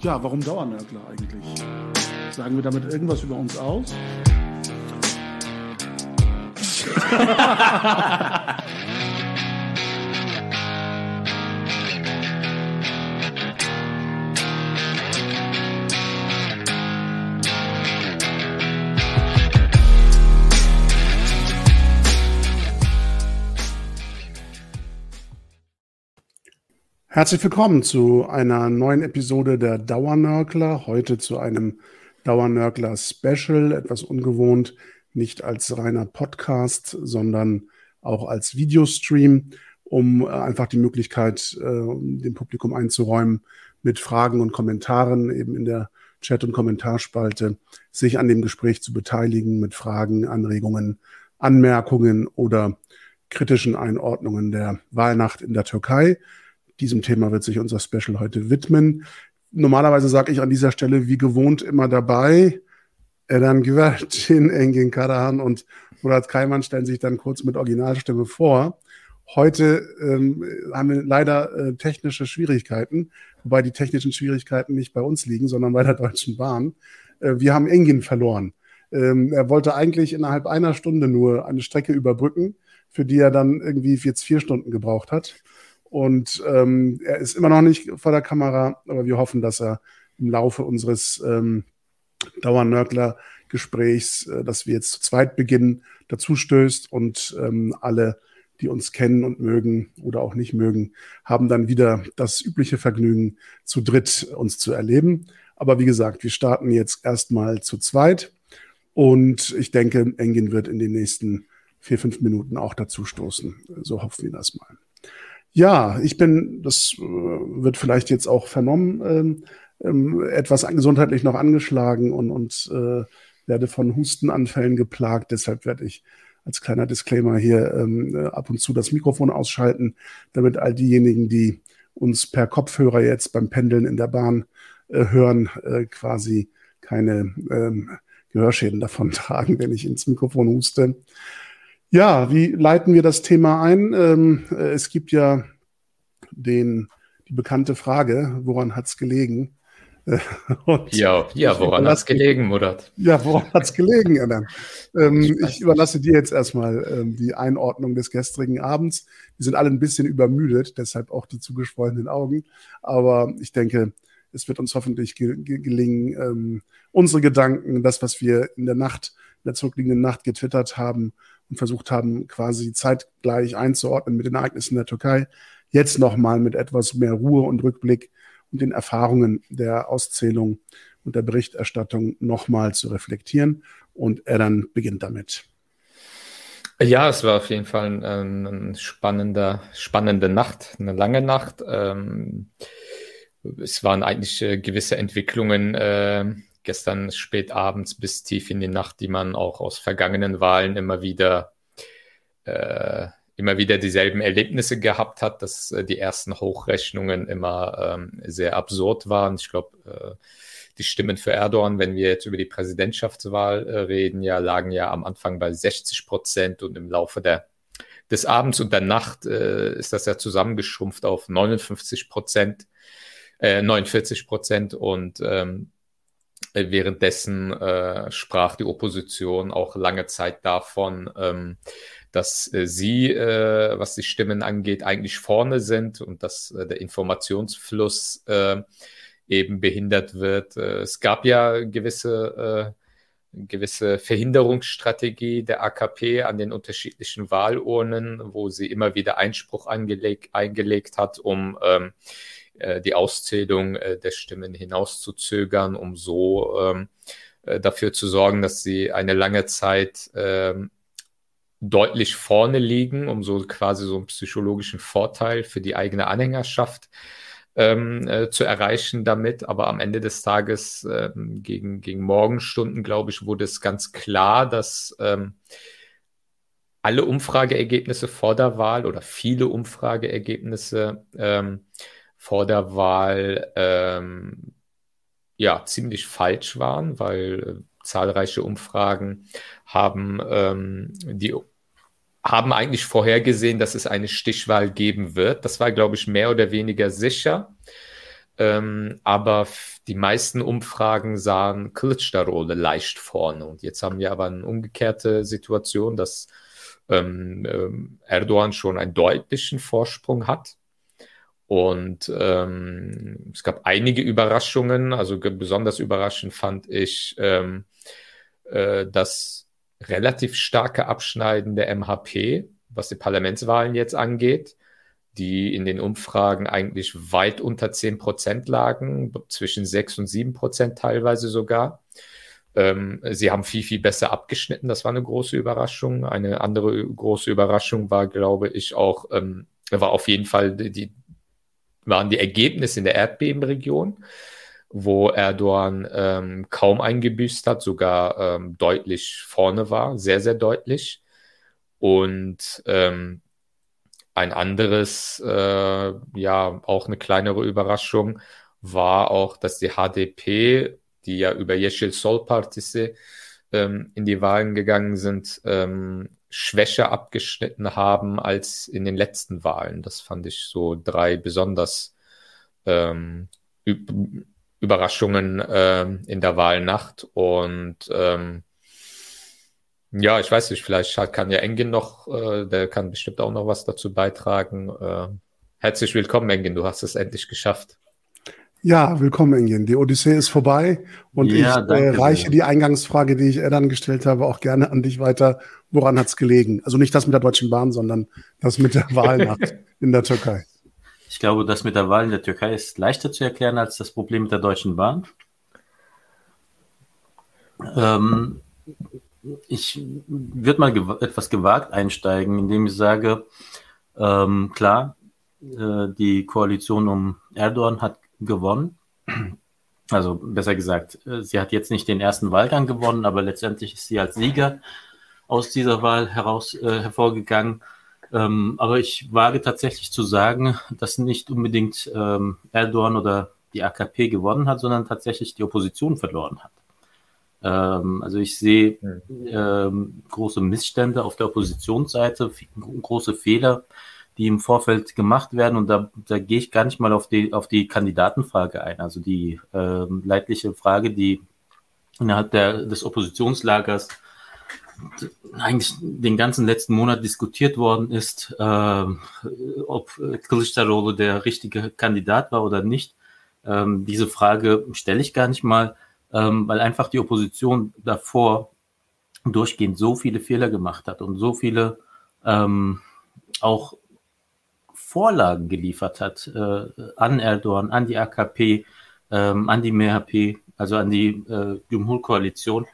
Ja, warum Dauernörgler eigentlich? Sagen wir damit irgendwas über uns aus? Herzlich willkommen zu einer neuen Episode der Dauernörkler. Heute zu einem Dauernörkler Special, etwas ungewohnt, nicht als reiner Podcast, sondern auch als Videostream, um äh, einfach die Möglichkeit, äh, dem Publikum einzuräumen, mit Fragen und Kommentaren eben in der Chat- und Kommentarspalte sich an dem Gespräch zu beteiligen mit Fragen, Anregungen, Anmerkungen oder kritischen Einordnungen der Wahlnacht in der Türkei. Diesem Thema wird sich unser Special heute widmen. Normalerweise sage ich an dieser Stelle wie gewohnt immer dabei, Edan Güvercin, Engin Karahan und Murat Kaiman stellen sich dann kurz mit Originalstimme vor. Heute ähm, haben wir leider äh, technische Schwierigkeiten, wobei die technischen Schwierigkeiten nicht bei uns liegen, sondern bei der Deutschen Bahn. Äh, wir haben Engin verloren. Ähm, er wollte eigentlich innerhalb einer Stunde nur eine Strecke überbrücken, für die er dann irgendwie jetzt vier Stunden gebraucht hat. Und ähm, er ist immer noch nicht vor der Kamera, aber wir hoffen, dass er im Laufe unseres ähm, Dauernörgler-Gesprächs, äh, das wir jetzt zu zweit beginnen, dazu stößt und ähm, alle, die uns kennen und mögen oder auch nicht mögen, haben dann wieder das übliche Vergnügen, zu dritt uns zu erleben. Aber wie gesagt, wir starten jetzt erstmal zu zweit und ich denke, Engin wird in den nächsten vier, fünf Minuten auch dazu stoßen. So hoffen wir das mal. Ja, ich bin, das äh, wird vielleicht jetzt auch vernommen, ähm, ähm, etwas gesundheitlich noch angeschlagen und, und äh, werde von Hustenanfällen geplagt. Deshalb werde ich als kleiner Disclaimer hier ähm, äh, ab und zu das Mikrofon ausschalten, damit all diejenigen, die uns per Kopfhörer jetzt beim Pendeln in der Bahn äh, hören, äh, quasi keine ähm, Gehörschäden davon tragen, wenn ich ins Mikrofon huste. Ja, wie leiten wir das Thema ein? Ähm, äh, es gibt ja den, die bekannte Frage, woran hat es gelegen? Und ja, ja, woran hat es gelegen, Murat? Ja, woran hat es gelegen, Alan? ähm, ich überlasse dir jetzt erstmal ähm, die Einordnung des gestrigen Abends. Wir sind alle ein bisschen übermüdet, deshalb auch die zugeschwollenen Augen. Aber ich denke, es wird uns hoffentlich ge ge gelingen, ähm, unsere Gedanken, das, was wir in der Nacht, in der zurückliegenden Nacht getwittert haben, und versucht haben, quasi zeitgleich einzuordnen mit den Ereignissen der Türkei. Jetzt nochmal mit etwas mehr Ruhe und Rückblick und den Erfahrungen der Auszählung und der Berichterstattung nochmal zu reflektieren. Und er dann beginnt damit. Ja, es war auf jeden Fall ein, ein spannender, spannende Nacht, eine lange Nacht. Ähm, es waren eigentlich äh, gewisse Entwicklungen, äh, gestern spät abends bis tief in die Nacht, die man auch aus vergangenen Wahlen immer wieder äh, immer wieder dieselben Erlebnisse gehabt hat, dass äh, die ersten Hochrechnungen immer ähm, sehr absurd waren. Ich glaube, äh, die Stimmen für Erdogan, wenn wir jetzt über die Präsidentschaftswahl äh, reden, ja, lagen ja am Anfang bei 60 Prozent und im Laufe der, des Abends und der Nacht äh, ist das ja zusammengeschrumpft auf 59 Prozent, äh, 49 Prozent und ähm, äh, währenddessen äh, sprach die Opposition auch lange Zeit davon, ähm, dass äh, sie, äh, was die Stimmen angeht, eigentlich vorne sind und dass äh, der Informationsfluss äh, eben behindert wird. es gab ja gewisse gewisse Verhinderungsstrategie der AKP an den unterschiedlichen Wahlurnen, wo sie immer wieder Einspruch eingelegt, eingelegt hat, um ähm, äh, die Auszählung äh, der Stimmen hinauszuzögern, um so ähm, äh, dafür zu sorgen, dass sie eine lange Zeit ähm, deutlich vorne liegen, um so quasi so einen psychologischen Vorteil für die eigene Anhängerschaft ähm, äh, zu erreichen damit. Aber am Ende des Tages, äh, gegen, gegen Morgenstunden, glaube ich, wurde es ganz klar, dass ähm, alle Umfrageergebnisse vor der Wahl oder viele Umfrageergebnisse ähm, vor der Wahl ähm, ja ziemlich falsch waren, weil äh, zahlreiche Umfragen haben ähm, die haben eigentlich vorhergesehen, dass es eine Stichwahl geben wird. Das war, glaube ich, mehr oder weniger sicher. Ähm, aber die meisten Umfragen sahen Kılıçdaroğlu leicht vorne. Und jetzt haben wir aber eine umgekehrte Situation, dass ähm, ähm, Erdogan schon einen deutlichen Vorsprung hat. Und ähm, es gab einige Überraschungen. Also besonders überraschend fand ich ähm, äh, das relativ starke Abschneiden der MHP, was die Parlamentswahlen jetzt angeht die in den Umfragen eigentlich weit unter 10 Prozent lagen, zwischen 6 und 7 Prozent teilweise sogar. Ähm, sie haben viel, viel besser abgeschnitten. Das war eine große Überraschung. Eine andere große Überraschung war, glaube ich, auch, ähm, war auf jeden Fall die, waren die Ergebnisse in der Erdbebenregion, wo Erdogan ähm, kaum eingebüßt hat, sogar ähm, deutlich vorne war, sehr, sehr deutlich. Und ähm, ein anderes, äh, ja, auch eine kleinere Überraschung war auch, dass die HDP, die ja über Yeşil Sol Partisi ähm, in die Wahlen gegangen sind, ähm, schwächer abgeschnitten haben als in den letzten Wahlen. Das fand ich so drei besonders ähm, Überraschungen ähm, in der Wahlnacht. Und ähm, ja, ich weiß nicht, vielleicht kann ja Engin noch, äh, der kann bestimmt auch noch was dazu beitragen. Äh, herzlich willkommen, Engin, du hast es endlich geschafft. Ja, willkommen, Engin. Die Odyssee ist vorbei und ja, ich äh, reiche sehr. die Eingangsfrage, die ich dann gestellt habe, auch gerne an dich weiter. Woran hat es gelegen? Also nicht das mit der Deutschen Bahn, sondern das mit der Wahlnacht in der Türkei. Ich glaube, das mit der Wahl in der Türkei ist leichter zu erklären als das Problem mit der Deutschen Bahn. Ähm, ich würde mal gew etwas gewagt einsteigen, indem ich sage, ähm, klar, äh, die Koalition um Erdogan hat gewonnen. Also besser gesagt, äh, sie hat jetzt nicht den ersten Wahlgang gewonnen, aber letztendlich ist sie als Sieger aus dieser Wahl heraus äh, hervorgegangen. Ähm, aber ich wage tatsächlich zu sagen, dass nicht unbedingt ähm, Erdogan oder die AKP gewonnen hat, sondern tatsächlich die Opposition verloren hat. Ähm, also ich sehe ähm, große Missstände auf der Oppositionsseite, große Fehler, die im Vorfeld gemacht werden. Und da, da gehe ich gar nicht mal auf die, auf die Kandidatenfrage ein. Also die ähm, leidliche Frage, die innerhalb der, des Oppositionslagers eigentlich den ganzen letzten Monat diskutiert worden ist, äh, ob Kılıçdaroğlu der richtige Kandidat war oder nicht. Ähm, diese Frage stelle ich gar nicht mal ähm, weil einfach die Opposition davor durchgehend so viele Fehler gemacht hat und so viele ähm, auch Vorlagen geliefert hat äh, an Erdogan, an die AKP, ähm, an die MHP, also an die äh, Jumhur-Koalition,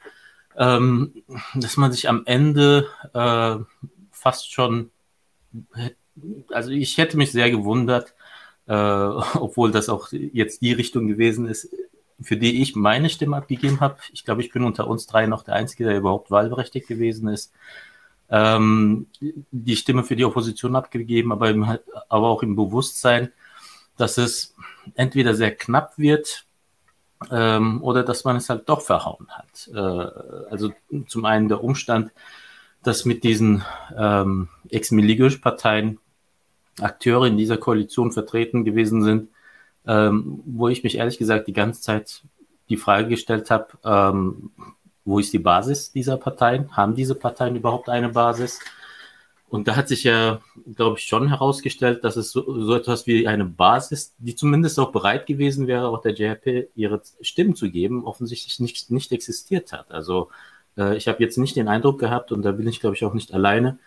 ähm, dass man sich am Ende äh, fast schon, also ich hätte mich sehr gewundert, äh, obwohl das auch jetzt die Richtung gewesen ist, für die ich meine Stimme abgegeben habe. Ich glaube, ich bin unter uns drei noch der Einzige, der überhaupt wahlberechtigt gewesen ist. Ähm, die Stimme für die Opposition abgegeben, aber, im, aber auch im Bewusstsein, dass es entweder sehr knapp wird ähm, oder dass man es halt doch verhauen hat. Äh, also zum einen der Umstand, dass mit diesen ähm, Ex-Miligösch-Parteien Akteure in dieser Koalition vertreten gewesen sind, ähm, wo ich mich ehrlich gesagt die ganze Zeit die Frage gestellt habe, ähm, wo ist die Basis dieser Parteien? Haben diese Parteien überhaupt eine Basis? Und da hat sich ja, glaube ich, schon herausgestellt, dass es so, so, etwas wie eine Basis, die zumindest auch bereit gewesen wäre, auch der JHP ihre Stimmen zu geben, offensichtlich nicht, nicht existiert hat. Also äh, ich habe jetzt nicht den Eindruck gehabt, und da bin ich, glaube ich, auch nicht alleine,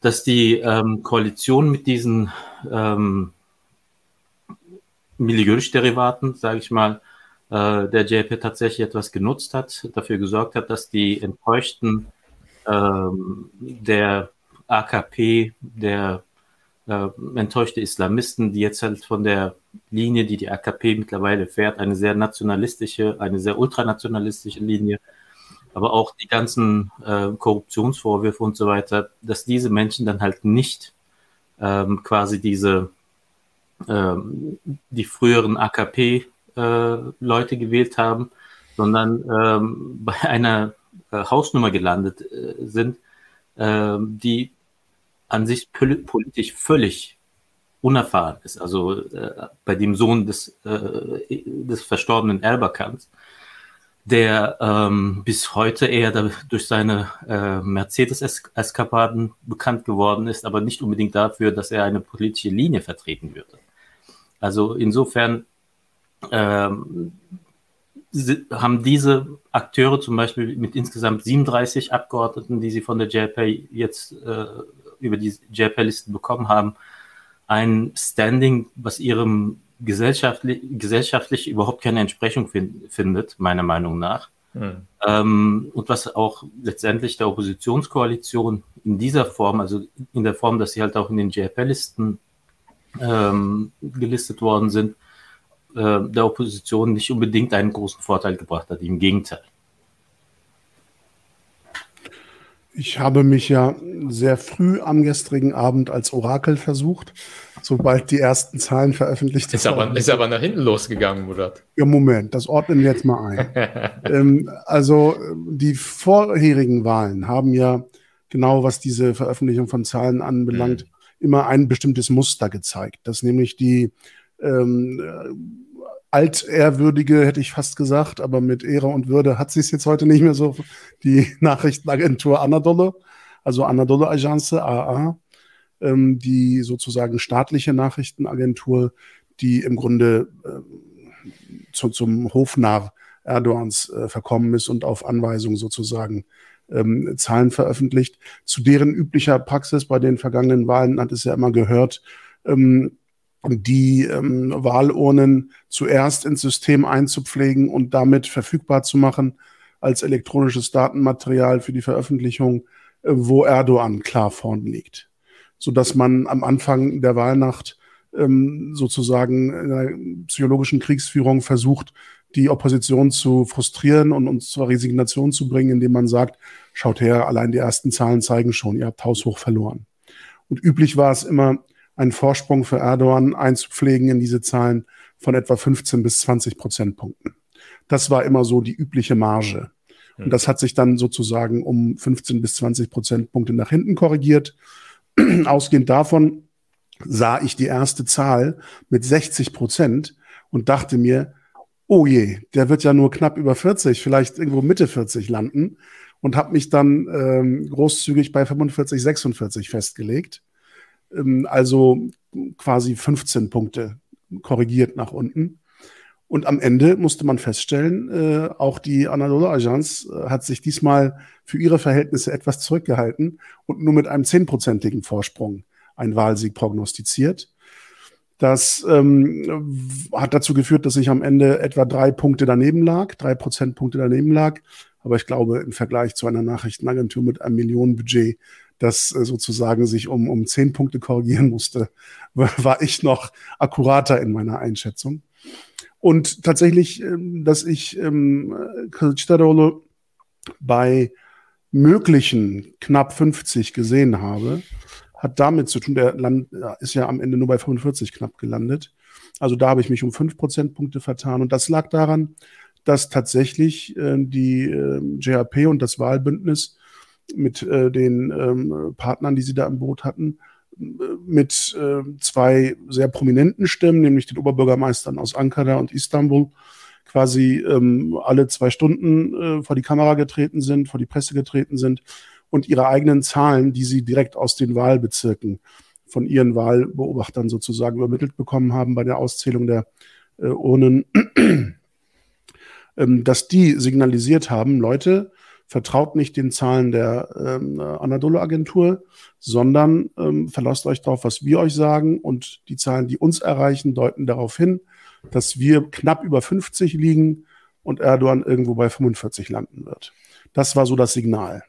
dass die ähm, Koalition mit diesen ähm, Milligürsch-Derivaten, sage ich mal, äh, der JP tatsächlich etwas genutzt hat, dafür gesorgt hat, dass die Enttäuschten ähm, der AKP, der äh, enttäuschte Islamisten, die jetzt halt von der Linie, die die AKP mittlerweile fährt, eine sehr nationalistische, eine sehr ultranationalistische Linie, aber auch die ganzen äh, Korruptionsvorwürfe und so weiter, dass diese Menschen dann halt nicht ähm, quasi diese ähm, die früheren AKP-Leute äh, gewählt haben, sondern ähm, bei einer äh, Hausnummer gelandet äh, sind, äh, die an sich politisch völlig unerfahren ist, also äh, bei dem Sohn des, äh, des verstorbenen Erbakans, der ähm, bis heute eher da, durch seine äh, Mercedes-Eskapaden bekannt geworden ist, aber nicht unbedingt dafür, dass er eine politische Linie vertreten würde. Also insofern ähm, haben diese Akteure zum Beispiel mit insgesamt 37 Abgeordneten, die sie von der JPA jetzt äh, über die JPA-Listen bekommen haben, ein Standing, was ihrem gesellschaftlich, gesellschaftlich überhaupt keine Entsprechung find, findet, meiner Meinung nach. Hm. Ähm, und was auch letztendlich der Oppositionskoalition in dieser Form, also in der Form, dass sie halt auch in den JPL-Listen ähm, gelistet worden sind, äh, der Opposition nicht unbedingt einen großen Vorteil gebracht hat. Im Gegenteil. Ich habe mich ja sehr früh am gestrigen Abend als Orakel versucht, sobald die ersten Zahlen veröffentlicht ist aber, Ist aber nach hinten losgegangen, Murat. Ja, Moment, das ordnen wir jetzt mal ein. ähm, also die vorherigen Wahlen haben ja genau, was diese Veröffentlichung von Zahlen anbelangt, mhm. immer ein bestimmtes Muster gezeigt, dass nämlich die ähm, altehrwürdige, hätte ich fast gesagt, aber mit Ehre und Würde hat sie es jetzt heute nicht mehr so, die Nachrichtenagentur Anadolu, also Anadolu Agence, AA, ähm, die sozusagen staatliche Nachrichtenagentur, die im Grunde äh, zu, zum Hofnarr Erdogans äh, verkommen ist und auf Anweisung sozusagen ähm, Zahlen veröffentlicht. Zu deren üblicher Praxis bei den vergangenen Wahlen hat es ja immer gehört, ähm, die ähm, Wahlurnen zuerst ins System einzupflegen und damit verfügbar zu machen als elektronisches Datenmaterial für die Veröffentlichung, äh, wo Erdogan klar vorn liegt. Sodass man am Anfang der Wahlnacht ähm, sozusagen in einer psychologischen Kriegsführung versucht, die Opposition zu frustrieren und uns zur Resignation zu bringen, indem man sagt, schaut her, allein die ersten Zahlen zeigen schon, ihr habt haushoch verloren. Und üblich war es immer, einen Vorsprung für Erdogan einzupflegen in diese Zahlen von etwa 15 bis 20 Prozentpunkten. Das war immer so die übliche Marge. Und das hat sich dann sozusagen um 15 bis 20 Prozentpunkte nach hinten korrigiert. Ausgehend davon sah ich die erste Zahl mit 60 Prozent und dachte mir, oh je, der wird ja nur knapp über 40, vielleicht irgendwo Mitte 40 landen und habe mich dann ähm, großzügig bei 45, 46 festgelegt. Ähm, also quasi 15 Punkte korrigiert nach unten. Und am Ende musste man feststellen, äh, auch die Anadolu Agence äh, hat sich diesmal für ihre Verhältnisse etwas zurückgehalten und nur mit einem zehnprozentigen Vorsprung einen Wahlsieg prognostiziert. Das ähm, hat dazu geführt, dass ich am Ende etwa drei Punkte daneben lag, drei Prozentpunkte daneben lag. Aber ich glaube, im Vergleich zu einer Nachrichtenagentur mit einem Millionenbudget das äh, sozusagen sich um, um zehn Punkte korrigieren musste, war ich noch akkurater in meiner Einschätzung. Und tatsächlich, ähm, dass ich ähm, Kılıçdaroğlu bei möglichen knapp 50 gesehen habe, hat damit zu tun, der Land ist ja am Ende nur bei 45 knapp gelandet. Also da habe ich mich um fünf Prozentpunkte vertan. Und das lag daran, dass tatsächlich äh, die äh, JHP und das Wahlbündnis mit äh, den ähm, Partnern, die sie da im Boot hatten, mit äh, zwei sehr prominenten Stimmen, nämlich den Oberbürgermeistern aus Ankara und Istanbul, quasi ähm, alle zwei Stunden äh, vor die Kamera getreten sind, vor die Presse getreten sind und ihre eigenen Zahlen, die sie direkt aus den Wahlbezirken von ihren Wahlbeobachtern sozusagen übermittelt bekommen haben bei der Auszählung der äh, Urnen, ähm, dass die signalisiert haben, Leute, vertraut nicht den Zahlen der ähm, Anadolu-Agentur, sondern ähm, verlasst euch darauf, was wir euch sagen. Und die Zahlen, die uns erreichen, deuten darauf hin, dass wir knapp über 50 liegen und Erdogan irgendwo bei 45 landen wird. Das war so das Signal.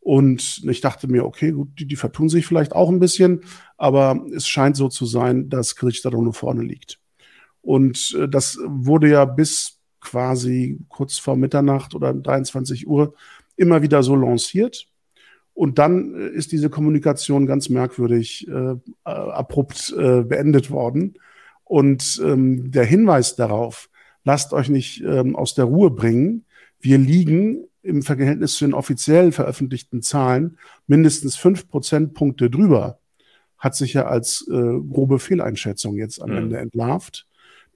Und ich dachte mir, okay, gut, die, die vertun sich vielleicht auch ein bisschen, aber es scheint so zu sein, dass Kılıçdaroğlu vorne liegt. Und äh, das wurde ja bis quasi kurz vor Mitternacht oder 23 Uhr immer wieder so lanciert. Und dann äh, ist diese Kommunikation ganz merkwürdig äh, abrupt äh, beendet worden. Und ähm, der Hinweis darauf, lasst euch nicht ähm, aus der Ruhe bringen. Wir liegen im Verhältnis zu den offiziell veröffentlichten Zahlen mindestens fünf Prozentpunkte drüber, hat sich ja als äh, grobe Fehleinschätzung jetzt am mhm. Ende entlarvt.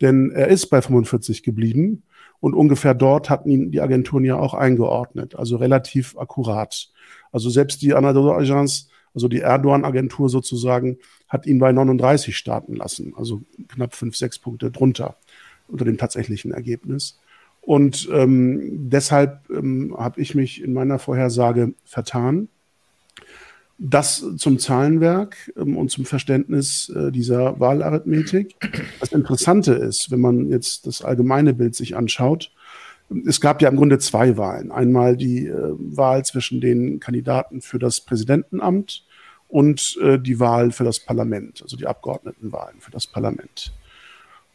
Denn er ist bei 45 geblieben und ungefähr dort hatten ihn die Agenturen ja auch eingeordnet, also relativ akkurat. Also selbst die Anadolu Agence, also die Erdogan-Agentur sozusagen, hat ihn bei 39 starten lassen, also knapp fünf, sechs Punkte drunter unter dem tatsächlichen Ergebnis. Und ähm, deshalb ähm, habe ich mich in meiner Vorhersage vertan. Das zum Zahlenwerk ähm, und zum Verständnis äh, dieser Wahlarithmetik. Das Interessante ist, wenn man jetzt das allgemeine Bild sich anschaut, es gab ja im Grunde zwei Wahlen. Einmal die äh, Wahl zwischen den Kandidaten für das Präsidentenamt und äh, die Wahl für das Parlament, also die Abgeordnetenwahlen für das Parlament.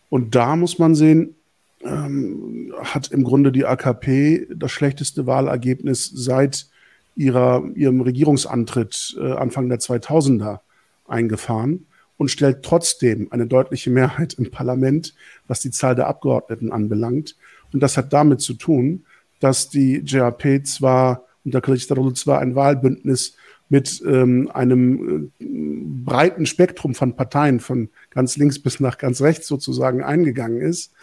Und da muss man sehen, ähm, hat im Grunde die AKP das schlechteste Wahlergebnis seit ihrer, ihrem Regierungsantritt äh, Anfang der 2000er eingefahren und stellt trotzdem eine deutliche Mehrheit im Parlament, was die Zahl der Abgeordneten anbelangt. Und das hat damit zu tun, dass die JAP zwar unter Kılıçdaroğlu zwar ein Wahlbündnis mit ähm, einem äh, breiten Spektrum von Parteien von ganz links bis nach ganz rechts sozusagen eingegangen ist,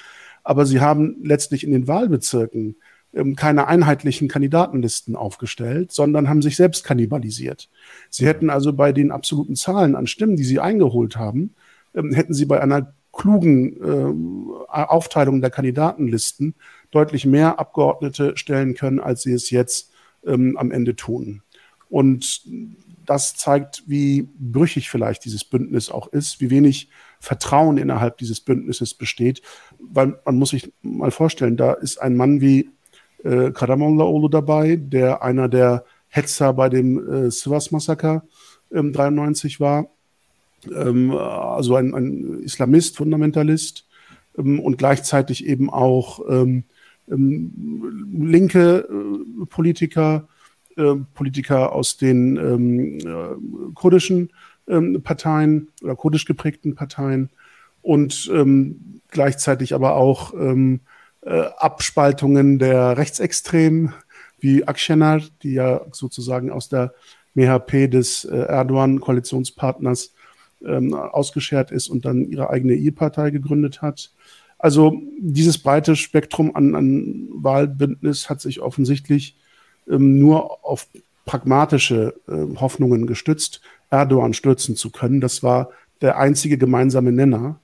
aber sie haben letztlich in den Wahlbezirken ähm, keine einheitlichen Kandidatenlisten aufgestellt, sondern haben sich selbst kannibalisiert. Sie hätten also bei den absoluten Zahlen an Stimmen, die sie eingeholt haben, ähm, hätten sie bei einer klugen äh, Aufteilung der Kandidatenlisten deutlich mehr Abgeordnete stellen können, als sie es jetzt ähm, am Ende tun. Und das zeigt, wie brüchig vielleicht dieses Bündnis auch ist, wie wenig Vertrauen innerhalb dieses Bündnisses besteht. Weil man muss sich mal vorstellen, da ist ein Mann wie äh, Karamollaolu dabei, der einer der Hetzer bei dem äh, Sivas-Massaker ähm, 93 war. Ähm, also ein, ein, Islamist, Fundamentalist ähm, und gleichzeitig eben auch ähm, ähm linke äh, Politiker, äh, Politiker aus den ähm, äh, kurdischen Parteien oder kurdisch geprägten Parteien und gleichzeitig aber auch äh, Abspaltungen der Rechtsextremen wie Akşener, die ja sozusagen aus der MHP des äh, Erdogan-Koalitionspartners ähm, ausgeschert ist und dann ihre eigene I-Partei gegründet hat. Also dieses breite Spektrum an, an Wahlbündnis hat sich offensichtlich ähm, nur auf pragmatische äh, Hoffnungen gestützt, Erdogan stürzen zu können. Das war der einzige gemeinsame Nenner.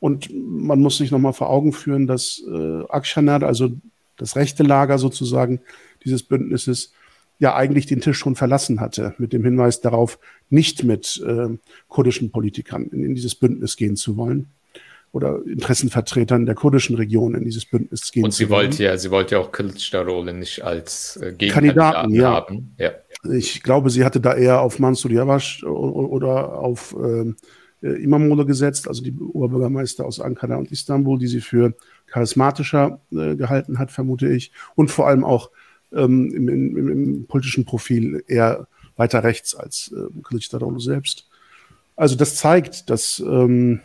Und man muss sich nochmal vor Augen führen, dass äh, Akshanar, also das rechte Lager sozusagen dieses Bündnisses, ja eigentlich den Tisch schon verlassen hatte, mit dem Hinweis darauf, nicht mit äh, kurdischen Politikern in, in, dieses Bündnis gehen zu wollen oder Interessenvertretern der kurdischen Region in dieses Bündnis gehen Und sie zu wollen. wollte ja, sie wollte ja auch Kılıçdaroğlu nicht als äh, Kandidaten ja. haben. Ja. Ich glaube, sie hatte da eher auf Mansur Yavaş oder auf äh, äh, Imamole gesetzt, also die Oberbürgermeister aus Ankara und Istanbul, die sie für charismatischer äh, gehalten hat, vermute ich, und vor allem auch ähm, im, im, im, politischen Profil eher weiter rechts als äh, Kılıçdaroğlu selbst. Also das zeigt, dass ähm,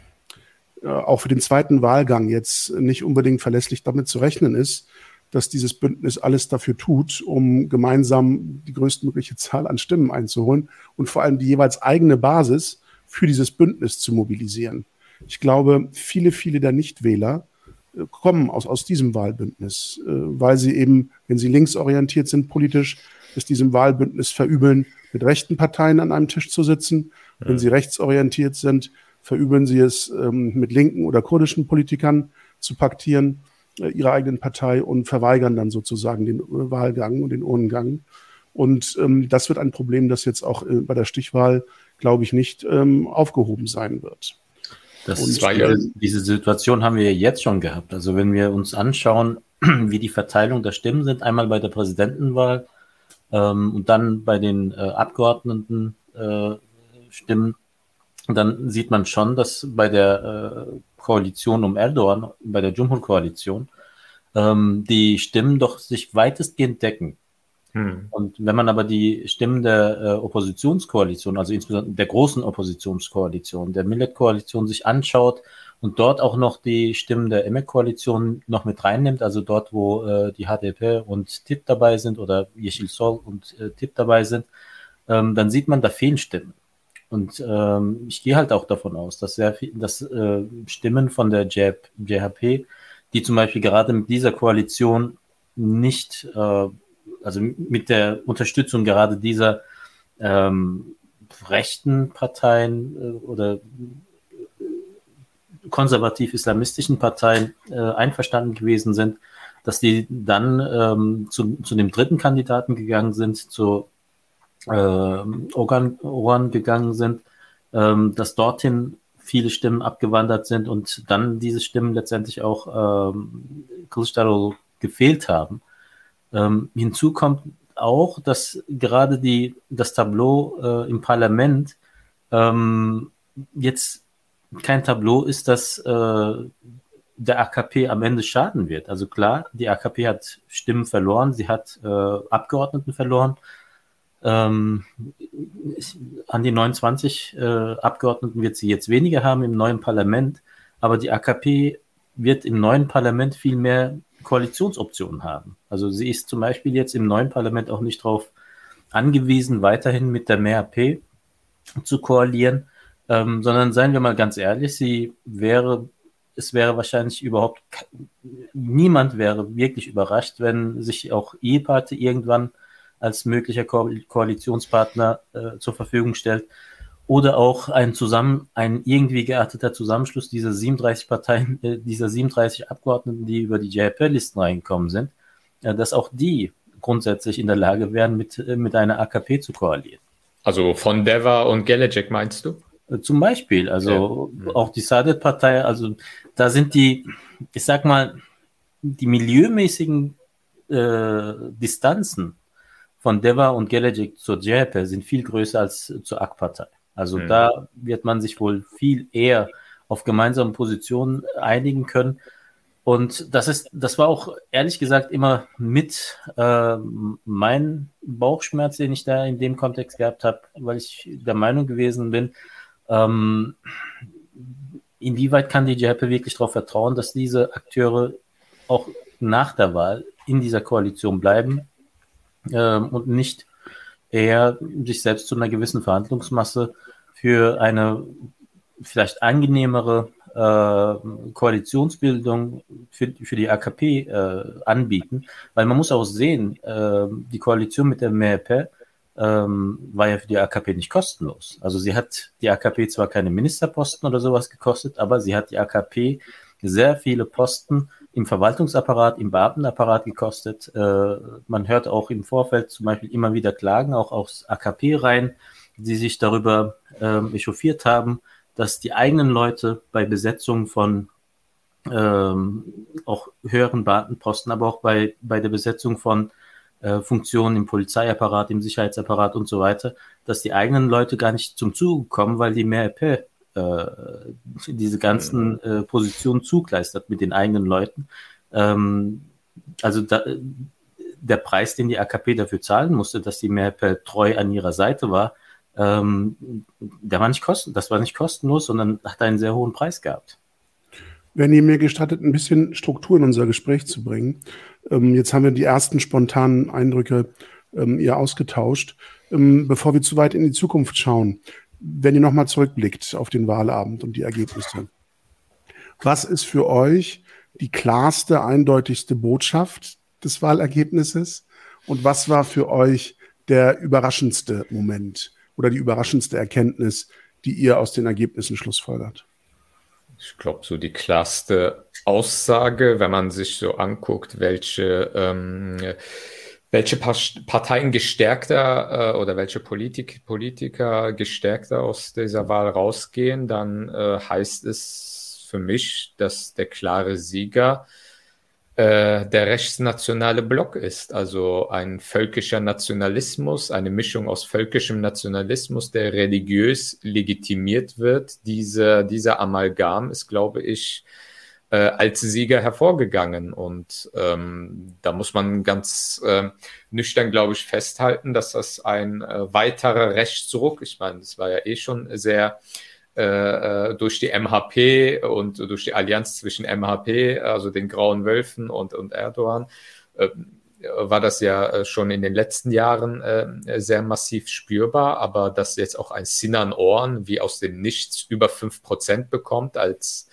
äh, auch für den zweiten Wahlgang jetzt nicht unbedingt verlässlich damit zu rechnen ist, dass dieses Bündnis alles dafür tut, um gemeinsam die größtmögliche Zahl an Stimmen einzuholen und vor allem die jeweils eigene Basis für dieses Bündnis zu mobilisieren. Ich glaube, viele, viele der Nichtwähler äh, kommen aus, aus diesem Wahlbündnis, äh, weil sie eben, wenn sie linksorientiert sind politisch, es diesem Wahlbündnis verübeln, mit rechten Parteien an einem Tisch zu sitzen. Ja. Wenn sie rechtsorientiert sind, verübeln sie es, ähm, mit linken oder kurdischen Politikern zu paktieren, äh, ihrer eigenen Partei und verweigern dann sozusagen den Wahlgang und den Urnengang. Und ähm, das wird ein Problem, das jetzt auch äh, bei der Stichwahl glaube ich, nicht ähm, aufgehoben sein wird. Das und, war ja, diese Situation haben wir jetzt schon gehabt. Also wenn wir uns anschauen, wie die Verteilung der Stimmen sind, einmal bei der Präsidentenwahl ähm, und dann bei den äh, Abgeordnetenstimmen, äh, dann sieht man schon, dass bei der äh, Koalition um Erdogan, bei der Jumhur-Koalition, ähm, die Stimmen doch sich weitestgehend decken. Hm. Und wenn man aber die Stimmen der äh, Oppositionskoalition, also insbesondere der großen Oppositionskoalition, der Millet-Koalition sich anschaut und dort auch noch die Stimmen der EMEC-Koalition noch mit reinnimmt, also dort, wo äh, die HDP und TIP dabei sind oder Yeşil Sol und äh, TIP dabei sind, ähm, dann sieht man, da fehlen Stimmen. Und ähm, ich gehe halt auch davon aus, dass sehr viel, dass äh, Stimmen von der JHP, die zum Beispiel gerade mit dieser Koalition nicht, äh, also mit der Unterstützung gerade dieser ähm, rechten Parteien äh, oder konservativ-islamistischen Parteien äh, einverstanden gewesen sind, dass die dann ähm, zu, zu dem dritten Kandidaten gegangen sind, zu äh, Organ, Organ gegangen sind, ähm, dass dorthin viele Stimmen abgewandert sind und dann diese Stimmen letztendlich auch ähm, Kılıçdaroğlu gefehlt haben. Ähm, hinzu kommt auch, dass gerade die, das Tableau äh, im Parlament ähm, jetzt kein Tableau ist, das äh, der AKP am Ende schaden wird. Also klar, die AKP hat Stimmen verloren, sie hat äh, Abgeordneten verloren. Ähm, an die 29 äh, Abgeordneten wird sie jetzt weniger haben im neuen Parlament, aber die AKP wird im neuen Parlament viel mehr Koalitionsoptionen haben. Also sie ist zum Beispiel jetzt im neuen Parlament auch nicht darauf angewiesen, weiterhin mit der MRP zu koalieren, ähm, sondern seien wir mal ganz ehrlich, sie wäre, es wäre wahrscheinlich überhaupt, niemand wäre wirklich überrascht, wenn sich auch E-Party irgendwann als möglicher Ko Koalitionspartner äh, zur Verfügung stellt. Oder auch ein zusammen, ein irgendwie gearteter Zusammenschluss dieser 37 Parteien, äh, dieser 37 Abgeordneten, die über die JP-Listen reingekommen sind, äh, dass auch die grundsätzlich in der Lage wären, mit, äh, mit einer AKP zu koalieren. Also von Deva und Gelecek meinst du? Äh, zum Beispiel, also ja. auch die Saadet-Partei, also da sind die, ich sag mal, die milieumäßigen äh, Distanzen von Deva und Gelecek zur JHP sind viel größer als zur AK-Partei. Also mhm. da wird man sich wohl viel eher auf gemeinsame Positionen einigen können. Und das ist, das war auch ehrlich gesagt immer mit äh, mein Bauchschmerz, den ich da in dem Kontext gehabt habe, weil ich der Meinung gewesen bin, ähm, inwieweit kann die JHP wirklich darauf vertrauen, dass diese Akteure auch nach der Wahl in dieser Koalition bleiben ähm, und nicht eher sich selbst zu einer gewissen Verhandlungsmasse für eine vielleicht angenehmere äh, Koalitionsbildung für, für die AKP äh, anbieten. Weil man muss auch sehen, äh, die Koalition mit der MRP ähm, war ja für die AKP nicht kostenlos. Also sie hat die AKP zwar keine Ministerposten oder sowas gekostet, aber sie hat die AKP sehr viele Posten im Verwaltungsapparat, im Beamtenapparat gekostet. Äh, man hört auch im Vorfeld zum Beispiel immer wieder Klagen, auch aus AKP-Reihen, die sich darüber ähm, echauffiert haben, dass die eigenen Leute bei Besetzung von ähm, auch höheren Beamtenposten, aber auch bei, bei der Besetzung von äh, Funktionen im Polizeiapparat, im Sicherheitsapparat und so weiter, dass die eigenen Leute gar nicht zum Zuge kommen, weil die mehr EP äh, diese ganzen mhm. äh, Positionen zugleistert mit den eigenen Leuten. Ähm, also da, der Preis, den die AKP dafür zahlen musste, dass die Merkel treu an ihrer Seite war, ähm, der war nicht kosten, das war nicht kostenlos, sondern hat einen sehr hohen Preis gehabt. Wenn ihr mir gestattet, ein bisschen Struktur in unser Gespräch zu bringen. Ähm, jetzt haben wir die ersten spontanen Eindrücke ähm, ihr ausgetauscht. Ähm, bevor wir zu weit in die Zukunft schauen, wenn ihr nochmal zurückblickt auf den Wahlabend und die Ergebnisse, was ist für euch die klarste, eindeutigste Botschaft des Wahlergebnisses und was war für euch der überraschendste Moment oder die überraschendste Erkenntnis, die ihr aus den Ergebnissen schlussfolgert? Ich glaube, so die klarste Aussage, wenn man sich so anguckt, welche ähm, welche Parteien gestärkter äh, oder welche Politik, Politiker gestärkter aus dieser Wahl rausgehen, dann äh, heißt es für mich, dass der klare Sieger äh, der rechtsnationale Block ist. Also ein völkischer Nationalismus, eine Mischung aus völkischem Nationalismus, der religiös legitimiert wird. Diese, dieser Amalgam ist, glaube ich, äh, als Sieger hervorgegangen. Und ähm, da muss man ganz äh, nüchtern, glaube ich, festhalten, dass das ein äh, weiterer Rechtsruck, ich meine, das war ja eh schon sehr äh, äh durch die MHP und durch die Allianz zwischen MHP, also den Grauen Wölfen und, und Erdogan, äh, war das ja äh, schon in den letzten Jahren äh, sehr massiv spürbar, aber dass jetzt auch ein Sinan Ohren wie aus dem Nichts über fünf Prozent bekommt als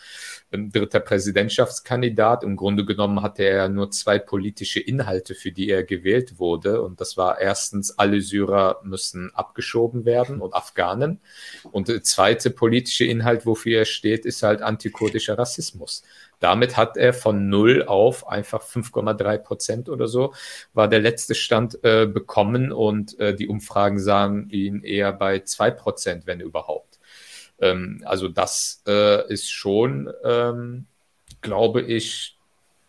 dritter Präsidentschaftskandidat. Im Grunde genommen hatte er nur zwei politische Inhalte, für die er gewählt wurde. Und das war erstens, alle Syrer müssen abgeschoben werden und Afghanen. Und der zweite politische Inhalt, wofür er steht, ist halt antikurdischer Rassismus. Damit hat er von null auf einfach 5,3 Prozent oder so, war der letzte Stand äh, bekommen und äh, die Umfragen sahen ihn eher bei zwei Prozent, wenn überhaupt. Ähm, also das äh, ist schon, ähm, glaube ich,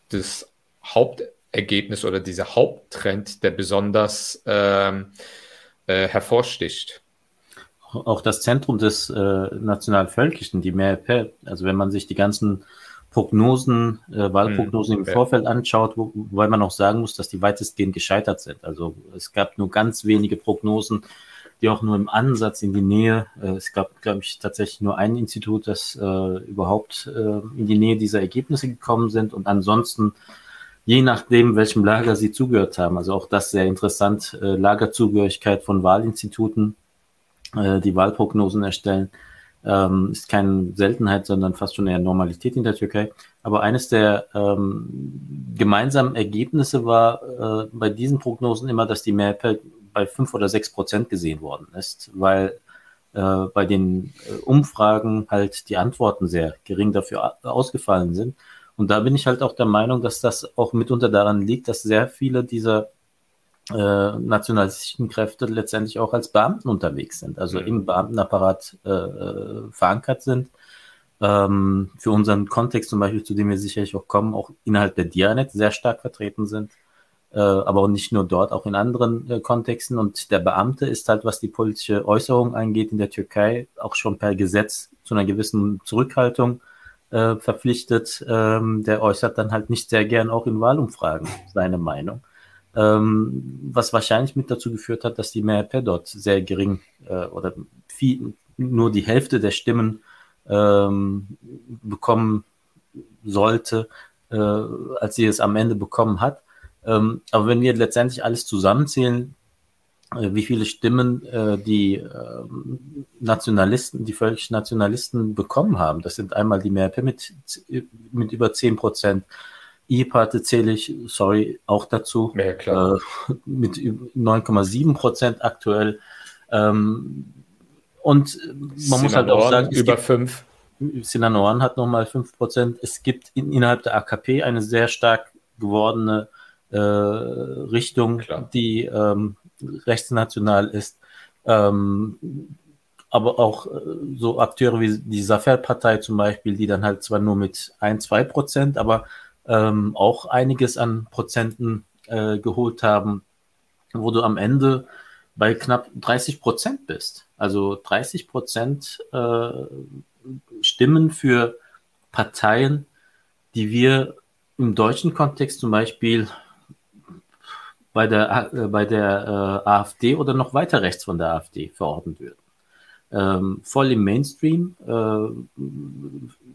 das Hauptergebnis oder dieser Haupttrend, der besonders ähm, äh, hervorsticht auch das Zentrum des äh, Nationalvölkischen, die Mehrheit, also wenn man sich die ganzen Prognosen, äh, Wahlprognosen hm, okay. im Vorfeld anschaut, wo, wobei man auch sagen muss, dass die weitestgehend gescheitert sind. Also es gab nur ganz wenige Prognosen, die auch nur im Ansatz in die Nähe, äh, es gab, glaube ich, tatsächlich nur ein Institut, das äh, überhaupt äh, in die Nähe dieser Ergebnisse gekommen sind und ansonsten je nachdem, welchem Lager sie zugehört haben. Also auch das sehr interessant, äh, Lagerzugehörigkeit von Wahlinstituten, äh, die Wahlprognosen erstellen ähm, ist keine Seltenheit, sondern fast schon eher Normalität in der Türkei. Aber eines der ähm, gemeinsamen Ergebnisse war äh, bei diesen Prognosen immer, dass die Mehrheit bei fünf oder sechs Prozent gesehen worden ist, weil äh, bei den äh, Umfragen halt die Antworten sehr gering dafür ausgefallen sind. Und da bin ich halt auch der Meinung, dass das auch mitunter daran liegt, dass sehr viele dieser äh, nationalistischen Kräfte letztendlich auch als Beamten unterwegs sind, also mhm. im Beamtenapparat äh, äh, verankert sind. Ähm, für unseren Kontext zum Beispiel, zu dem wir sicherlich auch kommen, auch innerhalb der Dianet sehr stark vertreten sind, aber auch nicht nur dort, auch in anderen äh, Kontexten. Und der Beamte ist halt, was die politische Äußerung angeht, in der Türkei auch schon per Gesetz zu einer gewissen Zurückhaltung äh, verpflichtet. Ähm, der äußert dann halt nicht sehr gern auch in Wahlumfragen seine Meinung ähm, was wahrscheinlich mit dazu geführt hat, dass die MHP dort sehr gering äh, oder viel, nur die Hälfte der Stimmen ähm, bekommen sollte, äh, als sie es am Ende bekommen hat. Ähm, aber wenn wir letztendlich alles zusammenzählen, äh, wie viele Stimmen äh, die äh, Nationalisten, die völkischen Nationalisten bekommen haben, das sind einmal die MHP mit, mit über 10 Prozent, E-Parte zähle ich, sorry, auch dazu. Ja, klar. Äh, mit 9,7 Prozent aktuell. Ähm, und man Sinan muss halt auch sagen, über 5. Sinan Oran hat nochmal 5 Prozent. Es gibt in, innerhalb der AKP eine sehr stark gewordene äh, Richtung, klar. die ähm, rechtsnational ist. Ähm, aber auch äh, so Akteure wie die Safer-Partei zum Beispiel, die dann halt zwar nur mit 1, 2 Prozent, aber ähm, auch einiges an Prozenten äh, geholt haben, wo du am Ende bei knapp 30 Prozent bist. Also 30 Prozent äh, Stimmen für Parteien, die wir im deutschen Kontext zum Beispiel bei der, äh, bei der äh, AfD oder noch weiter rechts von der AfD verordnet würden. Ähm, voll im Mainstream, äh,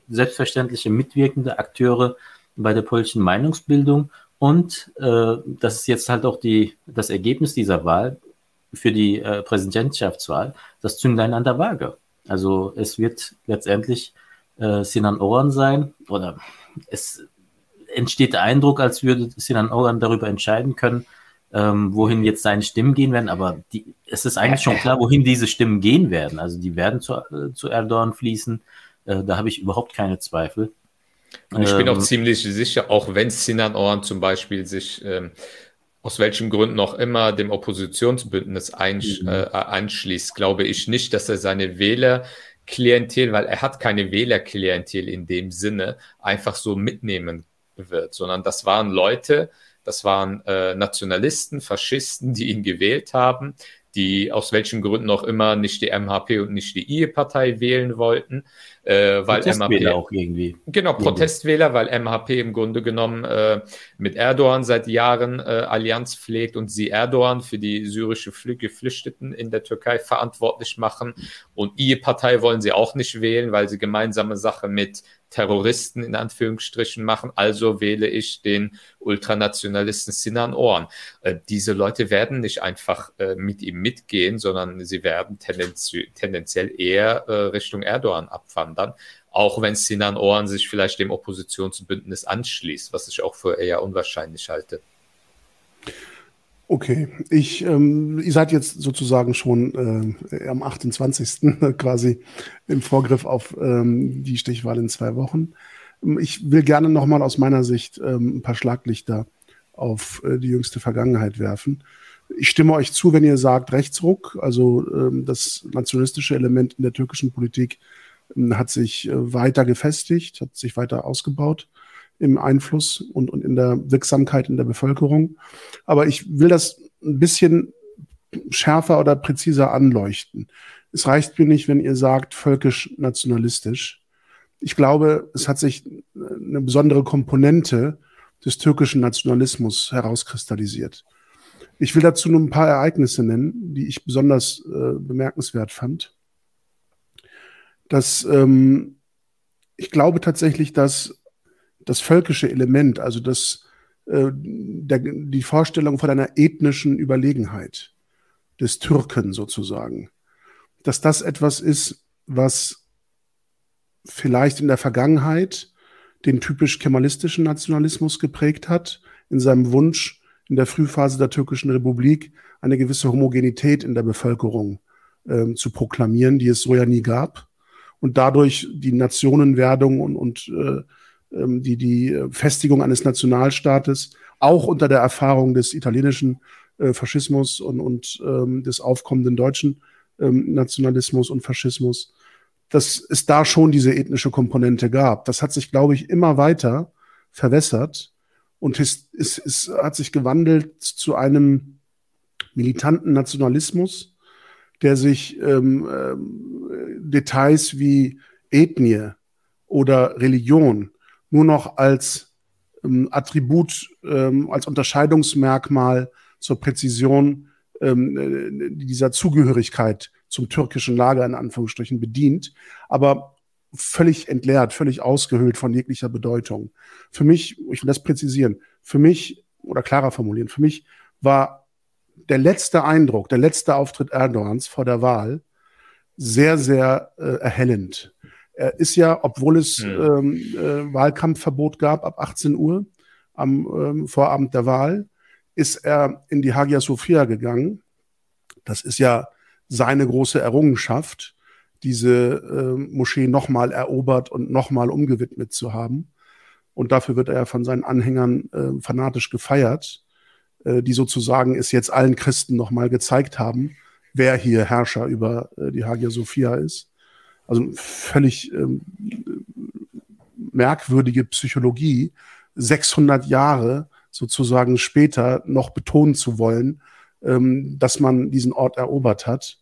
selbstverständliche mitwirkende Akteure, bei der politischen Meinungsbildung und äh, das ist jetzt halt auch die, das Ergebnis dieser Wahl für die äh, Präsidentschaftswahl, das Zünglein an der Waage. Also es wird letztendlich äh, Sinan Oran sein oder es entsteht der Eindruck, als würde Sinan Oran darüber entscheiden können, ähm, wohin jetzt seine Stimmen gehen werden, aber die, es ist eigentlich schon klar, wohin diese Stimmen gehen werden. Also die werden zu, äh, zu Erdogan fließen, äh, da habe ich überhaupt keine Zweifel. Und ich ähm, bin auch ähm, ziemlich sicher, auch wenn Sinan Oran zum Beispiel sich ähm, aus welchen Gründen auch immer dem Oppositionsbündnis einsch mhm. äh, anschließt, glaube ich nicht, dass er seine Wählerklientel, weil er hat keine Wählerklientel in dem Sinne, einfach so mitnehmen wird, sondern das waren Leute, das waren äh, Nationalisten, Faschisten, die ihn gewählt haben, die aus welchen Gründen auch immer nicht die MHP und nicht die IE-Partei wählen wollten, äh, weil MHP auch irgendwie. Genau, Protestwähler, weil MHP im Grunde genommen äh, mit Erdogan seit Jahren äh, Allianz pflegt und sie Erdogan für die syrische Geflüchteten in der Türkei verantwortlich machen. Und IE-Partei wollen sie auch nicht wählen, weil sie gemeinsame Sache mit Terroristen in Anführungsstrichen machen, also wähle ich den Ultranationalisten Sinan Ohren. Äh, diese Leute werden nicht einfach äh, mit ihm mitgehen, sondern sie werden tendenzi tendenziell eher äh, Richtung Erdogan abwandern, auch wenn Sinan Ohren sich vielleicht dem Oppositionsbündnis anschließt, was ich auch für eher unwahrscheinlich halte. Okay, ich, ähm, ihr seid jetzt sozusagen schon äh, am 28. quasi im Vorgriff auf ähm, die Stichwahl in zwei Wochen. Ich will gerne nochmal aus meiner Sicht ähm, ein paar Schlaglichter auf äh, die jüngste Vergangenheit werfen. Ich stimme euch zu, wenn ihr sagt Rechtsruck. Also ähm, das nationalistische Element in der türkischen Politik ähm, hat sich äh, weiter gefestigt, hat sich weiter ausgebaut im Einfluss und, und in der Wirksamkeit in der Bevölkerung. Aber ich will das ein bisschen schärfer oder präziser anleuchten. Es reicht mir nicht, wenn ihr sagt völkisch-nationalistisch. Ich glaube, es hat sich eine besondere Komponente des türkischen Nationalismus herauskristallisiert. Ich will dazu nur ein paar Ereignisse nennen, die ich besonders äh, bemerkenswert fand. Dass ähm, ich glaube tatsächlich, dass das völkische Element, also das, äh, der, die Vorstellung von einer ethnischen Überlegenheit des Türken sozusagen, dass das etwas ist, was vielleicht in der Vergangenheit den typisch kemalistischen Nationalismus geprägt hat, in seinem Wunsch, in der Frühphase der türkischen Republik eine gewisse Homogenität in der Bevölkerung äh, zu proklamieren, die es so ja nie gab. Und dadurch die Nationenwerdung und, und äh, die, die Festigung eines Nationalstaates, auch unter der Erfahrung des italienischen äh, Faschismus und, und ähm, des aufkommenden deutschen ähm, Nationalismus und Faschismus, dass es da schon diese ethnische Komponente gab. Das hat sich, glaube ich, immer weiter verwässert und es, es, es hat sich gewandelt zu einem militanten Nationalismus, der sich ähm, ähm, Details wie Ethnie oder Religion nur noch als ähm, Attribut, ähm, als Unterscheidungsmerkmal zur Präzision ähm, äh, dieser Zugehörigkeit zum türkischen Lager in Anführungsstrichen bedient, aber völlig entleert, völlig ausgehöhlt von jeglicher Bedeutung. Für mich, ich will das präzisieren, für mich oder klarer formulieren, für mich war der letzte Eindruck, der letzte Auftritt Erdogans vor der Wahl sehr, sehr äh, erhellend. Er ist ja, obwohl es hm. ähm, äh, Wahlkampfverbot gab ab 18 Uhr am ähm, Vorabend der Wahl, ist er in die Hagia Sophia gegangen. Das ist ja seine große Errungenschaft, diese äh, Moschee nochmal erobert und nochmal umgewidmet zu haben. Und dafür wird er von seinen Anhängern äh, fanatisch gefeiert, äh, die sozusagen es jetzt allen Christen nochmal gezeigt haben, wer hier Herrscher über äh, die Hagia Sophia ist. Also völlig ähm, merkwürdige Psychologie, 600 Jahre sozusagen später noch betonen zu wollen, ähm, dass man diesen Ort erobert hat.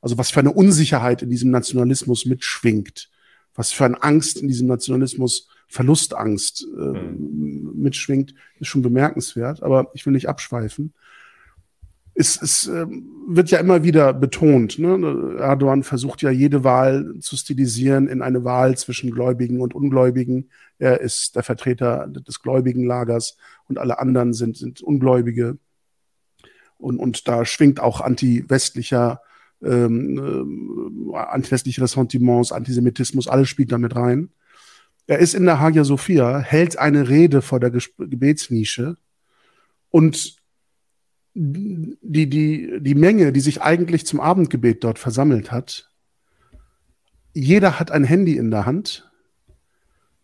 Also was für eine Unsicherheit in diesem Nationalismus mitschwingt, was für eine Angst in diesem Nationalismus, Verlustangst äh, mhm. mitschwingt, ist schon bemerkenswert. Aber ich will nicht abschweifen es, es äh, wird ja immer wieder betont. Ne? Erdogan versucht ja jede Wahl zu stilisieren in eine Wahl zwischen Gläubigen und Ungläubigen. Er ist der Vertreter des gläubigen Lagers und alle anderen sind, sind Ungläubige. Und, und da schwingt auch anti-westlicher, ähm, äh, anti-westliche Ressentiments, Antisemitismus, alles spielt damit rein. Er ist in der Hagia Sophia, hält eine Rede vor der Gebetsnische und die, die, die Menge, die sich eigentlich zum Abendgebet dort versammelt hat, jeder hat ein Handy in der Hand,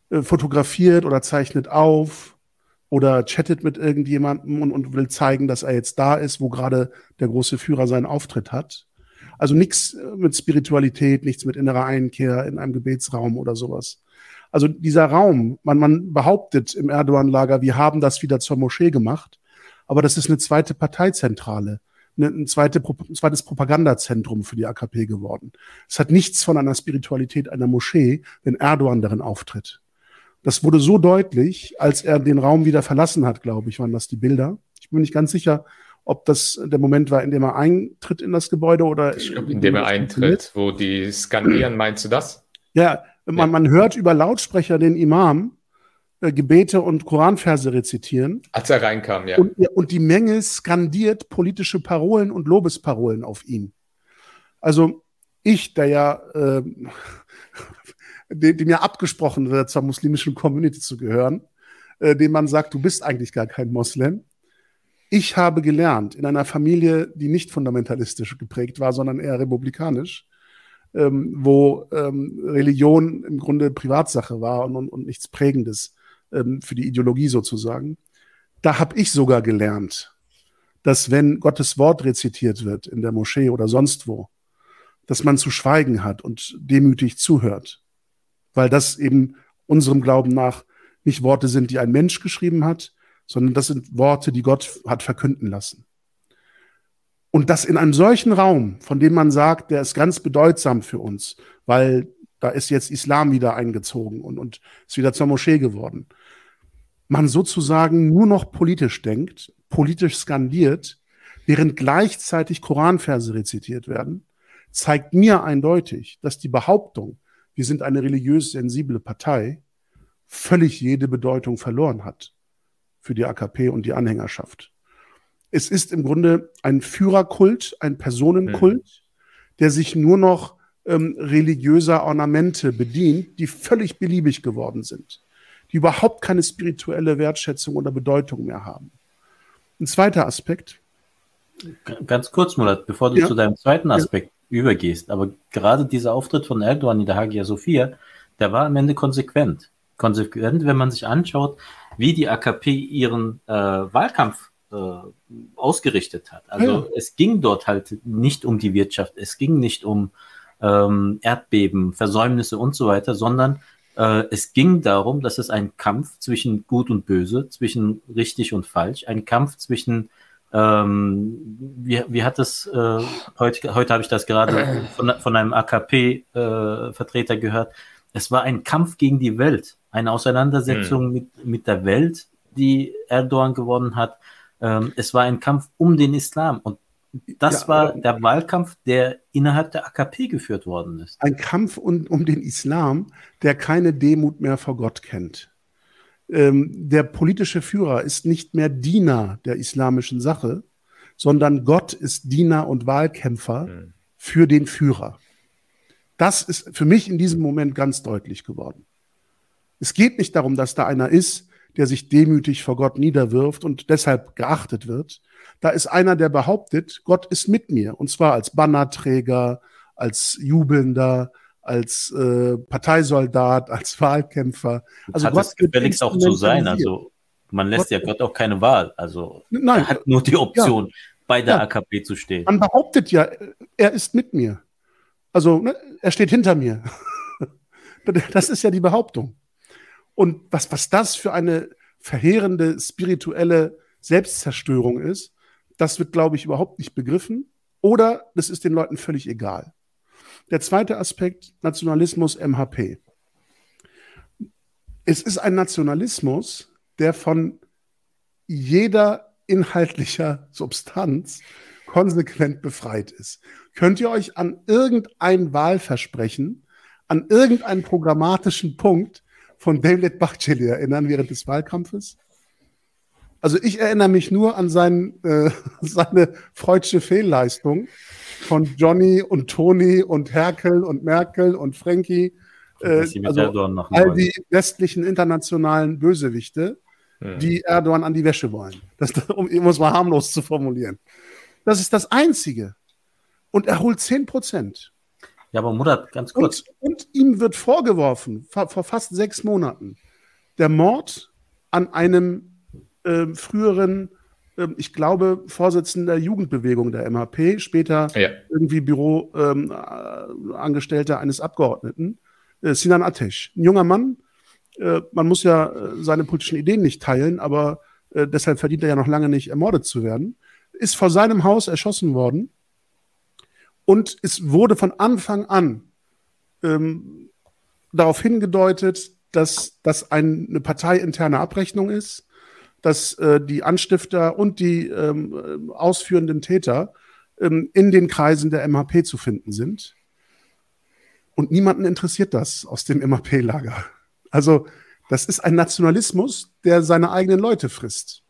äh, fotografiert oder zeichnet auf oder chattet mit irgendjemandem und, und will zeigen, dass er jetzt da ist, wo gerade der große Führer seinen Auftritt hat. Also nichts äh, mit Spiritualität, nichts mit innerer Einkehr in einem Gebetsraum oder sowas. Also dieser Raum, man, man behauptet im Erdogan-Lager, wir haben das wieder zur Moschee gemacht aber das ist eine zweite Parteizentrale, eine, ein, zweite, ein zweites Propagandazentrum für die AKP geworden. Es hat nichts von einer Spiritualität einer Moschee, wenn Erdogan darin auftritt. Das wurde so deutlich, als er den Raum wieder verlassen hat, glaube ich, waren das die Bilder. Ich bin nicht ganz sicher, ob das der Moment war, in dem er eintritt in das Gebäude oder. Ich glaube, in dem er eintritt, wo die skandieren, meinst du das? Ja, Man, ja. man hört über Lautsprecher den Imam äh, Gebete und Koranverse rezitieren. Als er reinkam, ja. Und, und die Menge skandiert politische Parolen und Lobesparolen auf ihn. Also ich, der ja, äh, dem, ja abgesprochen wird, zur muslimischen Community zu gehören, äh, dem man sagt, du bist eigentlich gar kein Moslem. Ich habe gelernt in einer Familie, die nicht fundamentalistisch geprägt war, sondern eher republikanisch, ähm, wo ähm, Religion im Grunde Privatsache war und, und, und nichts Prägendes ähm, für die Ideologie sozusagen. Da habe ich sogar gelernt, dass wenn Gottes Wort rezitiert wird in der Moschee oder sonst wo, dass man zu schweigen hat und demütig zuhört, weil das eben unserem Glauben nach nicht Worte sind, die ein Mensch geschrieben hat, sondern das sind Worte, die Gott hat verkünden lassen. Und das in einem solchen Raum, von dem man sagt, der ist ganz bedeutsam für uns, weil da ist jetzt Islam wieder eingezogen und, und ist wieder zur Moschee geworden. Man sozusagen nur noch politisch denkt, politisch skandiert, während gleichzeitig Koranverse rezitiert werden, zeigt mir eindeutig, dass die Behauptung, wir sind eine religiös sensible Partei, völlig jede Bedeutung verloren hat für die AKP und die Anhängerschaft. Es ist im Grunde ein Führerkult, ein Personenkult, mhm. der sich nur noch ähm, religiöser Ornamente bedient, die völlig beliebig geworden sind, die überhaupt keine spirituelle Wertschätzung oder Bedeutung mehr haben. Ein zweiter Aspekt. Ganz kurz, Murat, bevor du ja. zu deinem zweiten Aspekt ja. übergehst, aber gerade dieser Auftritt von Erdogan in der Hagia Sophia, der war am Ende konsequent. Konsequent, wenn man sich anschaut, wie die AKP ihren äh, Wahlkampf äh, ausgerichtet hat. Also ja. es ging dort halt nicht um die Wirtschaft, es ging nicht um ähm, Erdbeben, Versäumnisse und so weiter, sondern äh, es ging darum, dass es ein Kampf zwischen Gut und Böse, zwischen richtig und falsch, ein Kampf zwischen ähm, wie, wie hat es äh, heute, heute habe ich das gerade von, von einem AKP-Vertreter äh, gehört. Es war ein Kampf gegen die Welt, eine Auseinandersetzung hm. mit, mit der Welt, die Erdogan gewonnen hat. Ähm, es war ein Kampf um den Islam. Und das ja, war der Wahlkampf, der innerhalb der AKP geführt worden ist. Ein Kampf um, um den Islam, der keine Demut mehr vor Gott kennt. Ähm, der politische Führer ist nicht mehr Diener der islamischen Sache, sondern Gott ist Diener und Wahlkämpfer mhm. für den Führer. Das ist für mich in diesem Moment ganz deutlich geworden. Es geht nicht darum, dass da einer ist, der sich demütig vor Gott niederwirft und deshalb geachtet wird, da ist einer, der behauptet, Gott ist mit mir. Und zwar als Bannerträger, als Jubelnder, als äh, Parteisoldat, als Wahlkämpfer. Also Hat Gott es gefälligst auch zu sein. Also man lässt Gott, ja Gott auch keine Wahl. Also Nein, er hat nur die Option, ja, bei der ja, AKP zu stehen. Man behauptet ja, er ist mit mir. Also ne, er steht hinter mir. das ist ja die Behauptung. Und was, was das für eine verheerende spirituelle Selbstzerstörung ist, das wird, glaube ich, überhaupt nicht begriffen oder das ist den Leuten völlig egal. Der zweite Aspekt, Nationalismus MHP. Es ist ein Nationalismus, der von jeder inhaltlicher Substanz konsequent befreit ist. Könnt ihr euch an irgendein Wahlversprechen, an irgendeinen programmatischen Punkt von David Bachcheli erinnern während des Wahlkampfes? Also ich erinnere mich nur an sein, äh, seine freudsche Fehlleistung von Johnny und Toni und Herkel und Merkel und Frankie. Äh, also all die westlichen internationalen Bösewichte, ja. die Erdogan an die Wäsche wollen. Das, um es mal harmlos zu formulieren. Das ist das Einzige. Und er holt 10 Prozent. Ja, aber Murat, ganz kurz. Und, und ihm wird vorgeworfen, vor, vor fast sechs Monaten, der Mord an einem äh, früheren, äh, ich glaube, Vorsitzender der Jugendbewegung der MHP, später ja. irgendwie Büroangestellter ähm, eines Abgeordneten, äh, Sinan Atesh. Ein junger Mann, äh, man muss ja äh, seine politischen Ideen nicht teilen, aber äh, deshalb verdient er ja noch lange nicht, ermordet zu werden, ist vor seinem Haus erschossen worden und es wurde von Anfang an ähm, darauf hingedeutet, dass das ein, eine parteiinterne Abrechnung ist, dass äh, die Anstifter und die ähm, ausführenden Täter ähm, in den Kreisen der MHP zu finden sind. Und niemanden interessiert das aus dem MAP-Lager. Also das ist ein Nationalismus, der seine eigenen Leute frisst.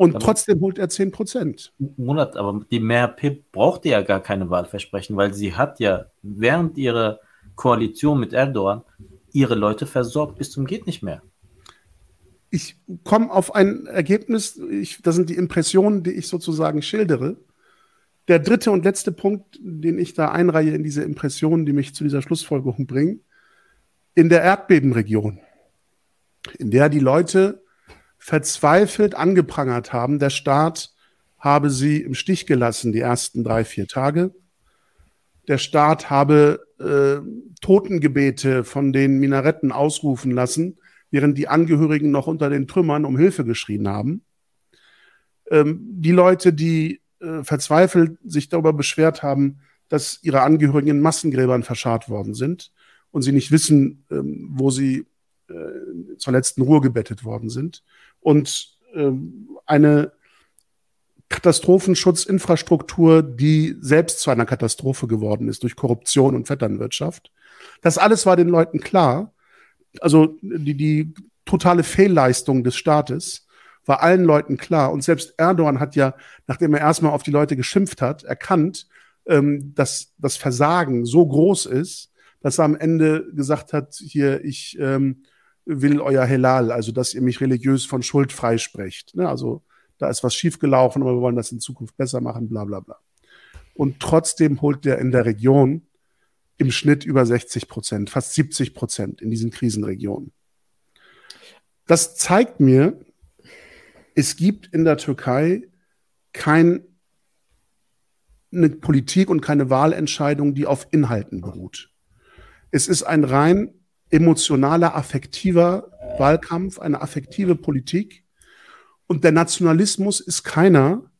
Und aber trotzdem holt er 10 Prozent. Monat, aber die MRP brauchte ja gar keine Wahlversprechen, weil sie hat ja während ihrer Koalition mit Erdogan ihre Leute versorgt bis zum geht nicht mehr. Ich komme auf ein Ergebnis, ich, das sind die Impressionen, die ich sozusagen schildere. Der dritte und letzte Punkt, den ich da einreihe in diese Impressionen, die mich zu dieser Schlussfolgerung bringen, in der Erdbebenregion, in der die Leute verzweifelt angeprangert haben, der Staat habe sie im Stich gelassen die ersten drei, vier Tage. Der Staat habe äh, Totengebete von den Minaretten ausrufen lassen, während die Angehörigen noch unter den Trümmern um Hilfe geschrien haben. Ähm, die Leute, die äh, verzweifelt sich darüber beschwert haben, dass ihre Angehörigen in Massengräbern verscharrt worden sind und sie nicht wissen, ähm, wo sie äh, zur letzten Ruhe gebettet worden sind und ähm, eine Katastrophenschutzinfrastruktur, die selbst zu einer Katastrophe geworden ist durch Korruption und Vetternwirtschaft. Das alles war den Leuten klar. Also die, die totale Fehlleistung des Staates war allen Leuten klar. Und selbst Erdogan hat ja, nachdem er erstmal auf die Leute geschimpft hat, erkannt, ähm, dass das Versagen so groß ist, dass er am Ende gesagt hat, hier, ich ähm, will euer Helal, also dass ihr mich religiös von Schuld freisprecht. Ne? Also da ist was schiefgelaufen, aber wir wollen das in Zukunft besser machen, bla bla bla. Und trotzdem holt der in der Region im Schnitt über 60 Prozent, fast 70 Prozent in diesen Krisenregionen. Das zeigt mir, es gibt in der Türkei keine Politik und keine Wahlentscheidung, die auf Inhalten beruht. Es ist ein rein emotionaler, affektiver Wahlkampf, eine affektive Politik. Und der Nationalismus ist keiner,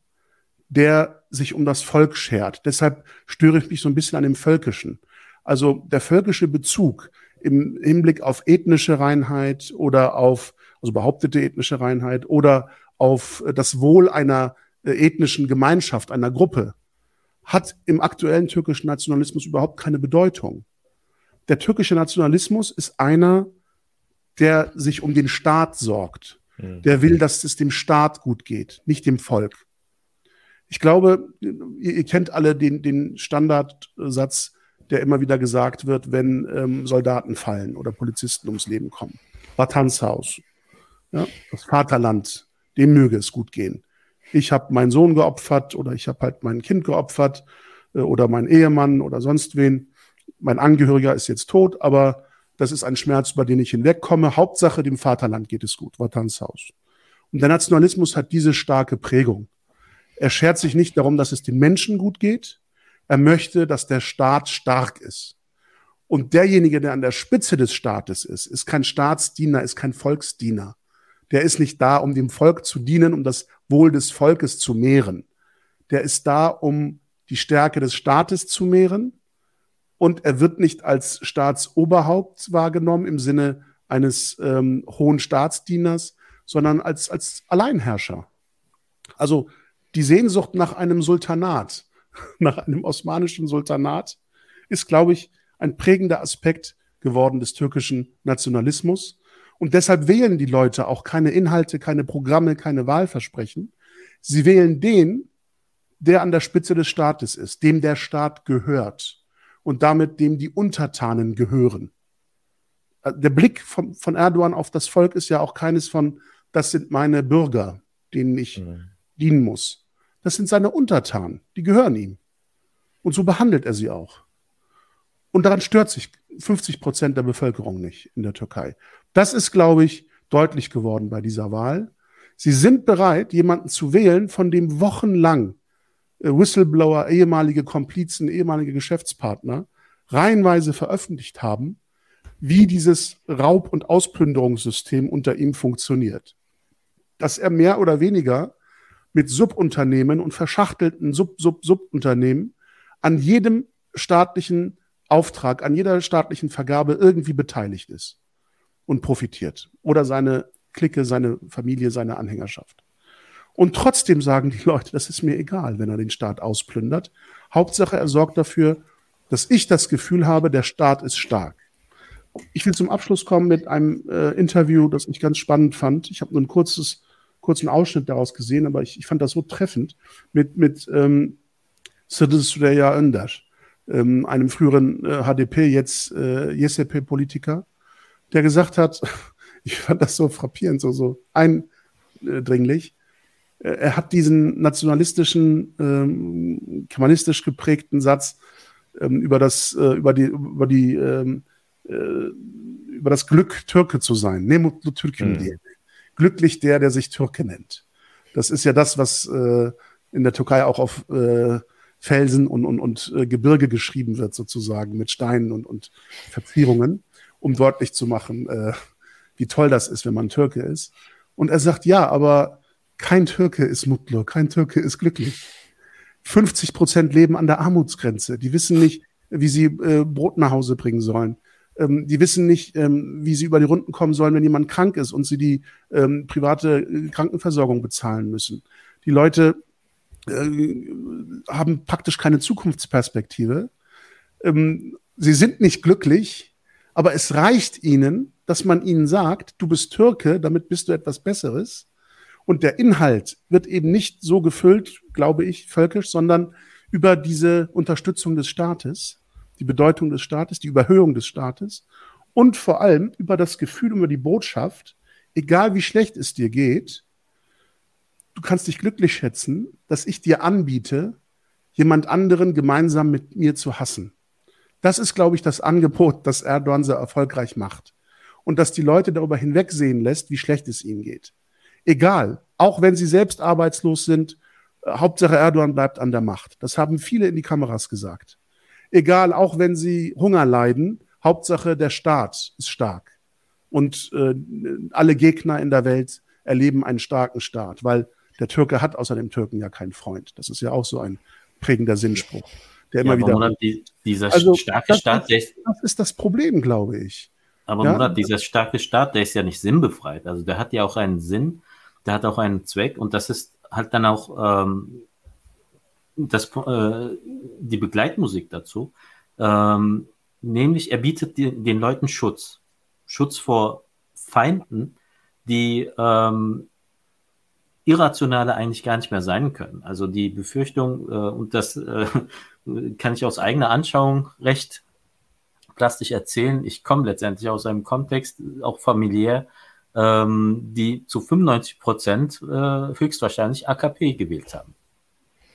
der sich um das Volk schert. Deshalb störe ich mich so ein bisschen an dem Völkischen. Also der völkische Bezug im Hinblick auf ethnische Reinheit oder auf, also behauptete ethnische Reinheit oder auf das Wohl einer ethnischen Gemeinschaft, einer Gruppe, hat im aktuellen türkischen Nationalismus überhaupt keine Bedeutung der türkische Nationalismus ist einer, der sich um den Staat sorgt. Mhm. Der will, dass es dem Staat gut geht, nicht dem Volk. Ich glaube, ihr, ihr kennt alle den, den, Standardsatz, der immer wieder gesagt wird, wenn ähm, Soldaten fallen oder Polizisten ums Leben kommen. Vatanshaus, ja, das Vaterland, dem möge es gut gehen. Ich habe meinen Sohn geopfert oder ich habe halt mein Kind geopfert äh, oder meinen Ehemann oder sonst wen mein Angehöriger ist jetzt tot, aber das ist ein Schmerz, über den ich hinwegkomme. Hauptsache, dem Vaterland geht es gut, Vatanshaus. Und der Nationalismus hat diese starke Prägung. Er schert sich nicht darum, dass es den Menschen gut geht. Er möchte, dass der Staat stark ist. Und derjenige, der an der Spitze des Staates ist, ist kein Staatsdiener, ist kein Volksdiener. Der ist nicht da, um dem Volk zu dienen, um das Wohl des Volkes zu mehren. Der ist da, um die Stärke des Staates zu mehren und er wird nicht als Staatsoberhaupt wahrgenommen im Sinne eines ähm, hohen Staatsdieners, sondern als, als Alleinherrscher. Also die Sehnsucht nach einem Sultanat, nach einem osmanischen Sultanat, ist, glaube ich, ein prägender Aspekt geworden des türkischen Nationalismus. Und deshalb wählen die Leute auch keine Inhalte, keine Programme, keine Wahlversprechen. Sie wählen den, der an der Spitze des Staates ist, dem der Staat gehört und damit dem die Untertanen gehören. Äh, der Blick von, von Erdogan auf das Volk ist ja auch keines von, das sind meine Bürger, denen ich mhm. dienen muss. Das sind seine Untertanen, die gehören ihm. Und so behandelt er sie auch. Und daran stört sich 50 Prozent der Bevölkerung nicht in der Türkei. Das ist, glaube ich, deutlich geworden bei dieser Wahl. Sie sind bereit, jemanden zu wählen, von dem wochenlang Whistleblower, ehemalige Komplizen, ehemalige Geschäftspartner reihenweise veröffentlicht haben, wie dieses Raub- und Ausplünderungssystem unter ihm funktioniert. Dass er mehr oder weniger mit Subunternehmen und verschachtelten Sub-Sub-Subunternehmen an jedem staatlichen Auftrag, an jeder staatlichen Vergabe irgendwie beteiligt ist und profitiert. Oder seine Clique, seine Familie, seine Anhängerschaft. Und trotzdem sagen die Leute, das ist mir egal, wenn er den Staat ausplündert. Hauptsache, er sorgt dafür, dass ich das Gefühl habe, der Staat ist stark. Ich will zum Abschluss kommen mit einem äh, Interview, das ich ganz spannend fand. Ich habe nur ein kurzes, kurzen Ausschnitt daraus gesehen, aber ich, ich fand das so treffend mit, mit ähm, Sırrı Süreyya Önder, ähm, einem früheren äh, HDP, jetzt äh, YSP-Politiker, der gesagt hat, ich fand das so frappierend, so, so eindringlich, er hat diesen nationalistischen, ähm, kemanistisch geprägten Satz ähm, über das, äh, über die, über die, ähm, äh, über das Glück, Türke zu sein. Ne mutlu Türken mhm. Glücklich der, der sich Türke nennt. Das ist ja das, was äh, in der Türkei auch auf äh, Felsen und, und, und äh, Gebirge geschrieben wird, sozusagen, mit Steinen und, und Verzierungen, um deutlich zu machen, äh, wie toll das ist, wenn man Türke ist. Und er sagt, ja, aber kein Türke ist mutlo, kein Türke ist glücklich. 50 Prozent leben an der Armutsgrenze. Die wissen nicht, wie sie äh, Brot nach Hause bringen sollen. Ähm, die wissen nicht, ähm, wie sie über die Runden kommen sollen, wenn jemand krank ist und sie die ähm, private äh, Krankenversorgung bezahlen müssen. Die Leute äh, haben praktisch keine Zukunftsperspektive. Ähm, sie sind nicht glücklich, aber es reicht ihnen, dass man ihnen sagt, du bist Türke, damit bist du etwas Besseres. Und der Inhalt wird eben nicht so gefüllt, glaube ich, völkisch, sondern über diese Unterstützung des Staates, die Bedeutung des Staates, die Überhöhung des Staates und vor allem über das Gefühl, über die Botschaft, egal wie schlecht es dir geht, du kannst dich glücklich schätzen, dass ich dir anbiete, jemand anderen gemeinsam mit mir zu hassen. Das ist, glaube ich, das Angebot, das Erdogan so erfolgreich macht. Und dass die Leute darüber hinwegsehen lässt, wie schlecht es ihnen geht. Egal, auch wenn sie selbst arbeitslos sind, äh, Hauptsache Erdogan bleibt an der Macht. Das haben viele in die Kameras gesagt. Egal, auch wenn sie Hunger leiden, Hauptsache der Staat ist stark. Und äh, alle Gegner in der Welt erleben einen starken Staat, weil der Türke hat außer dem Türken ja keinen Freund. Das ist ja auch so ein prägender Sinnspruch, der immer ja, wieder. Monat, die, dieser also, starke das, Staat, das, das ist das Problem, glaube ich. Aber ja? Murat, dieser starke Staat, der ist ja nicht sinnbefreit. Also der hat ja auch einen Sinn, der hat auch einen Zweck und das ist halt dann auch ähm, das, äh, die Begleitmusik dazu. Ähm, nämlich er bietet die, den Leuten Schutz. Schutz vor Feinden, die ähm, irrationale eigentlich gar nicht mehr sein können. Also die Befürchtung, äh, und das äh, kann ich aus eigener Anschauung recht plastisch erzählen. Ich komme letztendlich aus einem Kontext, auch familiär, ähm, die zu 95 Prozent äh, höchstwahrscheinlich AKP gewählt haben.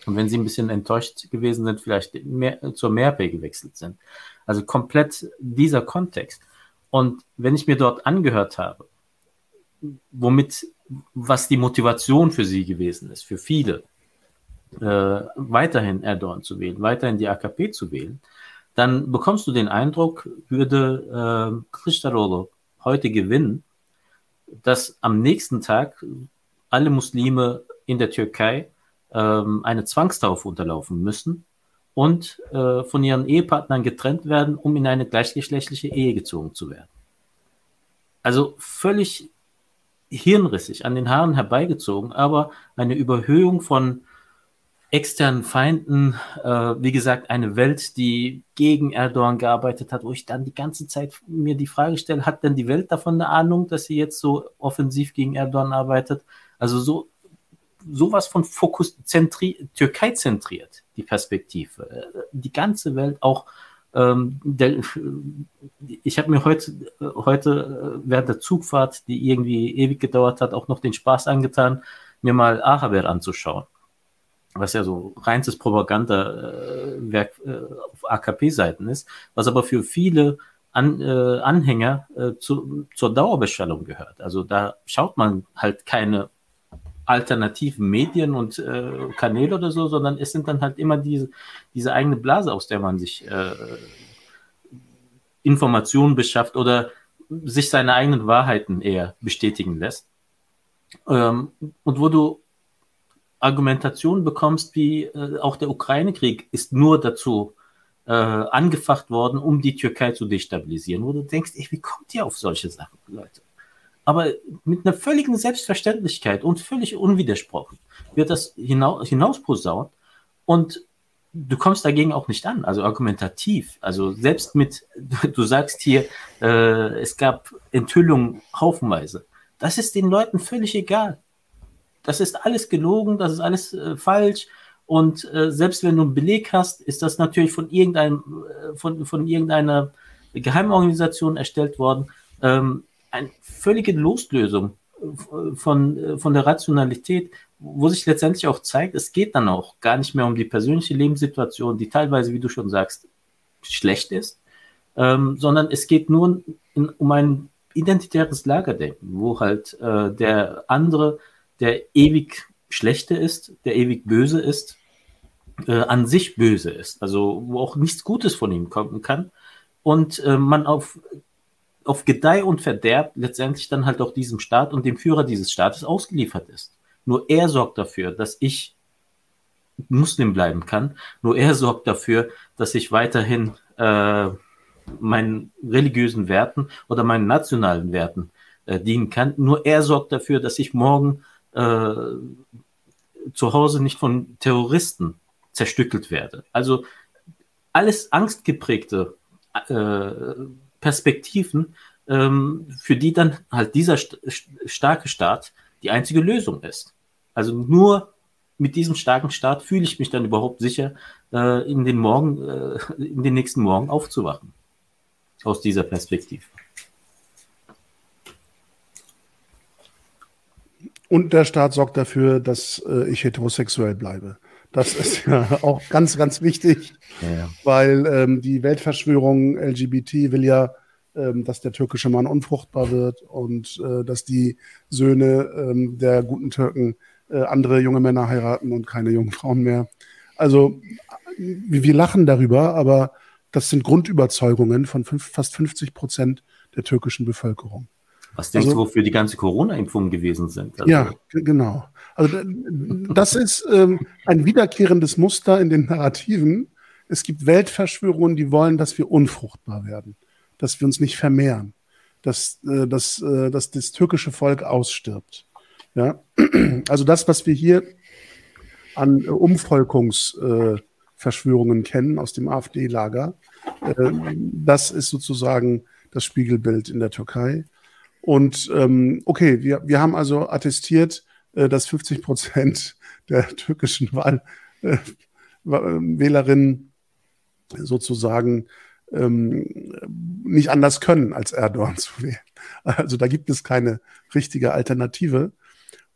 Und wenn sie ein bisschen enttäuscht gewesen sind, vielleicht mehr, zur MERP gewechselt sind. Also komplett dieser Kontext. Und wenn ich mir dort angehört habe, womit, was die Motivation für sie gewesen ist, für viele, äh, weiterhin Erdogan zu wählen, weiterhin die AKP zu wählen, dann bekommst du den Eindruck, würde äh, Kılıçdaroğlu heute gewinnen, dass am nächsten Tag alle Muslime in der Türkei ähm, eine Zwangstaufe unterlaufen müssen und äh, von ihren Ehepartnern getrennt werden, um in eine gleichgeschlechtliche Ehe gezogen zu werden. Also völlig hirnrissig, an den Haaren herbeigezogen, aber eine Überhöhung von externen Feinden, äh, wie gesagt, eine Welt, die gegen Erdogan gearbeitet hat, wo ich dann die ganze Zeit mir die Frage stelle, hat denn die Welt davon eine Ahnung, dass sie jetzt so offensiv gegen Erdogan arbeitet? Also so sowas von Fokus zentri Türkei zentriert, die Perspektive. Äh, die ganze Welt auch ähm, der, ich habe mir heute, heute während der Zugfahrt, die irgendwie ewig gedauert hat, auch noch den Spaß angetan, mir mal Araber anzuschauen was ja so reinstes Propagandawerk äh, auf AKP-Seiten ist, was aber für viele An, äh, Anhänger äh, zu, zur Dauerbeschallung gehört. Also da schaut man halt keine alternativen Medien und äh, Kanäle oder so, sondern es sind dann halt immer diese, diese eigene Blase, aus der man sich äh, Informationen beschafft oder sich seine eigenen Wahrheiten eher bestätigen lässt. Ähm, und wo du Argumentation bekommst, wie äh, auch der Ukraine-Krieg ist nur dazu äh, angefacht worden, um die Türkei zu destabilisieren, wo du denkst, ey, wie kommt ihr auf solche Sachen, Leute? Aber mit einer völligen Selbstverständlichkeit und völlig unwidersprochen wird das hinaus, hinausposaunt und du kommst dagegen auch nicht an, also argumentativ. Also selbst mit, du sagst hier, äh, es gab Enthüllungen haufenweise. Das ist den Leuten völlig egal. Das ist alles gelogen, das ist alles äh, falsch. Und äh, selbst wenn du einen Beleg hast, ist das natürlich von irgendeinem, äh, von, von irgendeiner Geheimorganisation erstellt worden. Ähm, eine völlige Loslösung äh, von, äh, von der Rationalität, wo sich letztendlich auch zeigt, es geht dann auch gar nicht mehr um die persönliche Lebenssituation, die teilweise, wie du schon sagst, schlecht ist, ähm, sondern es geht nur in, um ein identitäres Lagerdenken, wo halt äh, der andere, der ewig schlechte ist, der ewig böse ist, äh, an sich böse ist, also wo auch nichts Gutes von ihm kommen kann und äh, man auf auf Gedeih und Verderb letztendlich dann halt auch diesem Staat und dem Führer dieses Staates ausgeliefert ist. Nur er sorgt dafür, dass ich Muslim bleiben kann. Nur er sorgt dafür, dass ich weiterhin äh, meinen religiösen Werten oder meinen nationalen Werten äh, dienen kann. Nur er sorgt dafür, dass ich morgen äh, zu Hause nicht von Terroristen zerstückelt werde. Also alles angstgeprägte äh, Perspektiven, ähm, für die dann halt dieser st starke Staat die einzige Lösung ist. Also nur mit diesem starken Staat fühle ich mich dann überhaupt sicher, äh, in den Morgen, äh, in den nächsten Morgen aufzuwachen. Aus dieser Perspektive. Und der Staat sorgt dafür, dass äh, ich heterosexuell bleibe. Das ist ja auch ganz, ganz wichtig, ja. weil ähm, die Weltverschwörung LGBT will ja, ähm, dass der türkische Mann unfruchtbar wird und äh, dass die Söhne ähm, der guten Türken äh, andere junge Männer heiraten und keine jungen Frauen mehr. Also wir lachen darüber, aber das sind Grundüberzeugungen von fünf, fast 50 Prozent der türkischen Bevölkerung. Was denkst also, du, wofür die ganze Corona-Impfungen gewesen sind? Also, ja, genau. Also das ist ähm, ein wiederkehrendes Muster in den Narrativen. Es gibt Weltverschwörungen, die wollen, dass wir unfruchtbar werden, dass wir uns nicht vermehren, dass, äh, dass, äh, dass das türkische Volk ausstirbt. Ja? Also das, was wir hier an äh, Umvolkungsverschwörungen äh, kennen aus dem AfD-Lager, äh, das ist sozusagen das Spiegelbild in der Türkei. Und ähm, okay, wir, wir haben also attestiert, äh, dass 50 Prozent der türkischen Wahl, äh, Wählerinnen sozusagen ähm, nicht anders können, als Erdogan zu wählen. Also da gibt es keine richtige Alternative.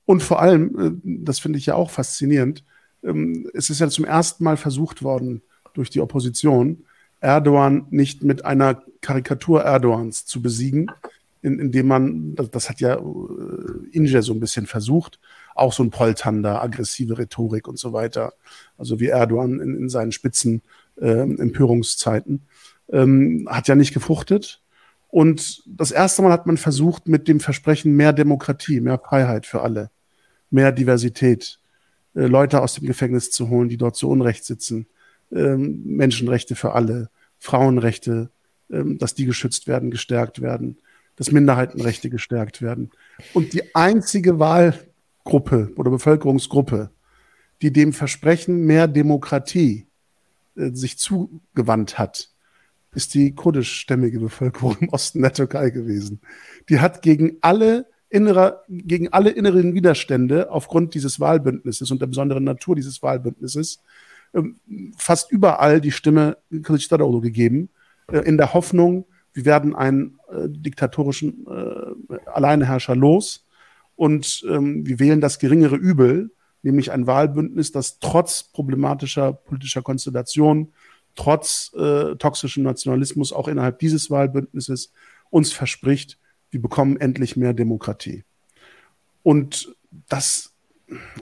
Und vor allem, äh, das finde ich ja auch faszinierend, ähm, es ist ja zum ersten Mal versucht worden durch die Opposition, Erdogan nicht mit einer Karikatur Erdogans zu besiegen, in, indem man, das, hat ja äh, Inge so ein bisschen versucht, auch so ein Poltander, aggressive Rhetorik und so weiter, also wie Erdogan in, in seinen Spitzen äh, Empörungszeiten, ähm, hat ja nicht gefruchtet. Und das erste Mal hat man versucht, mit dem Versprechen mehr Demokratie, mehr Freiheit für alle, mehr Diversität, äh, Leute aus dem Gefängnis zu holen, die dort zu Unrecht sitzen, ähm, Menschenrechte für alle, Frauenrechte, ähm, dass die geschützt werden, gestärkt werden dass Minderheitenrechte gestärkt werden. Und die einzige Wahlgruppe oder Bevölkerungsgruppe, die dem Versprechen mehr Demokratie äh, sich zugewandt hat, ist die kurdischstämmige Bevölkerung im Osten der Türkei gewesen. Die hat gegen alle innerer, gegen alle inneren Widerstände aufgrund dieses Wahlbündnisses und der besonderen Natur dieses Wahlbündnisses ähm, fast überall die Stimme Kılıçdaroğlu gegeben, äh, in der Hoffnung, wir werden einen äh, diktatorischen äh, Alleinherrscher los und ähm, wir wählen das geringere Übel, nämlich ein Wahlbündnis, das trotz problematischer politischer Konstellation, trotz äh, toxischem Nationalismus auch innerhalb dieses Wahlbündnisses uns verspricht, wir bekommen endlich mehr Demokratie. Und das,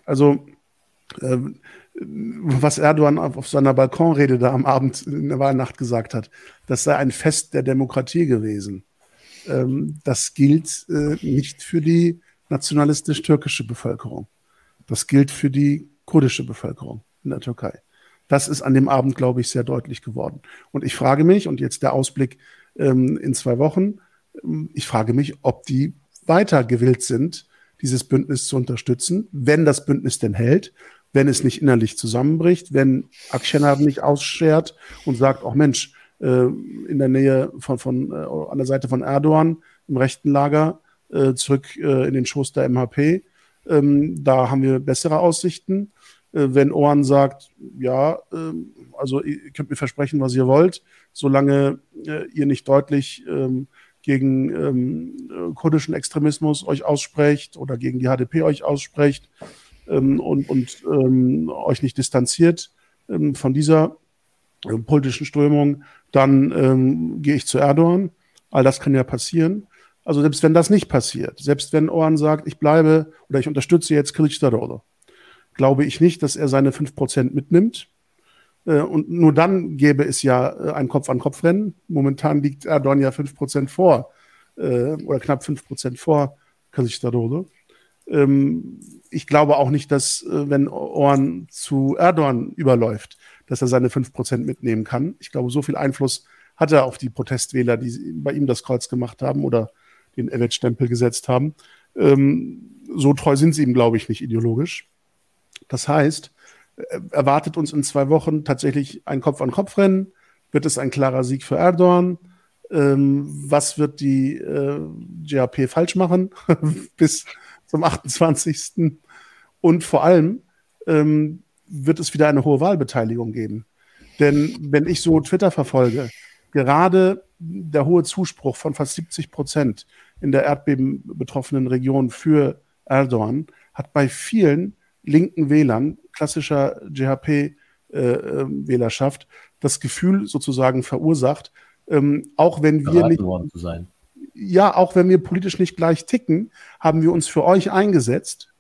also äh, was Erdogan auf seiner Balkonrede da am Abend in der Wahlnacht gesagt hat, das sei ein Fest der Demokratie gewesen. Ähm, das gilt äh, nicht für die nationalistisch-türkische Bevölkerung. Das gilt für die kurdische Bevölkerung in der Türkei. Das ist an dem Abend, glaube ich, sehr deutlich geworden. Und ich frage mich, und jetzt der Ausblick ähm, in zwei Wochen, ähm, ich frage mich, ob die weiter gewillt sind, dieses Bündnis zu unterstützen, wenn das Bündnis denn hält wenn es nicht innerlich zusammenbricht, wenn Akşener nicht ausschert und sagt, auch oh Mensch, äh, in der Nähe von, von äh, an der Seite von Erdogan im rechten Lager äh, zurück äh, in den Schoß der MHP. Ähm, da haben wir bessere Aussichten. Äh, wenn Ohren sagt, ja, ähm, also ihr könnt mir versprechen, was ihr wollt, solange äh, ihr nicht deutlich ähm, gegen ähm, kurdischen Extremismus euch aussprecht oder gegen die HDP euch aussprecht ähm, und, und ähm, euch nicht distanziert ähm, von dieser äh, politischen Strömung, dann ähm, gehe ich zu Erdogan. All das kann ja passieren. Also selbst wenn das nicht passiert, selbst wenn Oran sagt, ich bleibe oder ich unterstütze jetzt Kılıçdaroğlu, glaube ich nicht, dass er seine 5% mitnimmt. Äh, und nur dann gäbe es ja äh, ein Kopf-an-Kopf-Rennen. Momentan liegt Erdogan ja 5% vor äh, oder knapp 5% vor Kılıçdaroğlu. Ähm, ich glaube auch nicht, dass, wenn Oran zu Erdogan überläuft, dass er seine 5% mitnehmen kann. Ich glaube, so viel Einfluss hat er auf die Protestwähler, die bei ihm das Kreuz gemacht haben oder den Evet-Stempel gesetzt haben. Ähm, so treu sind sie ihm, glaube ich, nicht ideologisch. Das heißt, erwartet uns in zwei Wochen tatsächlich ein Kopf-an-Kopf-Rennen. Wird es ein klarer Sieg für Erdogan? Ähm, was wird die äh, GAP falsch machen bis zum 28. Und vor allem ähm, wird es wieder eine hohe Wahlbeteiligung geben. Denn wenn ich so Twitter verfolge, gerade der hohe Zuspruch von fast 70 Prozent in der Erdbeben betroffenen Region für Erdogan hat bei vielen linken Wählern, klassischer GHP-Wählerschaft, äh, ähm, das Gefühl sozusagen verursacht, ähm, auch wenn wir nicht, ja, auch wenn wir politisch nicht gleich ticken, haben wir uns für euch eingesetzt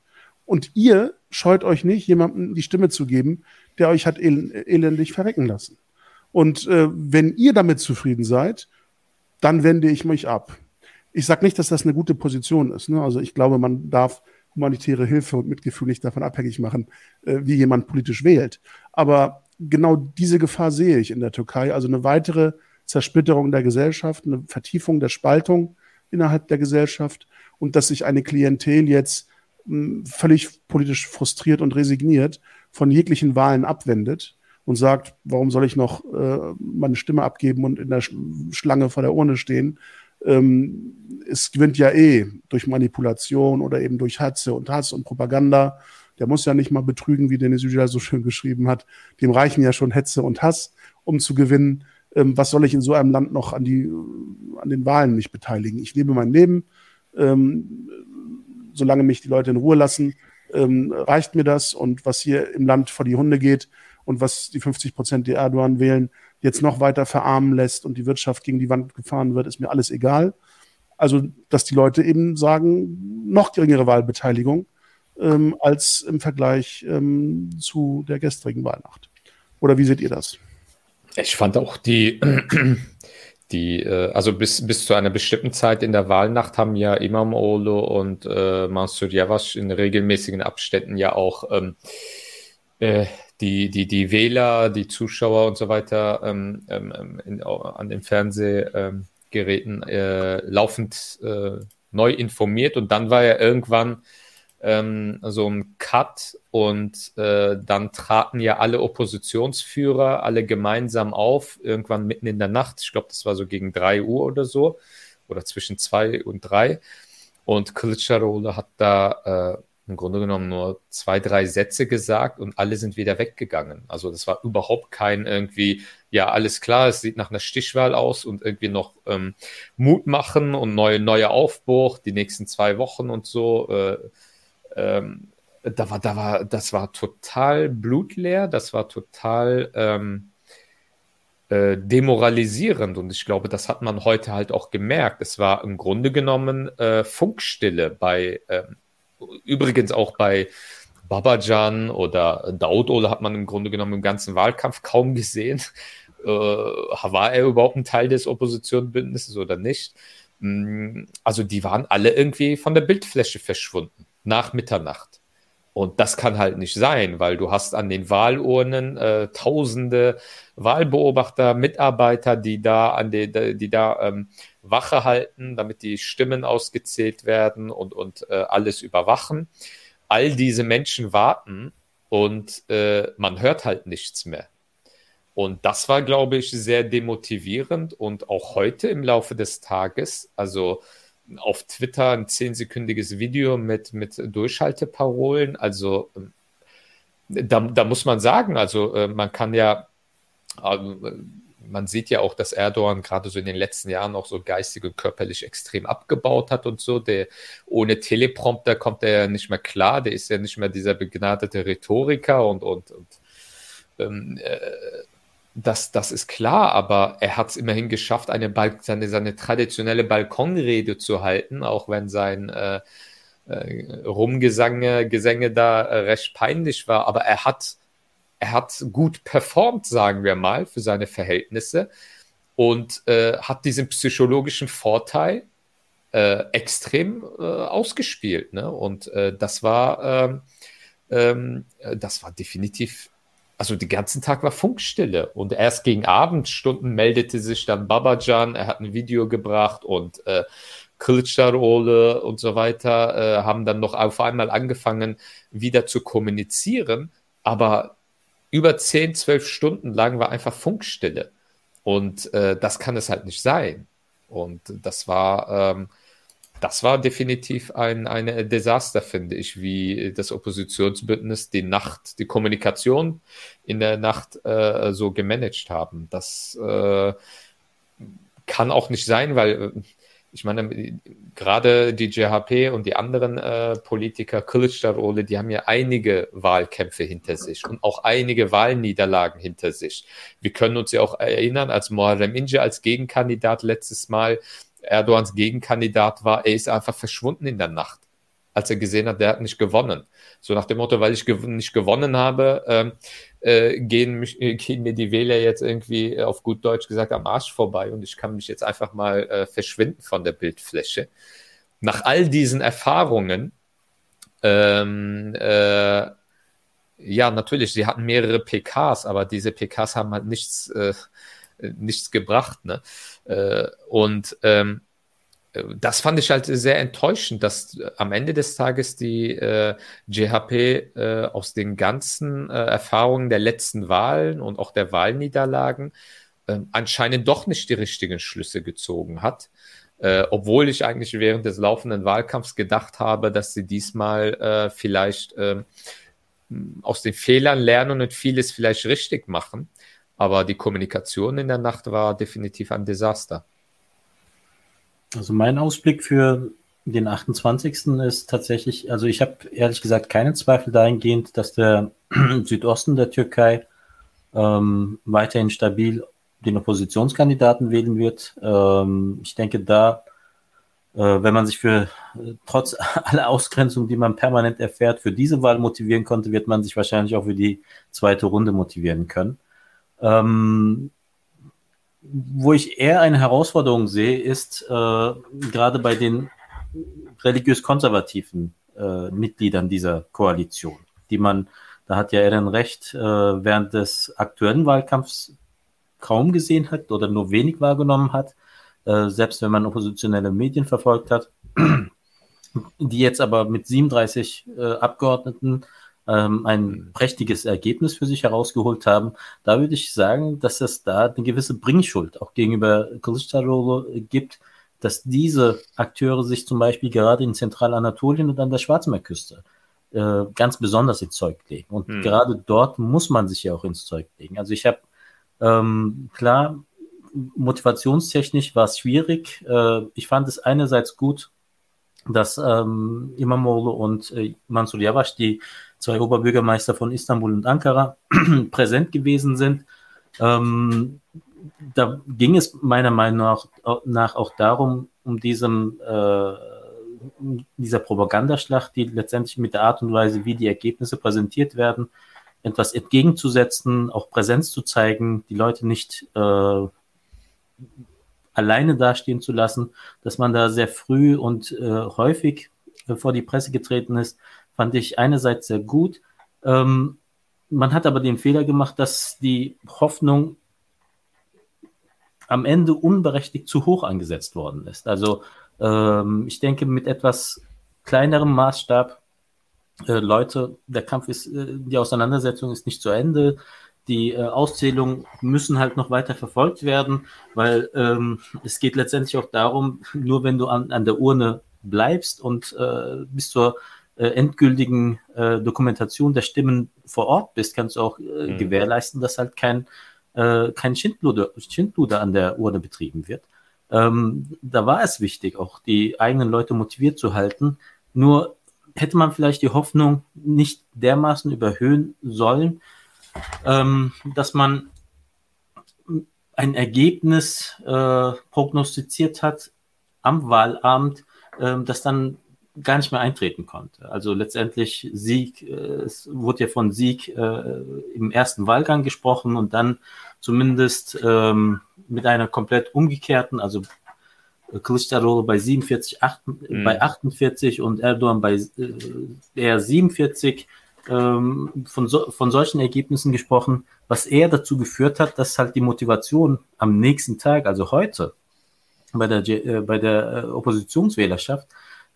und ihr scheut euch nicht, jemandem die Stimme zu geben, der euch hat el elendig verrecken lassen. Und äh, wenn ihr damit zufrieden seid, dann wende ich mich ab. Ich sage nicht, dass das eine gute Position ist. Ne? Also ich glaube, man darf humanitäre Hilfe und Mitgefühl nicht davon abhängig machen, äh, wie jemand politisch wählt. Aber genau diese Gefahr sehe ich in der Türkei. Also eine weitere Zersplitterung der Gesellschaft, eine Vertiefung der Spaltung innerhalb der Gesellschaft und dass sich eine Klientel jetzt mh, völlig politisch frustriert und resigniert von jeglichen Wahlen abwendet und sagt, warum soll ich noch äh, meine Stimme abgeben und in der Schlange vor der Urne stehen? ähm, es gewinnt ja eh durch Manipulation oder eben durch Hetze und Hass und Propaganda. Der muss ja nicht mal betrügen, wie Denis Yücel so schön geschrieben hat. Dem reichen ja schon Hetze und Hass, um zu gewinnen. Ähm, was soll ich in so einem Land noch an, die, an den Wahlen nicht beteiligen? Ich lebe mein Leben. Ähm, solange mich die Leute in Ruhe lassen, ähm, reicht mir das. Und was hier im Land vor die Hunde geht und was die 50 Prozent, die Erdogan wählen, jetzt noch weiter verarmen lässt und die Wirtschaft gegen die Wand gefahren wird, ist mir alles egal. Also, dass die Leute eben sagen, noch geringere Wahlbeteiligung ähm, als im Vergleich ähm, zu der gestrigen Wahlnacht. Oder wie seht ihr das? Ich fand auch die, die äh, also bis, bis zu einer bestimmten Zeit in der Wahlnacht haben ja Imam Olo und äh, Mansur Yavaş in regelmäßigen Abständen ja auch ähm, äh, die, die, die Wähler, die Zuschauer und so weiter ähm, ähm, ähm in, an den Fernsehgeräten äh, laufend neu informiert. Und dann war ja irgendwann ähm, so ein Cut und äh, dann traten ja alle Oppositionsführer alle gemeinsam auf, irgendwann mitten in der Nacht, ich glaube, das war so gegen drei Uhr oder so oder zwischen zwei und drei und Kılıçdaroğlu hat da äh, im Grunde genommen nur zwei, drei Sätze gesagt und alle sind wieder weggegangen. Also das war überhaupt kein irgendwie, ja, alles klar, es sieht nach einer Stichwahl aus und irgendwie noch ähm, Mut machen und neue, neue Aufbruch, die nächsten zwei Wochen und so. Äh, ähm, da war, da war, das war total blutleer, das war total ähm, äh, demoralisierend und ich glaube, das hat man heute halt auch gemerkt. Es war im Grunde genommen äh, Funkstille bei ähm, übrigens auch bei Babajan oder Daudole hat man im Grunde genommen im ganzen Wahlkampf kaum gesehen. Äh, war er überhaupt ein Teil des Oppositionsbündnisses oder nicht? Mm, also die waren alle irgendwie von der Bildfläche verschwunden nach Mitternacht. Und das kann halt nicht sein, weil du hast an den Wahlurnen äh, tausende Wahlbeobachter, Mitarbeiter, die da an die, die da ähm, Wache halten, damit die Stimmen ausgezählt werden und, und äh, alles überwachen. All diese Menschen warten und äh, man hört halt nichts mehr. Und das war, glaube ich, sehr demotivierend und auch heute im Laufe des Tages, also auf Twitter ein zehnsekündiges Video mit, mit Durchhalteparolen, also ähm, da, da muss man sagen, also äh, man kann ja, äh, man sieht ja auch, dass Erdogan gerade so in den letzten Jahren auch so geistig und körperlich extrem abgebaut hat und so. Der, ohne Teleprompter kommt er ja nicht mehr klar, der ist ja nicht mehr dieser begnadete Rhetoriker und, und, und ähm, äh, das, das ist klar, aber er hat es immerhin geschafft, eine seine, seine traditionelle Balkonrede zu halten, auch wenn sein äh, äh, Rumgesänge Gesänge da äh, recht peinlich war. Aber er hat, er hat gut performt, sagen wir mal, für seine Verhältnisse und äh, hat diesen psychologischen Vorteil äh, extrem äh, ausgespielt. Ne? Und das war, ähm, ähm, das war definitiv also den ganzen Tag war Funkstille. Und erst gegen Abendstunden meldete sich dann Babajan, er hat ein Video gebracht und äh, Kılıçdaroğlu und so weiter äh, haben dann noch auf einmal angefangen, wieder zu kommunizieren, aber über 10, 12 Stunden lang war einfach Funkstille. Und äh, das kann es halt nicht sein. Und das war ähm, das war definitiv ein eine Desaster, finde ich, wie das Oppositionsbündnis die Nacht, die Kommunikation in der Nacht äh, so gemanagt haben. Das äh, kann auch nicht sein, weil äh, ich meine, gerade die JHP und die anderen äh, Politiker, Kılıçdaroğlu, die haben ja einige Wahlkämpfe hinter sich und auch einige Wahlniederlagen hinter sich. Wir können uns ja auch erinnern, als Muharrem Ince als Gegenkandidat letztes Mal Erdogans Gegenkandidat war, er ist einfach verschwunden in der Nacht, als er gesehen hat, der hat nicht gewonnen. So nach dem Motto, weil ich gew nicht gewonnen habe, ähm, äh, gehen, mich, äh, gehen, mir die Wähler jetzt irgendwie äh, auf gut Deutsch gesagt am Arsch vorbei und ich kann mich jetzt einfach mal äh, verschwinden von der Bildfläche. Nach all diesen Erfahrungen, ähm, äh, ja, natürlich, sie hatten mehrere PKs, aber diese PKs haben halt nichts, äh, nichts gebracht. Ne? Äh, und ähm, das fand ich halt sehr enttäuschend, dass am Ende des Tages die äh, JHP äh, aus den ganzen äh, Erfahrungen der letzten Wahlen und auch der Wahlniederlagen äh, anscheinend doch nicht die richtigen Schlüsse gezogen hat. Äh, obwohl ich eigentlich während des laufenden Wahlkampfs gedacht habe, dass sie diesmal äh, vielleicht ähm, aus den Fehlern lernen und vieles vielleicht richtig machen. Aber die Kommunikation in der Nacht war definitiv ein Desaster. Also mein Ausblick für den 28. ist tatsächlich, also ich habe ehrlich gesagt keinen Zweifel dahingehend, dass der Südosten der Türkei ähm, weiterhin stabil den Oppositionskandidaten wählen wird. Ähm, ich denke, da, äh, wenn man sich für äh, trotz aller Ausgrenzung, die man permanent erfährt, für diese Wahl motivieren konnte, wird man sich wahrscheinlich auch für die zweite Runde motivieren können. Ähm, wo ich eher eine Herausforderung sehe, ist äh, gerade bei den religiös-konservativen äh, Mitgliedern dieser Koalition, die man, da hat ja Eren recht, äh, während des aktuellen Wahlkampfs kaum gesehen hat oder nur wenig wahrgenommen hat, äh, selbst wenn man oppositionelle Medien verfolgt hat, die jetzt aber mit 37 äh, Abgeordneten ähm, ein mhm. prächtiges Ergebnis für sich herausgeholt haben. Da würde ich sagen, dass es da eine gewisse Bringschuld auch gegenüber Kılıçdaroğlu gibt, dass diese Akteure sich zum Beispiel gerade in Zentralanatolien und an der Schwarzmeerküste äh, ganz besonders ins Zeug legen. Und mhm. gerade dort muss man sich ja auch ins Zeug legen. Also ich habe ähm, klar, motivationstechnisch war es schwierig. Äh, ich fand es einerseits gut, dass ähm, Imamoglu und äh, Mansur Yavaş, die zwei Oberbürgermeister von Istanbul und Ankara, präsent gewesen sind. Ähm, da ging es meiner Meinung nach, auch darum, um diesem, äh, dieser Propagandaschlacht, die letztendlich mit der Art und Weise, wie die Ergebnisse präsentiert werden, etwas entgegenzusetzen, auch Präsenz zu zeigen, die Leute nicht äh, alleine dastehen zu lassen, dass man da sehr früh und äh, häufig äh, vor die Presse getreten ist, fand ich einerseits sehr gut. Ähm, man hat aber den Fehler gemacht, dass die Hoffnung am Ende unberechtigt zu hoch angesetzt worden ist. Also ähm, ich denke, mit etwas kleinerem Maßstab äh, Leute, der Kampf ist, äh, die Auseinandersetzung ist nicht zu Ende. Die äh, Auszählungen müssen halt noch weiter verfolgt werden, weil ähm, es geht letztendlich auch darum, nur wenn du an, an der Urne bleibst und äh, bis zur äh, endgültigen äh, Dokumentation der Stimmen vor Ort bist, kannst du auch äh, mhm. gewährleisten, dass halt kein, äh, kein Schindluder, Schindluder an der Urne betrieben wird. Ähm, da war es wichtig, auch die eigenen Leute motiviert zu halten. Nur hätte man vielleicht die Hoffnung nicht dermaßen überhöhen sollen, ähm, dass man ein Ergebnis äh, prognostiziert hat am Wahlabend, äh, das dann gar nicht mehr eintreten konnte. Also letztendlich Sieg, äh, es wurde ja von Sieg äh, im ersten Wahlgang gesprochen und dann zumindest ähm, mit einer komplett umgekehrten, also Kılıçdaroğlu bei 47, 8, mhm. bei 48 und Erdogan bei äh, eher 47 ähm, von, so, von solchen Ergebnissen gesprochen, was eher dazu geführt hat, dass halt die Motivation am nächsten Tag, also heute, bei der, äh, bei der äh, Oppositionswählerschaft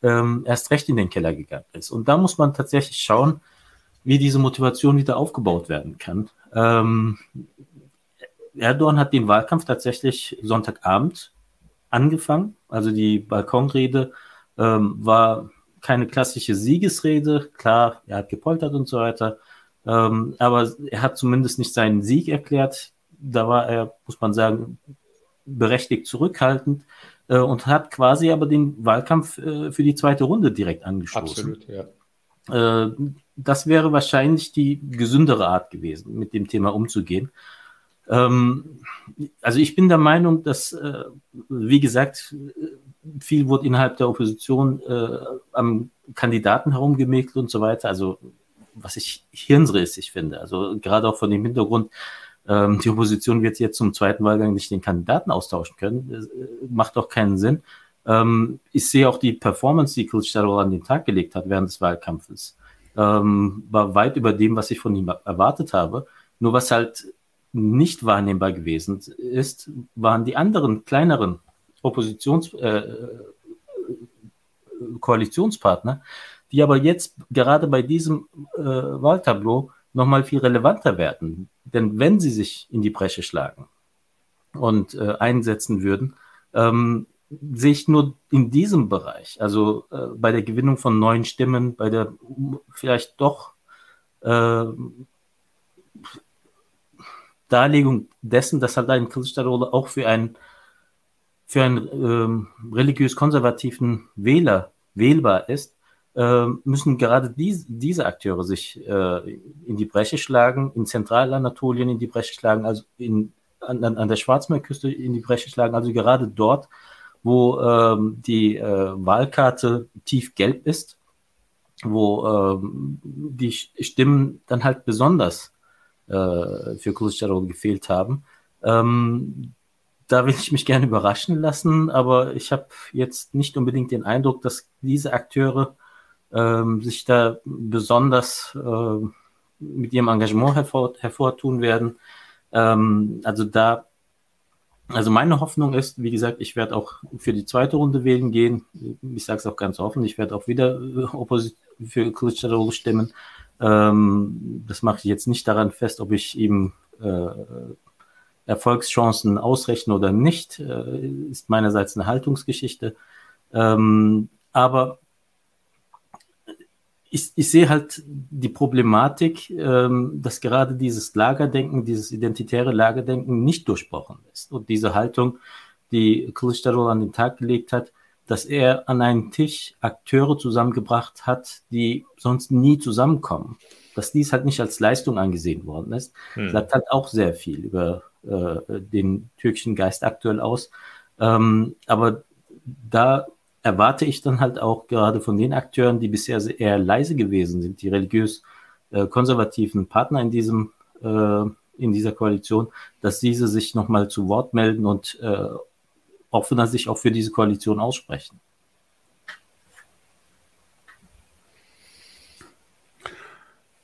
ähm, erst recht in den Keller gegangen ist. Und da muss man tatsächlich schauen, wie diese Motivation wieder aufgebaut werden kann. Ähm, Erdogan hat den Wahlkampf tatsächlich Sonntagabend angefangen. Also die Balkonrede ähm, war keine klassische Siegesrede. Klar, er hat gepoltert und so weiter. Ähm, aber er hat zumindest nicht seinen Sieg erklärt. Da war er, muss man sagen, berechtigt zurückhaltend äh, und hat quasi aber den Wahlkampf äh, für die zweite Runde direkt angestoßen. Absolut, ja. Äh, das wäre wahrscheinlich die gesündere Art gewesen, mit dem Thema umzugehen. Ähm, also ich bin der Meinung, dass, äh, wie gesagt, viel wurde innerhalb der Opposition äh, am Kandidaten herumgemäkelt und so weiter. Also was ich hirnrissig finde. Also gerade auch von dem Hintergrund, ähm, die Opposition wird jetzt zum zweiten Wahlgang nicht den Kandidaten austauschen können. Das, äh, macht doch keinen Sinn. Ähm, ich sehe auch die Performance, die Kılıçdaroğlu an den Tag gelegt hat während des Wahlkampfes, ähm, war weit über dem, was ich von ihm erwartet habe. Nur was halt nicht wahrnehmbar gewesen ist, waren die anderen kleineren Oppositions äh, Koalitionspartner, die aber jetzt gerade bei diesem äh, Wahltableau nochmal viel relevanter werden. Denn wenn sie sich in die Bresche schlagen und äh, einsetzen würden, ähm, sehe ich nur in diesem Bereich, also äh, bei der Gewinnung von neuen Stimmen, bei der vielleicht doch äh, Darlegung dessen, dass halt ein Kılıçdaroğlu auch für einen, für einen ähm, religiös-konservativen Wähler wählbar ist, müssen gerade die, diese Akteure sich äh, in die Bresche schlagen, in Zentralanatolien in die Bresche schlagen, also in, an, an der Schwarzmeerküste in die Bresche schlagen, also gerade dort, wo ähm, die äh, Wahlkarte tief gelb ist, wo ähm, die Stimmen dann halt besonders äh, für Kılıçdaroğlu gefehlt haben. Ähm, da will ich mich gerne überraschen lassen, aber ich habe jetzt nicht unbedingt den Eindruck, dass diese Akteure ähm, sich da besonders äh, mit ihrem Engagement hervor, hervortun werden. Ähm, also da, also meine Hoffnung ist, wie gesagt, ich werde auch für die zweite Runde wählen gehen. Ich sage es auch ganz offen, ich werde auch wieder äh, Opposit für Kılıçdaroğlu stimmen. Ähm, das mache ich jetzt nicht daran fest, ob ich ihm äh, Erfolgschancen ausrechne oder nicht. Äh, ist meinerseits eine Haltungsgeschichte. Ähm, aber ich, ich sehe halt die Problematik, ähm, dass gerade dieses Lagerdenken, dieses identitäre Lagerdenken nicht durchbrochen ist. Und diese Haltung, die Kılıçdaroğlu an den Tag gelegt hat, dass er an einen Tisch Akteure zusammengebracht hat, die sonst nie zusammenkommen. Dass dies halt nicht als Leistung angesehen worden ist, hm. sagt halt auch sehr viel über äh, den türkischen Geist aktuell aus. Ähm, aber da erwarte ich dann halt auch gerade von den Akteuren, die bisher eher leise gewesen sind, die religiös äh, konservativen Partner in diesem äh, in dieser Koalition, dass diese sich nochmal zu Wort melden und äh, offener sich auch für diese Koalition aussprechen.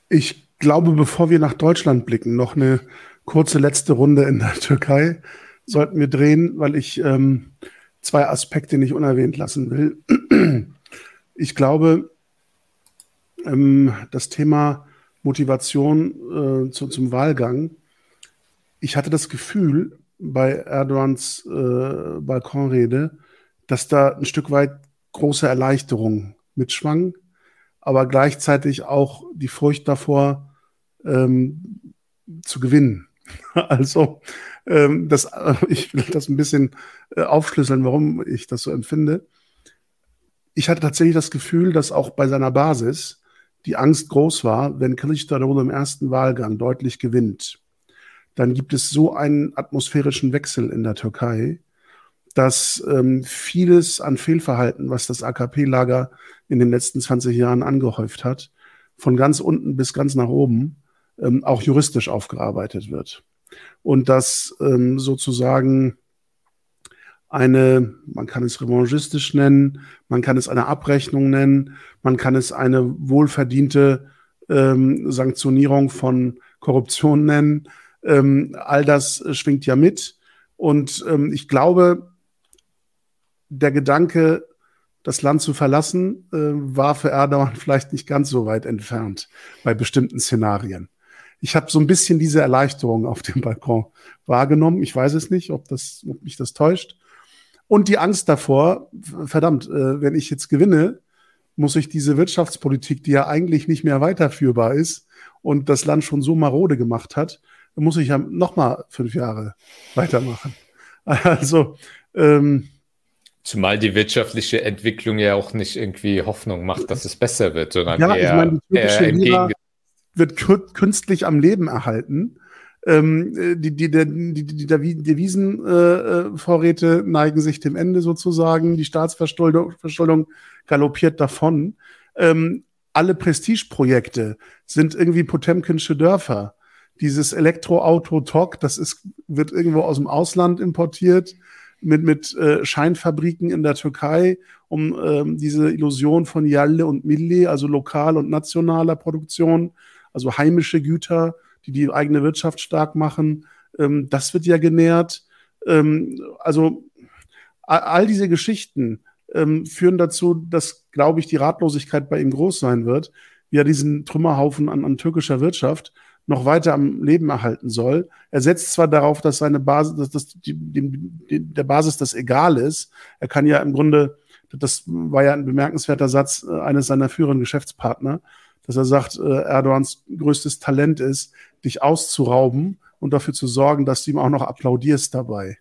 Ich glaube, bevor wir nach Deutschland blicken, noch eine kurze letzte Runde in der Türkei sollten wir drehen, weil ich ähm, zwei Aspekte nicht unerwähnt lassen will. Ich glaube, ähm, das Thema Motivation äh, zu, zum Wahlgang. Ich hatte das Gefühl bei Erdogans äh, Balkonrede, dass da ein Stück weit große Erleichterung mitschwang, aber gleichzeitig auch die Furcht davor, ähm, zu gewinnen. Also, ähm, das, äh, ich will das ein bisschen äh, aufschlüsseln, warum ich das so empfinde. Ich hatte tatsächlich das Gefühl, dass auch bei seiner Basis die Angst groß war, wenn Kılıçdaroğlu im ersten Wahlgang deutlich gewinnt, dann gibt es so einen atmosphärischen Wechsel in der Türkei, dass ähm, vieles an Fehlverhalten, was das AKP-Lager in den letzten 20 Jahren angehäuft hat, von ganz unten bis ganz nach oben, ähm, auch juristisch aufgearbeitet wird. Und dass ähm, sozusagen eine, man kann es revanchistisch nennen, man kann es eine Abrechnung nennen, man kann es eine wohlverdiente ähm, Sanktionierung von Korruption nennen. Ähm, all das schwingt ja mit. Und ähm, ich glaube, der Gedanke, das Land zu verlassen, äh, war für Erdogan vielleicht nicht ganz so weit entfernt bei bestimmten Szenarien. Ich habe so ein bisschen diese Erleichterung auf dem Balkon wahrgenommen. Ich weiß es nicht, ob, das, ob mich das täuscht. Und die Angst davor, verdammt, äh, wenn ich jetzt gewinne, muss ich diese Wirtschaftspolitik, die ja eigentlich nicht mehr weiterführbar ist und das Land schon so marode gemacht hat, muss ich ja noch mal fünf Jahre weitermachen. Also ähm, Zumal die wirtschaftliche Entwicklung ja auch nicht irgendwie Hoffnung macht, dass es besser wird, sondern ja, eher, ich meine, die eher Lira wird künstlich am Leben erhalten ähm, die, die, die, die Devisenvorräte äh, neigen sich dem Ende sozusagen. Die Staatsverschuldung Verschuldung galoppiert davon. Ähm, alle Prestigeprojekte sind irgendwie Potemkinsche Dörfer. Dieses Elektroauto TOC, das ist, wird irgendwo aus dem Ausland importiert mit, mit äh, Scheinfabriken in der Türkei, um ähm, diese Illusion von Yalle und Milli, also lokal und nationaler Produktion, also heimische Güter die die eigene Wirtschaft stark machen. Ähm, das wird ja genährt. Ähm, also all diese Geschichten ähm, führen dazu, dass, glaube ich, die Ratlosigkeit bei ihm groß sein wird, wie er diesen Trümmerhaufen an, an türkischer Wirtschaft noch weiter am Leben erhalten soll. Er setzt zwar darauf, dass seine Basis, dass das die, die, der Basis das egal ist. Er kann ja im Grunde, das war ja ein bemerkenswerter Satz äh, eines seiner führenden Geschäftspartner, dass er sagt, äh, Erdogans größtes Talent ist, dich auszurauben und dafür zu sorgen, dass du ihm auch noch applaudierst dabei.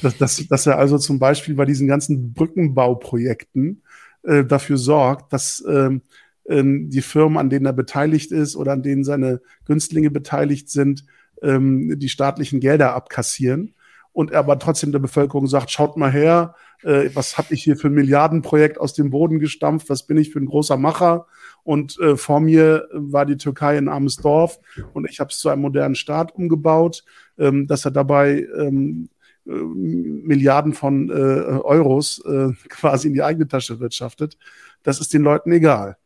Dass, dass, dass er also zum Beispiel bei diesen ganzen Brückenbauprojekten äh, dafür sorgt, dass ähm, ähm, die Firmen, an denen er beteiligt ist oder an denen seine Günstlinge beteiligt sind, ähm, die staatlichen Gelder abkassieren und er aber trotzdem der Bevölkerung sagt, schaut mal her, äh, was habe ich hier für ein Milliardenprojekt aus dem Boden gestampft, was bin ich für ein großer Macher und äh, vor mir war die Türkei ein armes Dorf und ich habe es zu einem modernen Staat umgebaut, ähm, dass er dabei ähm, äh, Milliarden von äh, Euros äh, quasi in die eigene Tasche wirtschaftet. Das ist den Leuten egal.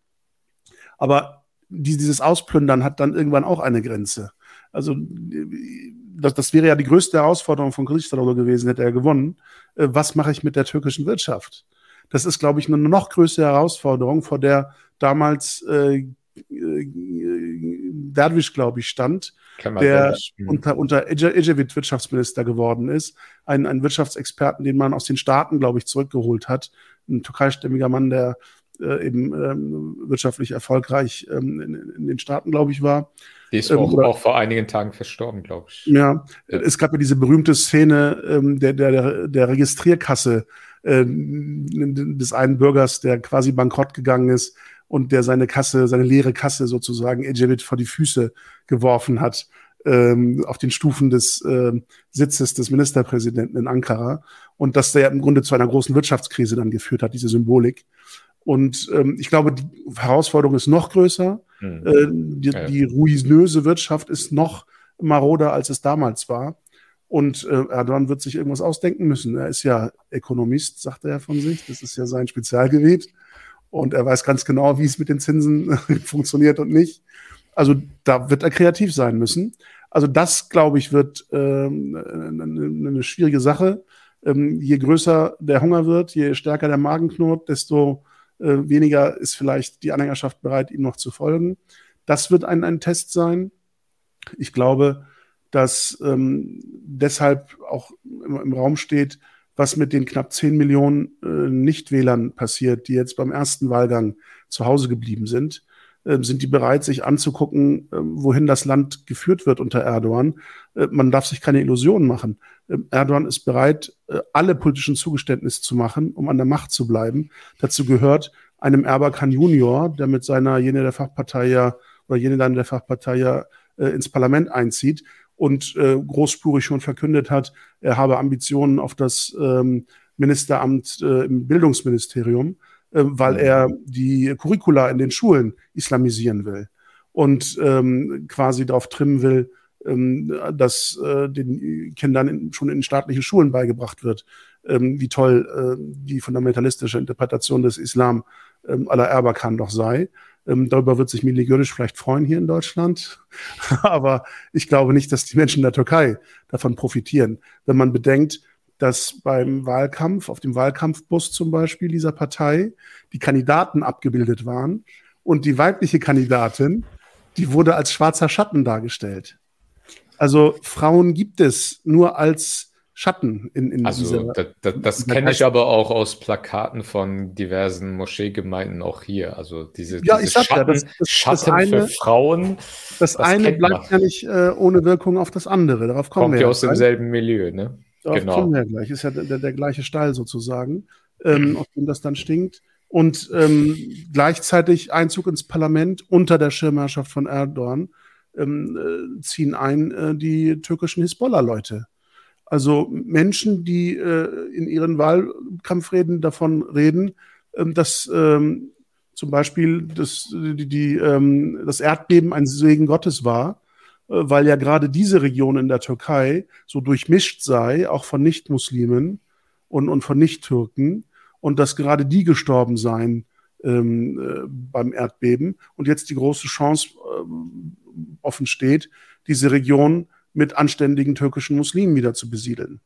Aber dieses Ausplündern hat dann irgendwann auch eine Grenze. Also das, das wäre ja die größte Herausforderung von Kılıçdaroğlu gewesen, hätte er gewonnen. Äh, was mache ich mit der türkischen Wirtschaft? Das ist, glaube ich, eine noch größere Herausforderung, vor der damals äh, äh Derwisch, glaube ich, stand, Kemal der hm. unter, unter Ecevit Wirtschaftsminister geworden ist. Ein, ein Wirtschaftsexperten, den man aus den Staaten, glaube ich, zurückgeholt hat. Ein türkeistämmiger Mann, der äh, eben ähm, wirtschaftlich erfolgreich ähm, in, in, den Staaten, glaube ich, war. Die ist ähm, auch, oder, auch, vor einigen Tagen verstorben, glaube ich. Ja, ja, es gab ja diese berühmte Szene ähm, der, der, der Registrierkasse äh, des einen Bürgers, der quasi bankrott gegangen ist und der seine Kasse, seine leere Kasse sozusagen Ecevit vor die Füße geworfen hat ähm, auf den Stufen des äh, Sitzes des Ministerpräsidenten in Ankara und das der im Grunde zu einer großen Wirtschaftskrise dann geführt hat, diese Symbolik. Und ähm, ich glaube, die Herausforderung ist noch größer. Mhm. Äh, die, ja. die ruinöse Wirtschaft ist noch maroder, als es damals war. Und äh, Erdogan wird sich irgendwas ausdenken müssen. Er ist ja Ökonomist, sagt er von sich. Das ist ja sein Spezialgebiet. Und er weiß ganz genau, wie es mit den Zinsen funktioniert und nicht. Also da wird er kreativ sein müssen. Also das, glaube ich, wird ähm, eine, eine schwierige Sache. Ähm, je größer der Hunger wird, je stärker der Magen knurrt, desto äh, weniger ist vielleicht die Anhängerschaft bereit, ihm noch zu folgen. Das wird ein, ein Test sein. Ich glaube, dass ähm, deshalb auch im, im, Raum steht, was mit den knapp 10 Millionen äh, Nichtwählern passiert, die jetzt beim ersten Wahlgang zu Hause geblieben sind. Äh, sind die bereit, sich anzugucken, äh, wohin das Land geführt wird unter Erdogan? Äh, man darf sich keine Illusionen machen. Ähm, Erdogan ist bereit, äh, alle politischen Zugeständnisse zu machen, um an der Macht zu bleiben. Dazu gehört einem Erbakan Junior, der mit seiner jene der Fachpartei ja oder jene dann der Fachpartei ja äh, ins Parlament einzieht und äh, großspurig schon verkündet hat, er habe Ambitionen auf das ähm, Ministeramt äh, im Bildungsministerium, äh, weil er die Curricula in den Schulen islamisieren will und ähm, quasi darauf trimmen will, ähm, dass äh, den Kindern in, schon in staatlichen Schulen beigebracht wird, ähm, wie toll äh, die fundamentalistische Interpretation des Islam ähm, aller Erbakan doch sei. Ähm, darüber wird sich Mili Görisch vielleicht freuen hier in Deutschland. Aber ich glaube nicht, dass die Menschen in der Türkei davon profitieren. Wenn man bedenkt, dass beim Wahlkampf, auf dem Wahlkampfbus zum Beispiel dieser Partei, die Kandidaten abgebildet waren und die weibliche Kandidatin, die wurde als schwarzer Schatten dargestellt. Also Frauen gibt es nur als Schatten in, in also dieser, das, das, das kenne ich aber auch aus Plakaten von diversen Moscheegemeinden auch hier. Also diese, ja, diese Schatten, ja, das, das, Schatten eine, für Frauen. Das, eine bleibt man. ja nicht äh, ohne Wirkung auf das andere. Darauf kommen Kommt wir ja aus demselben Milieu, ne? Darauf genau. kommen wir gleich. Ist ja der, der gleiche Stall sozusagen, ähm, auf dem das dann stinkt. Und ähm, gleichzeitig Einzug ins Parlament unter der Schirmherrschaft von Erdogan ähm, äh, ziehen ein äh, die türkischen Hisbollah-Leute. Also Menschen, die äh, in ihren Wahlkampfreden davon reden, ähm, dass ähm, zum Beispiel das, die, die, ähm, das Erdbeben ein Segen Gottes war, äh, weil ja gerade diese Region in der Türkei so durchmischt sei, auch von Nichtmuslimen und, und von Nicht-Türken, und dass gerade die gestorben seien ähm, äh, beim Erdbeben. Und jetzt die große Chance äh, offen steht, diese Region mit anständigen türkischen Muslimen wieder zu besiedeln.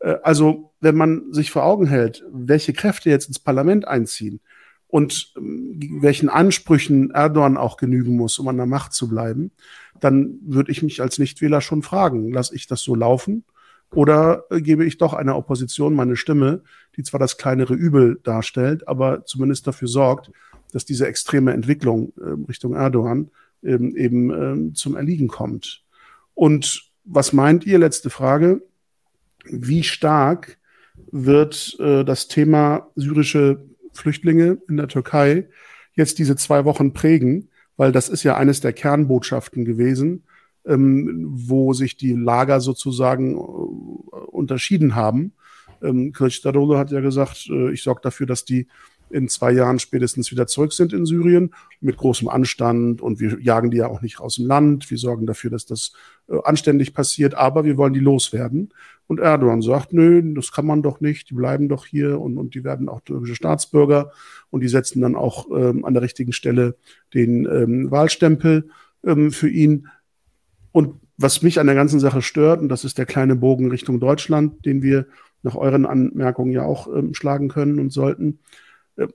Äh, also, wenn man sich vor Augen hält, welche Kräfte jetzt ins Parlament einziehen und ähm, welchen Ansprüchen Erdogan auch genügen muss, um an der Macht zu bleiben, dann würde ich mich als Nichtwähler schon fragen, lasse ich das so laufen oder gebe ich doch einer Opposition meine Stimme, die zwar das kleinere Übel darstellt, aber zumindest dafür sorgt, dass diese extreme Entwicklung äh, Richtung Erdogan ähm, eben ähm, zum Erliegen kommt. Und was meint ihr, letzte Frage, wie stark wird äh, das Thema syrische Flüchtlinge in der Türkei jetzt diese zwei Wochen prägen? Weil das ist ja eines der Kernbotschaften gewesen, ähm, wo sich die Lager sozusagen äh, unterschieden haben. Ähm, Kirchstadolo hat ja gesagt, äh, ich sorge dafür, dass die in zwei Jahren spätestens wieder zurück sind in Syrien mit großem Anstand und wir jagen die ja auch nicht aus dem Land. Wir sorgen dafür, dass das äh, anständig passiert, aber wir wollen die loswerden. Und Erdogan sagt, nö, das kann man doch nicht, die bleiben doch hier und, und die werden auch türkische Staatsbürger und die setzen dann auch ähm, an der richtigen Stelle den ähm, Wahlstempel ähm, für ihn. Und was mich an der ganzen Sache stört, und das ist der kleine Bogen Richtung Deutschland, den wir nach euren Anmerkungen ja auch ähm, schlagen können und sollten,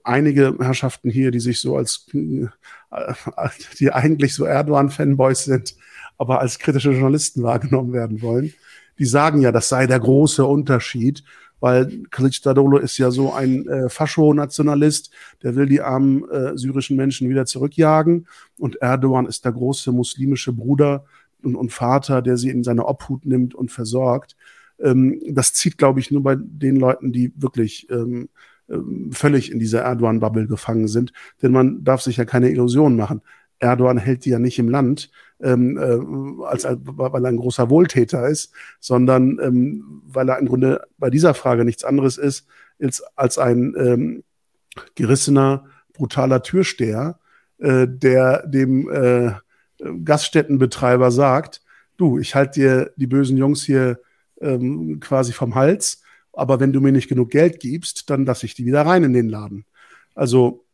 einige Herrschaften hier, die sich so als, die eigentlich so Erdogan-Fanboys sind, aber als kritische Journalisten wahrgenommen werden wollen, die sagen ja, das sei der große Unterschied, weil Kılıçdaroğlu ist ja so ein äh, Fascho-Nationalist, der will die armen äh, syrischen Menschen wieder zurückjagen und Erdogan ist der große muslimische Bruder und, und Vater, der sie in seine Obhut nimmt und versorgt. Ähm, das zieht, glaube ich, nur bei den Leuten, die wirklich ähm, völlig in dieser Erdogan-Bubble gefangen sind. Denn man darf sich ja keine Illusionen machen. Erdogan hält die ja nicht im Land, ähm, äh, als, weil er ein großer Wohltäter ist, sondern ähm, weil er im Grunde bei dieser Frage nichts anderes ist als, als ein ähm, gerissener, brutaler Türsteher, äh, der dem äh, Gaststättenbetreiber sagt, du, ich halte dir die bösen Jungs hier ähm, quasi vom Hals aber wenn du mir nicht genug Geld gibst, dann lasse ich die wieder rein in den Laden. Also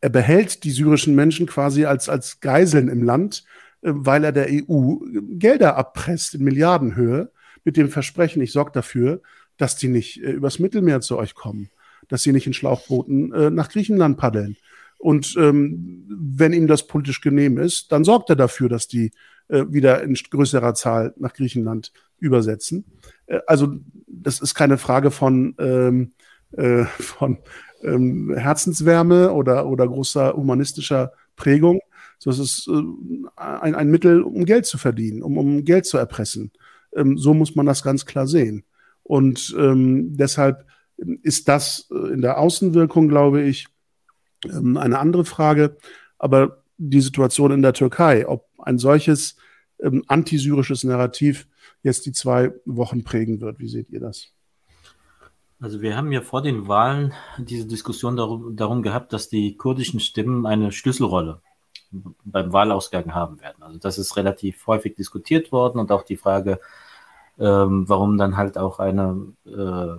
er behält die syrischen Menschen quasi als, als Geiseln im Land, äh, weil er der EU Gelder abpresst in Milliardenhöhe mit dem Versprechen, ich sorge dafür, dass die nicht äh, übers Mittelmeer zu euch kommen. dass sie nicht in Schlauchbooten äh, nach Griechenland paddeln. Und ähm, wenn ihm das politisch genehm ist, dann sorgt er dafür, dass die äh, wieder in größerer Zahl nach Griechenland übersetzen. Äh, also das ist keine Frage von, ähm, äh, von ähm, Herzenswärme oder, oder großer humanistischer Prägung. Es ist äh, ein, ein Mittel, um Geld zu verdienen, um, um Geld zu erpressen. Ähm, so muss man das ganz klar sehen. Und ähm, deshalb ist das äh, in der Außenwirkung, glaube ich, ähm, eine andere Frage. Aber die Situation in der Türkei, ob ein solches ähm, antisyrisches Narrativ jetzt die zwei Wochen prägen wird, wie seht ihr das? Also wir haben ja vor den Wahlen diese Diskussion darum, darum gehabt, dass die kurdischen Stimmen eine Schlüsselrolle beim Wahlausgang haben werden. Also das ist relativ häufig diskutiert worden und auch die Frage, ähm, warum dann halt auch eine äh,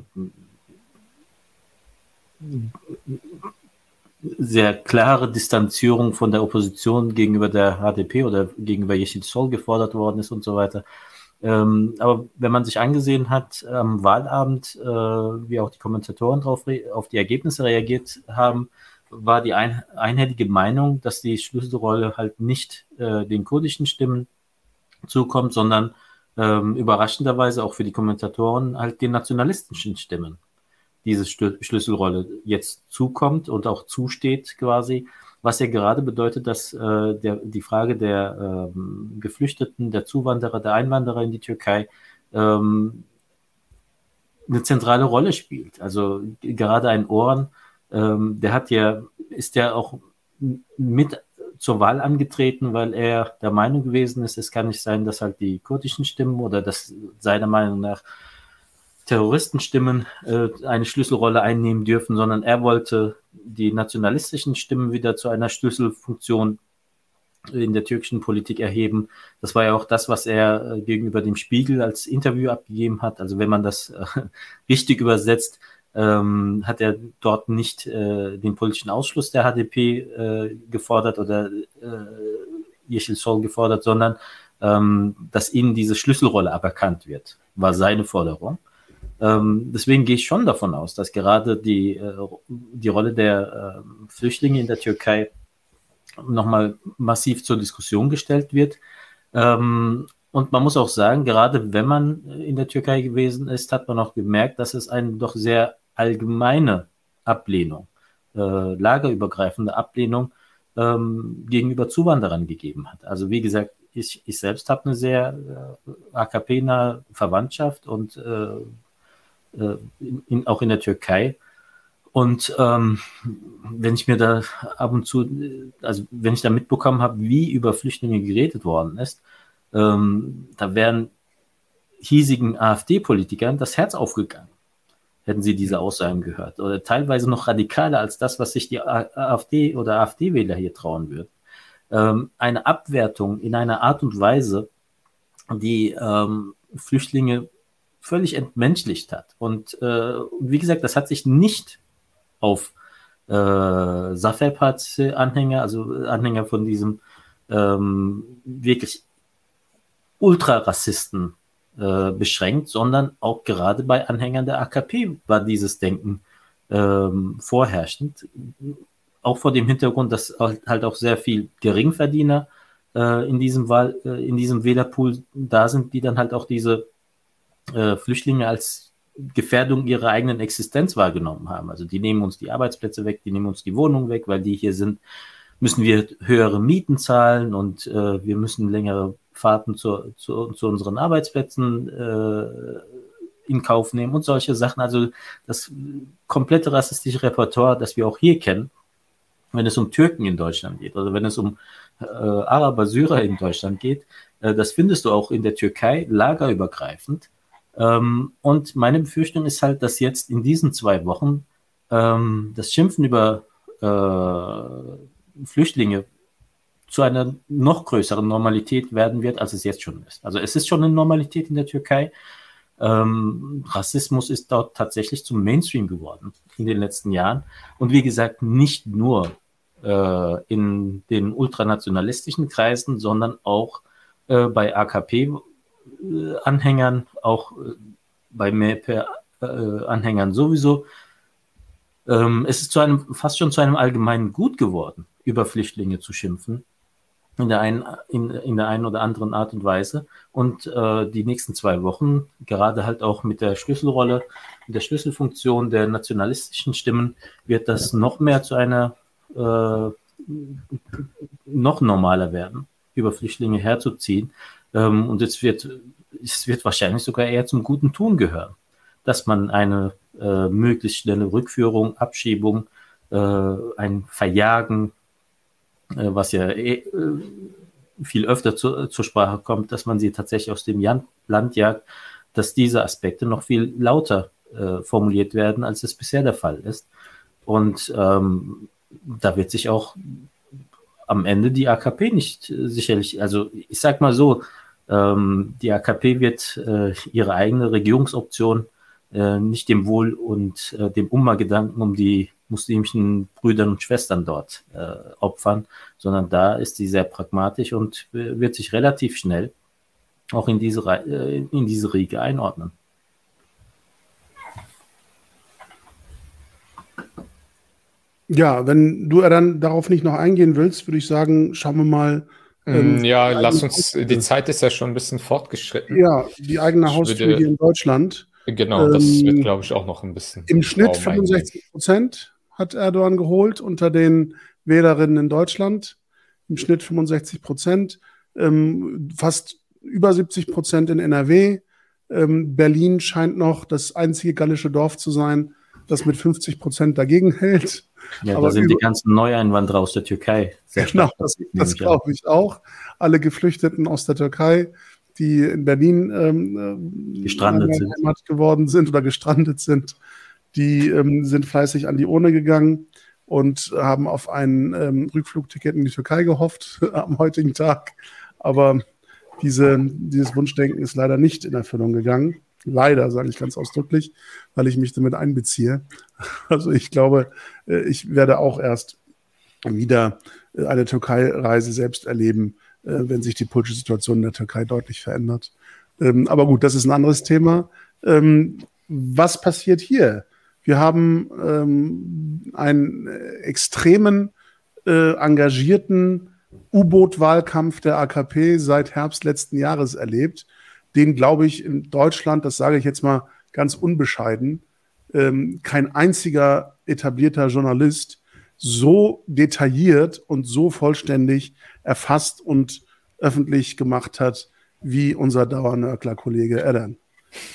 sehr klare Distanzierung von der Opposition gegenüber der HDP oder gegenüber Yeşil Sol gefordert worden ist und so weiter. Ähm, aber wenn man sich angesehen hat am Wahlabend, äh, wie auch die Kommentatoren drauf, auf die Ergebnisse reagiert haben, war die ein, einhellige Meinung, dass die Schlüsselrolle halt nicht äh, den kurdischen Stimmen zukommt, sondern ähm, überraschenderweise auch für die Kommentatoren halt den nationalistischen Stimmen diese Schlüsselrolle jetzt zukommt und auch zusteht quasi, was ja gerade bedeutet, dass äh, der, die Frage der ähm, Geflüchteten, der Zuwanderer, der Einwanderer in die Türkei ähm, eine zentrale Rolle spielt. Also gerade ein Ohren, ähm, der hat ja, ist ja auch mit zur Wahl angetreten, weil er der Meinung gewesen ist, es kann nicht sein, dass halt die kurdischen Stimmen oder dass seiner Meinung nach Terroristenstimmen äh, eine Schlüsselrolle einnehmen dürfen, sondern er wollte die nationalistischen Stimmen wieder zu einer Schlüsselfunktion in der türkischen Politik erheben. Das war ja auch das, was er äh, gegenüber dem Spiegel als Interview abgegeben hat. Also wenn man das äh, richtig übersetzt, ähm, hat er dort nicht äh, den politischen Ausschluss der HDP äh, gefordert oder äh, Yeşil Sol gefordert, sondern ähm, dass ihnen diese Schlüsselrolle aberkannt wird, war seine Forderung. Ähm, deswegen gehe ich schon davon aus, dass gerade die, äh, die Rolle der äh, Flüchtlinge in der Türkei nochmal massiv zur Diskussion gestellt wird. Ähm, und man muss auch sagen, gerade wenn man in der Türkei gewesen ist, hat man auch gemerkt, dass es eine doch sehr allgemeine Ablehnung, äh, lagerübergreifende Ablehnung ähm, gegenüber Zuwanderern gegeben hat. Also wie gesagt, ich, ich selbst habe eine sehr äh, AKP-nahe Verwandtschaft und äh, äh, in, auch in der Türkei. Und ähm, wenn ich mir da ab und zu, also wenn ich da mitbekommen habe, wie über Flüchtlinge geredet worden ist, ähm, da wären hiesigen AfD-Politikern das Herz aufgegangen, hätten sie diese Aussagen gehört. Oder teilweise noch radikaler als das, was sich die AfD oder AfD-Wähler hier trauen würden. Ähm, eine Abwertung in einer Art und Weise, die ähm, Flüchtlinge völlig entmenschlicht hat. Und äh, wie gesagt, das hat sich nicht auf äh, Saferpat-Anhänger, also Anhänger von diesem ähm, wirklich Ultrarassisten äh, beschränkt, sondern auch gerade bei Anhängern der AKP war dieses Denken ähm, vorherrschend. Auch vor dem Hintergrund, dass halt auch sehr viel Geringverdiener äh, in diesem Wahl, äh, in diesem Wählerpool da sind, die dann halt auch diese äh, Flüchtlinge als Gefährdung ihrer eigenen Existenz wahrgenommen haben. Also die nehmen uns die Arbeitsplätze weg, die nehmen uns die Wohnungen weg, weil die hier sind, müssen wir höhere Mieten zahlen und äh, wir müssen längere Fahrten zu, zu, zu unseren Arbeitsplätzen äh, in Kauf nehmen und solche Sachen. Also das komplette rassistische Repertoire, das wir auch hier kennen, wenn es um Türken in Deutschland geht oder wenn es um äh, Araber, Syrer in Deutschland geht, äh, das findest du auch in der Türkei lagerübergreifend. Ähm, und meine Befürchtung ist halt, dass jetzt in diesen zwei Wochen ähm, das Schimpfen über äh, Flüchtlinge zu einer noch größeren Normalität werden wird, als es jetzt schon ist. Also es ist schon eine Normalität in der Türkei. Ähm, Rassismus ist dort tatsächlich zum Mainstream geworden in den letzten Jahren. Und wie gesagt, nicht nur äh, in den ultranationalistischen Kreisen, sondern auch äh, bei AKP, Anhängern, auch äh, bei MAP-Anhängern sowieso. Ähm, es ist zu einem, fast schon zu einem allgemeinen Gut geworden, über Flüchtlinge zu schimpfen in der einen, in, in der einen oder anderen Art und Weise. Und äh, die nächsten zwei Wochen, gerade halt auch mit der Schlüsselrolle, mit der Schlüsselfunktion der nationalistischen Stimmen, wird das noch mehr zu einer äh, noch normaler werden, über Flüchtlinge herzuziehen. Ähm, und es wird, es wird wahrscheinlich sogar eher zum guten Tun gehören, dass man eine äh, möglichst schnelle Rückführung, Abschiebung, äh, ein Verjagen äh, was ja eh, viel öfter zu, zur Sprache kommt, dass man sie tatsächlich aus dem Land jagt, dass diese Aspekte noch viel lauter äh, formuliert werden, als es bisher der Fall ist. Und ähm, da wird sich auch am Ende die AKP nicht äh, sicherlich, also ich sag mal so, ähm, die AKP wird äh, ihre eigene Regierungsoption äh, nicht dem Wohl und dem Umma-Gedanken um die muslimischen Brüdern und Schwestern dort äh, opfern, sondern da ist sie sehr pragmatisch und wird sich relativ schnell auch in diese, äh, in diese Riege einordnen. Ja, wenn du dann darauf nicht noch eingehen willst, würde ich sagen, schauen wir mal. Ähm, ja, lass uns, die Zeit ist ja schon ein bisschen fortgeschritten. Ja, die eigene Haustür in Deutschland. Genau, das ähm, wird, glaube ich, auch noch ein bisschen. Im Schnitt 65 Prozent hat Erdogan geholt unter den Wählerinnen in Deutschland. Im Schnitt 65 Prozent, ähm, fast über 70 Prozent in NRW. Ähm, Berlin scheint noch das einzige gallische Dorf zu sein, das mit 50 Prozent dagegen hält. Ja, Aber da sind die ganzen Neueinwanderer aus der Türkei. Sehr genau, das, das glaube ich auch. Alle Geflüchteten aus der Türkei, die in Berlin ähm, äh, gestrandet sind. geworden sind oder gestrandet sind, die ähm, sind fleißig an die Urne gegangen und haben auf ein ähm, Rückflugticket in die Türkei gehofft am heutigen Tag. Aber diese, dieses Wunschdenken ist leider nicht in Erfüllung gegangen. Leider, sage ich ganz ausdrücklich, weil ich mich damit einbeziehe. Also ich glaube, ich werde auch erst wieder äh, eine Türkei-Reise selbst erleben, äh, wenn sich die politische Situation in der Türkei deutlich verändert. Ähm, aber gut, das ist ein anderes Thema. Ähm, was passiert hier? Wir haben ähm, einen extremen, äh, engagierten U-Boot-Wahlkampf der AKP seit Herbst letzten Jahres erlebt, den, glaube ich, in Deutschland, das sage ich jetzt mal ganz unbescheiden, ähm, kein einziger etablierter Journalist so detailliert und so vollständig erfasst und öffentlich gemacht hat, wie unser Dauernörkler-Kollege Erdern.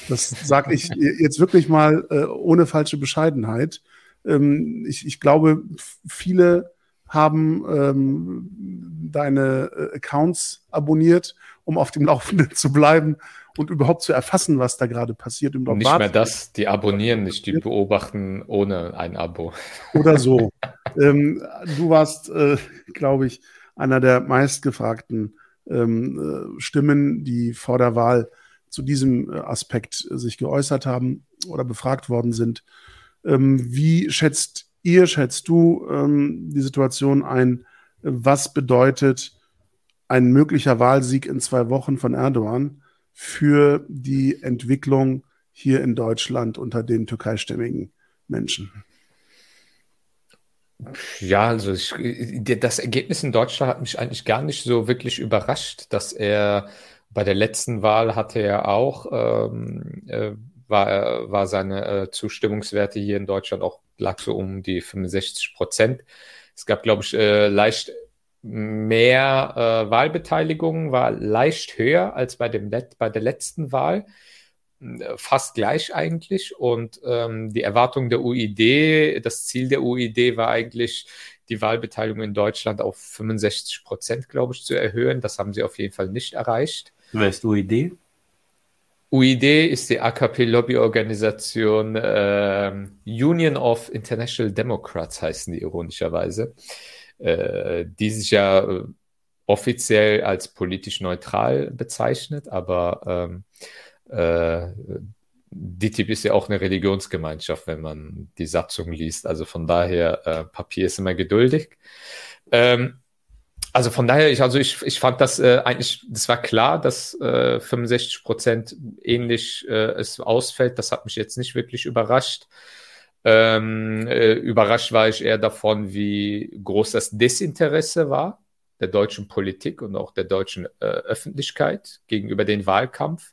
Das sage ich jetzt wirklich mal äh, ohne falsche Bescheidenheit. Ähm, ich, ich, glaube, viele haben ähm, deine äh, Accounts abonniert, um auf dem Laufenden zu bleiben und überhaupt zu erfassen, was da gerade passiert. Und nicht mehr das, die abonnieren nicht, die beobachten ohne ein Abo. Oder so. ähm, du warst, äh, glaube ich, einer der meistgefragten ähm, äh, Stimmen, die vor der Wahl zu diesem äh, Aspekt äh, sich geäußert haben oder befragt worden sind. Ähm, wie schätzt ihr, schätzt du ähm, die Situation ein? Was bedeutet ein möglicher Wahlsieg in zwei Wochen von Erdogan für die Entwicklung hier in Deutschland unter den türkeistämmigen Menschen? Ja, also ich, das Ergebnis in Deutschland hat mich eigentlich gar nicht so wirklich überrascht, dass er bei der letzten Wahl hatte er auch, ähm, äh, war, war seine äh, Zustimmungswerte hier in Deutschland auch, lag so um die 65 Prozent. Es gab, glaube ich, äh, leicht mehr äh, Wahlbeteiligung, war leicht höher als bei, dem Let bei der letzten Wahl. Äh, fast gleich eigentlich. Und ähm, die Erwartung der UID, das Ziel der UID war eigentlich, die Wahlbeteiligung in Deutschland auf 65 Prozent, glaube ich, zu erhöhen. Das haben sie auf jeden Fall nicht erreicht. Wer ist UID? UID ist die AKP-Lobbyorganisation äh, Union of International Democrats, heißen die ironischerweise, äh, sich ja äh, offiziell als politisch neutral bezeichnet, aber ähm, äh, DITIB ist ja auch eine Religionsgemeinschaft, wenn man die Satzung liest. Also von daher, äh, Papier ist immer geduldig. Ähm, also von daher, ich, also ich, ich fand das äh, eigentlich, das war klar, dass äh, 65 Prozent ähnlich äh, es ausfällt. Das hat mich jetzt nicht wirklich überrascht. Ähm, äh, überrascht war ich eher davon, wie groß das Desinteresse war der deutschen Politik und auch der deutschen äh, Öffentlichkeit gegenüber dem Wahlkampf.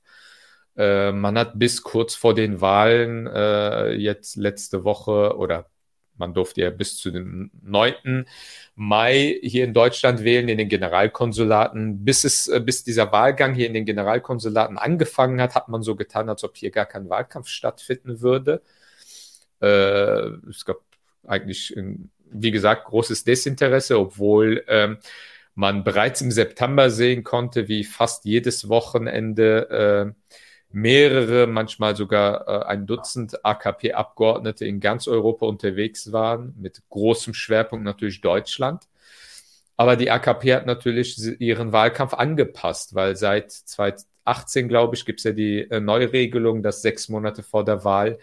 Äh, man hat bis kurz vor den Wahlen äh, jetzt letzte Woche oder man durfte ja bis zu dem 9. Mai hier in Deutschland wählen, in den Generalkonsulaten. Bis, es, äh, bis dieser Wahlgang hier in den Generalkonsulaten angefangen hat, hat man so getan, als ob hier gar kein Wahlkampf stattfinden würde. Äh, es gab eigentlich, wie gesagt, großes Desinteresse, obwohl ähm, man bereits im September sehen konnte, wie fast jedes Wochenende äh, mehrere, manchmal sogar äh, ein Dutzend AKP-Abgeordnete in ganz Europa unterwegs waren, mit großem Schwerpunkt natürlich Deutschland. Aber die AKP hat natürlich ihren Wahlkampf angepasst, weil seit 2018, glaube ich, gibt es ja die äh, Neuregelung, dass sechs Monate vor der Wahl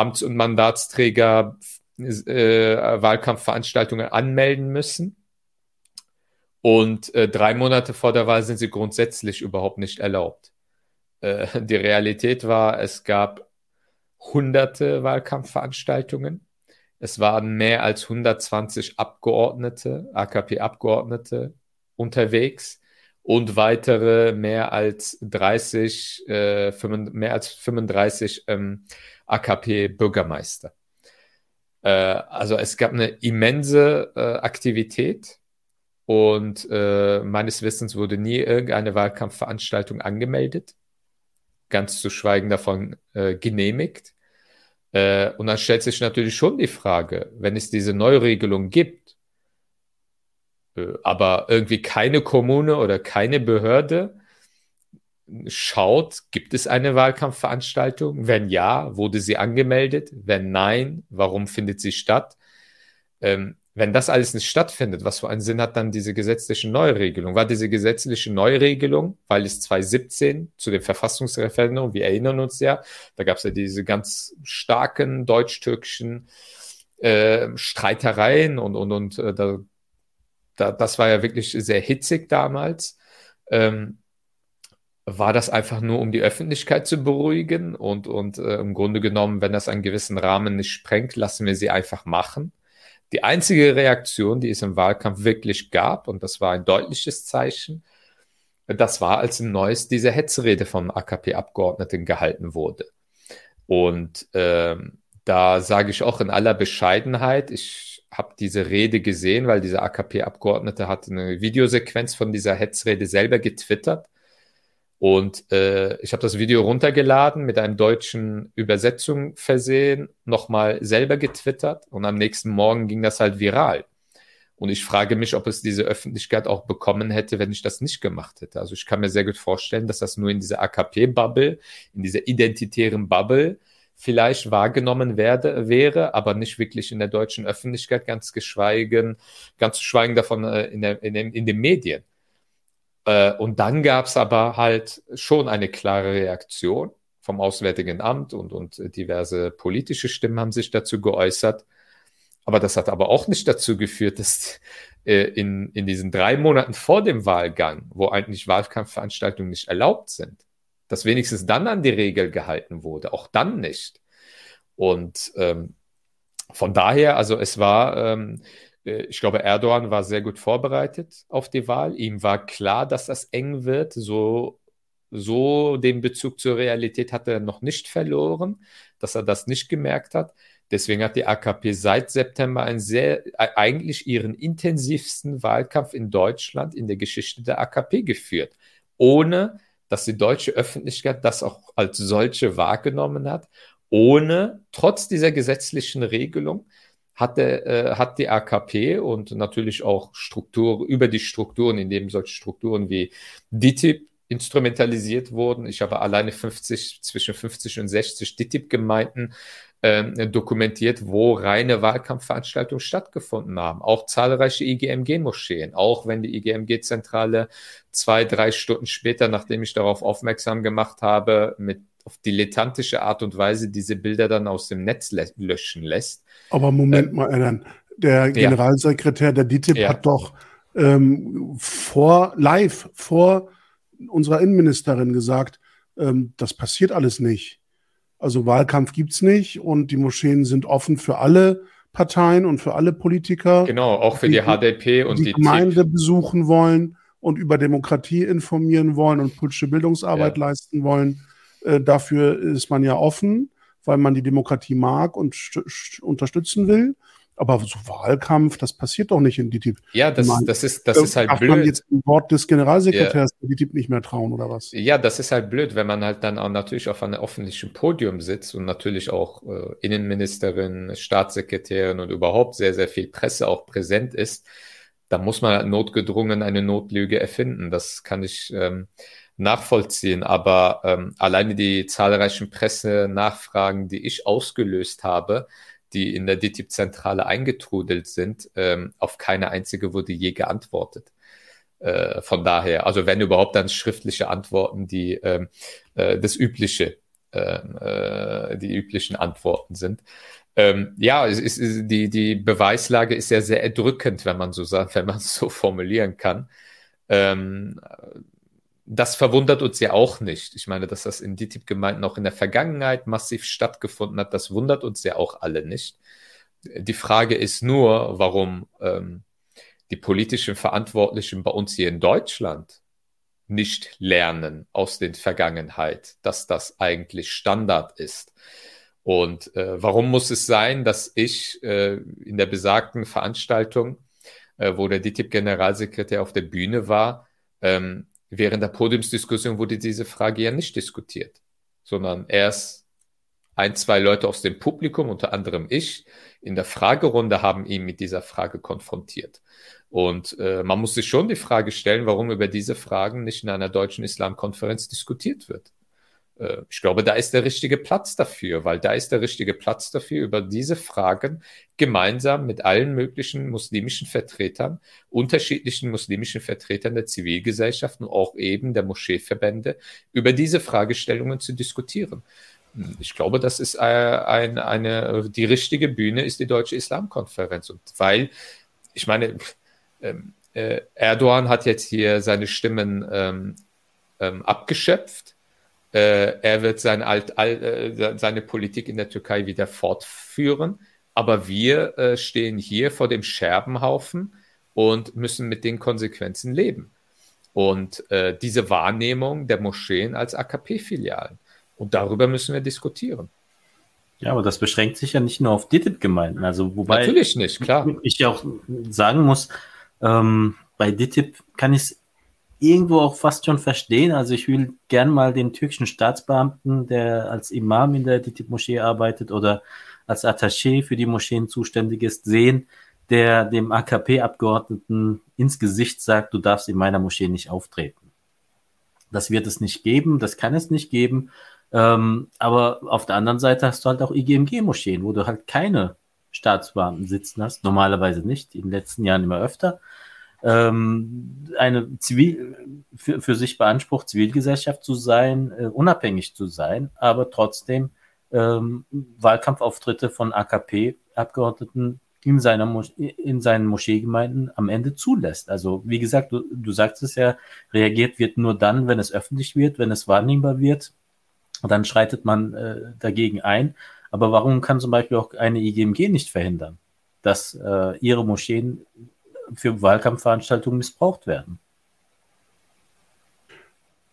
Amts- und Mandatsträger äh, Wahlkampfveranstaltungen anmelden müssen. Und äh, drei Monate vor der Wahl sind sie grundsätzlich überhaupt nicht erlaubt. Äh, die Realität war, es gab hunderte Wahlkampfveranstaltungen. Es waren mehr als 120 Abgeordnete, AKP-Abgeordnete unterwegs und weitere mehr als 30, äh, 5, mehr als 35 ähm, AKP-Bürgermeister. Äh, also es gab eine immense äh, Aktivität und äh, meines Wissens wurde nie irgendeine Wahlkampfveranstaltung angemeldet ganz zu schweigen davon äh, genehmigt. Äh, und dann stellt sich natürlich schon die Frage, wenn es diese Neuregelung gibt, äh, aber irgendwie keine Kommune oder keine Behörde schaut, gibt es eine Wahlkampfveranstaltung? Wenn ja, wurde sie angemeldet? Wenn nein, warum findet sie statt? Ähm, wenn das alles nicht stattfindet, was für einen Sinn hat dann diese gesetzliche Neuregelung? War diese gesetzliche Neuregelung, weil es 2017 zu dem Verfassungsreferendum, wir erinnern uns ja, da gab es ja diese ganz starken deutsch-türkischen äh, Streitereien und, und, und äh, da, da, das war ja wirklich sehr hitzig damals. Ähm, war das einfach nur, um die Öffentlichkeit zu beruhigen und, und äh, im Grunde genommen, wenn das einen gewissen Rahmen nicht sprengt, lassen wir sie einfach machen? Die einzige Reaktion, die es im Wahlkampf wirklich gab, und das war ein deutliches Zeichen, das war, als im Neues diese Hetzrede vom AKP-Abgeordneten gehalten wurde. Und ähm, da sage ich auch in aller Bescheidenheit, ich habe diese Rede gesehen, weil dieser AKP-Abgeordnete hat eine Videosequenz von dieser Hetzrede selber getwittert. Und äh, ich habe das Video runtergeladen, mit einem deutschen Übersetzung versehen, nochmal selber getwittert und am nächsten Morgen ging das halt viral. Und ich frage mich, ob es diese Öffentlichkeit auch bekommen hätte, wenn ich das nicht gemacht hätte. Also ich kann mir sehr gut vorstellen, dass das nur in dieser AKP-Bubble, in dieser identitären Bubble vielleicht wahrgenommen werde, wäre, aber nicht wirklich in der deutschen Öffentlichkeit, ganz geschweigen, ganz zu schweigen davon äh, in, der, in, den, in den Medien. Äh, und dann gab es aber halt schon eine klare Reaktion vom Auswärtigen Amt und, und diverse politische Stimmen haben sich dazu geäußert. Aber das hat aber auch nicht dazu geführt, dass äh, in, in diesen drei Monaten vor dem Wahlgang, wo eigentlich Wahlkampfveranstaltungen nicht erlaubt sind, dass wenigstens dann an die Regel gehalten wurde, auch dann nicht. Und ähm, von daher, also es war ähm, äh, ich glaube, Erdogan war sehr gut vorbereitet auf die Wahl. Ihm war klar, dass das eng wird. So, so den Bezug zur Realität hat er noch nicht verloren, dass er das nicht gemerkt hat. Deswegen hat die AKP seit September einen sehr, e, eigentlich ihren intensivsten Wahlkampf in Deutschland in der Geschichte der AKP geführt, ohne dass die deutsche Öffentlichkeit das auch als solche wahrgenommen hat, ohne, trotz dieser gesetzlichen Regelung, hatte, äh, hat die AKP und natürlich auch Struktur, über die Strukturen, in denen solche Strukturen wie DITIB instrumentalisiert wurden. Ich habe alleine 50, zwischen 50 und 60 DITIB-Gemeinden äh, dokumentiert, wo reine Wahlkampfveranstaltungen stattgefunden haben. Auch zahlreiche IGMG-Moscheen, auch wenn die IGMG-Zentrale zwei, drei Stunden später, nachdem ich darauf aufmerksam gemacht habe, mit auf dilettantische Art und Weise diese Bilder dann aus dem Netz löschen lässt. Aber Moment äh, mal, Alan. Der Generalsekretär der DITIB ja. hat doch ähm, vor live vor unserer Innenministerin gesagt, ähm, das passiert alles nicht. Also Wahlkampf gibt's nicht und die Moscheen sind offen für alle Parteien und für alle Politiker. Genau, auch für die, die HDP und die, die Gemeinde TIP. besuchen wollen und über Demokratie informieren wollen und politische Bildungsarbeit ja. leisten wollen. Äh, dafür ist man ja offen, weil man die Demokratie mag und unterstützen will. Aber so Wahlkampf, das passiert doch nicht in DITIB. Ja, das, meine, das ist, das ist halt blöd. man jetzt ein Wort des Generalsekretärs ja. DITIB nicht mehr trauen, oder was? Ja, das ist halt blöd, wenn man halt dann auch natürlich auf einem öffentlichen Podium sitzt und natürlich auch äh, Innenministerin, Staatssekretärin und überhaupt sehr, sehr viel Presse auch präsent ist. Da muss man halt notgedrungen eine Notlüge erfinden. Das kann ich ähm, nachvollziehen. Aber ähm, alleine die zahlreichen Pressenachfragen, die ich ausgelöst habe, die in der DTIP-Zentrale eingetrudelt sind, ähm, auf keine einzige wurde je geantwortet. Äh, von daher, also wenn überhaupt dann schriftliche Antworten, die ähm, äh, das übliche, ähm, äh, die üblichen Antworten sind. Ähm, ja, es ist, die, die Beweislage ist ja sehr erdrückend, wenn man so sagt, wenn man es so formulieren kann. Ähm, das verwundert uns ja auch nicht. Ich meine, dass das in DTIP-Gemeinden auch in der Vergangenheit massiv stattgefunden hat, das wundert uns ja auch alle nicht. Die Frage ist nur, warum ähm, die politischen Verantwortlichen bei uns hier in Deutschland nicht lernen aus der Vergangenheit, dass das eigentlich Standard ist. Und äh, warum muss es sein, dass ich äh, in der besagten Veranstaltung, äh, wo der DTIP-Generalsekretär auf der Bühne war, ähm, während der Podiumsdiskussion wurde diese Frage ja nicht diskutiert, sondern erst ein, zwei Leute aus dem Publikum, unter anderem ich, in der Fragerunde haben ihn mit dieser Frage konfrontiert. Und äh, man muss sich schon die Frage stellen, warum über diese Fragen nicht in einer deutschen Islamkonferenz diskutiert wird. Äh, ich glaube, da ist der richtige Platz dafür, weil da ist der richtige Platz dafür, über diese Fragen gemeinsam mit allen möglichen muslimischen Vertretern, unterschiedlichen muslimischen Vertretern der Zivilgesellschaft und auch eben der Moscheeverbände, über diese Fragestellungen zu diskutieren. Hm, ich glaube, das ist äh, ein, eine, die richtige Bühne ist die Deutsche Islamkonferenz. Und weil, ich meine, ähm, äh, Erdogan hat jetzt hier seine Stimmen ähm, ähm, abgeschöpft äh, er wird sein Alt, Alt, äh, seine Politik in der Türkei wieder fortführen. Aber wir äh, stehen hier vor dem Scherbenhaufen und müssen mit den Konsequenzen leben. Und äh, diese Wahrnehmung der Moscheen als AKP-Filialen. Und darüber müssen wir diskutieren. Ja, aber das beschränkt sich ja nicht nur auf DITIB-Gemeinden. Also, wobei Natürlich nicht, klar. Ich ja auch sagen muss, ähm, bei DITIB kann ich es irgendwo auch fast schon verstehen. Also ich will gern mal den türkischen Staatsbeamten, der als Imam in der DITIB-Moschee arbeitet oder als Attaché für die Moscheen zuständig ist, sehen, der dem AKP-Abgeordneten ins Gesicht sagt, du darfst in meiner Moschee nicht auftreten. Das wird es nicht geben, das kann es nicht geben. Ähm, aber auf der anderen Seite hast du halt auch IGMG-Moscheen, wo du halt keine Staatsbeamten sitzen hast. Normalerweise nicht, in den letzten Jahren immer öfter ähm, eine Zivil für, für sich beansprucht, Zivilgesellschaft zu sein, äh, unabhängig zu sein, aber trotzdem ähm, Wahlkampfauftritte von AKP-Abgeordneten in, seiner in seinen Moscheegemeinden am Ende zulässt. Also wie gesagt, du, du sagst es ja, reagiert wird nur dann, wenn es öffentlich wird, wenn es wahrnehmbar wird. Dann schreitet man äh, dagegen ein. Aber warum kann zum Beispiel auch eine IGMG nicht verhindern, dass äh, ihre Moscheen für Wahlkampfveranstaltungen missbraucht werden.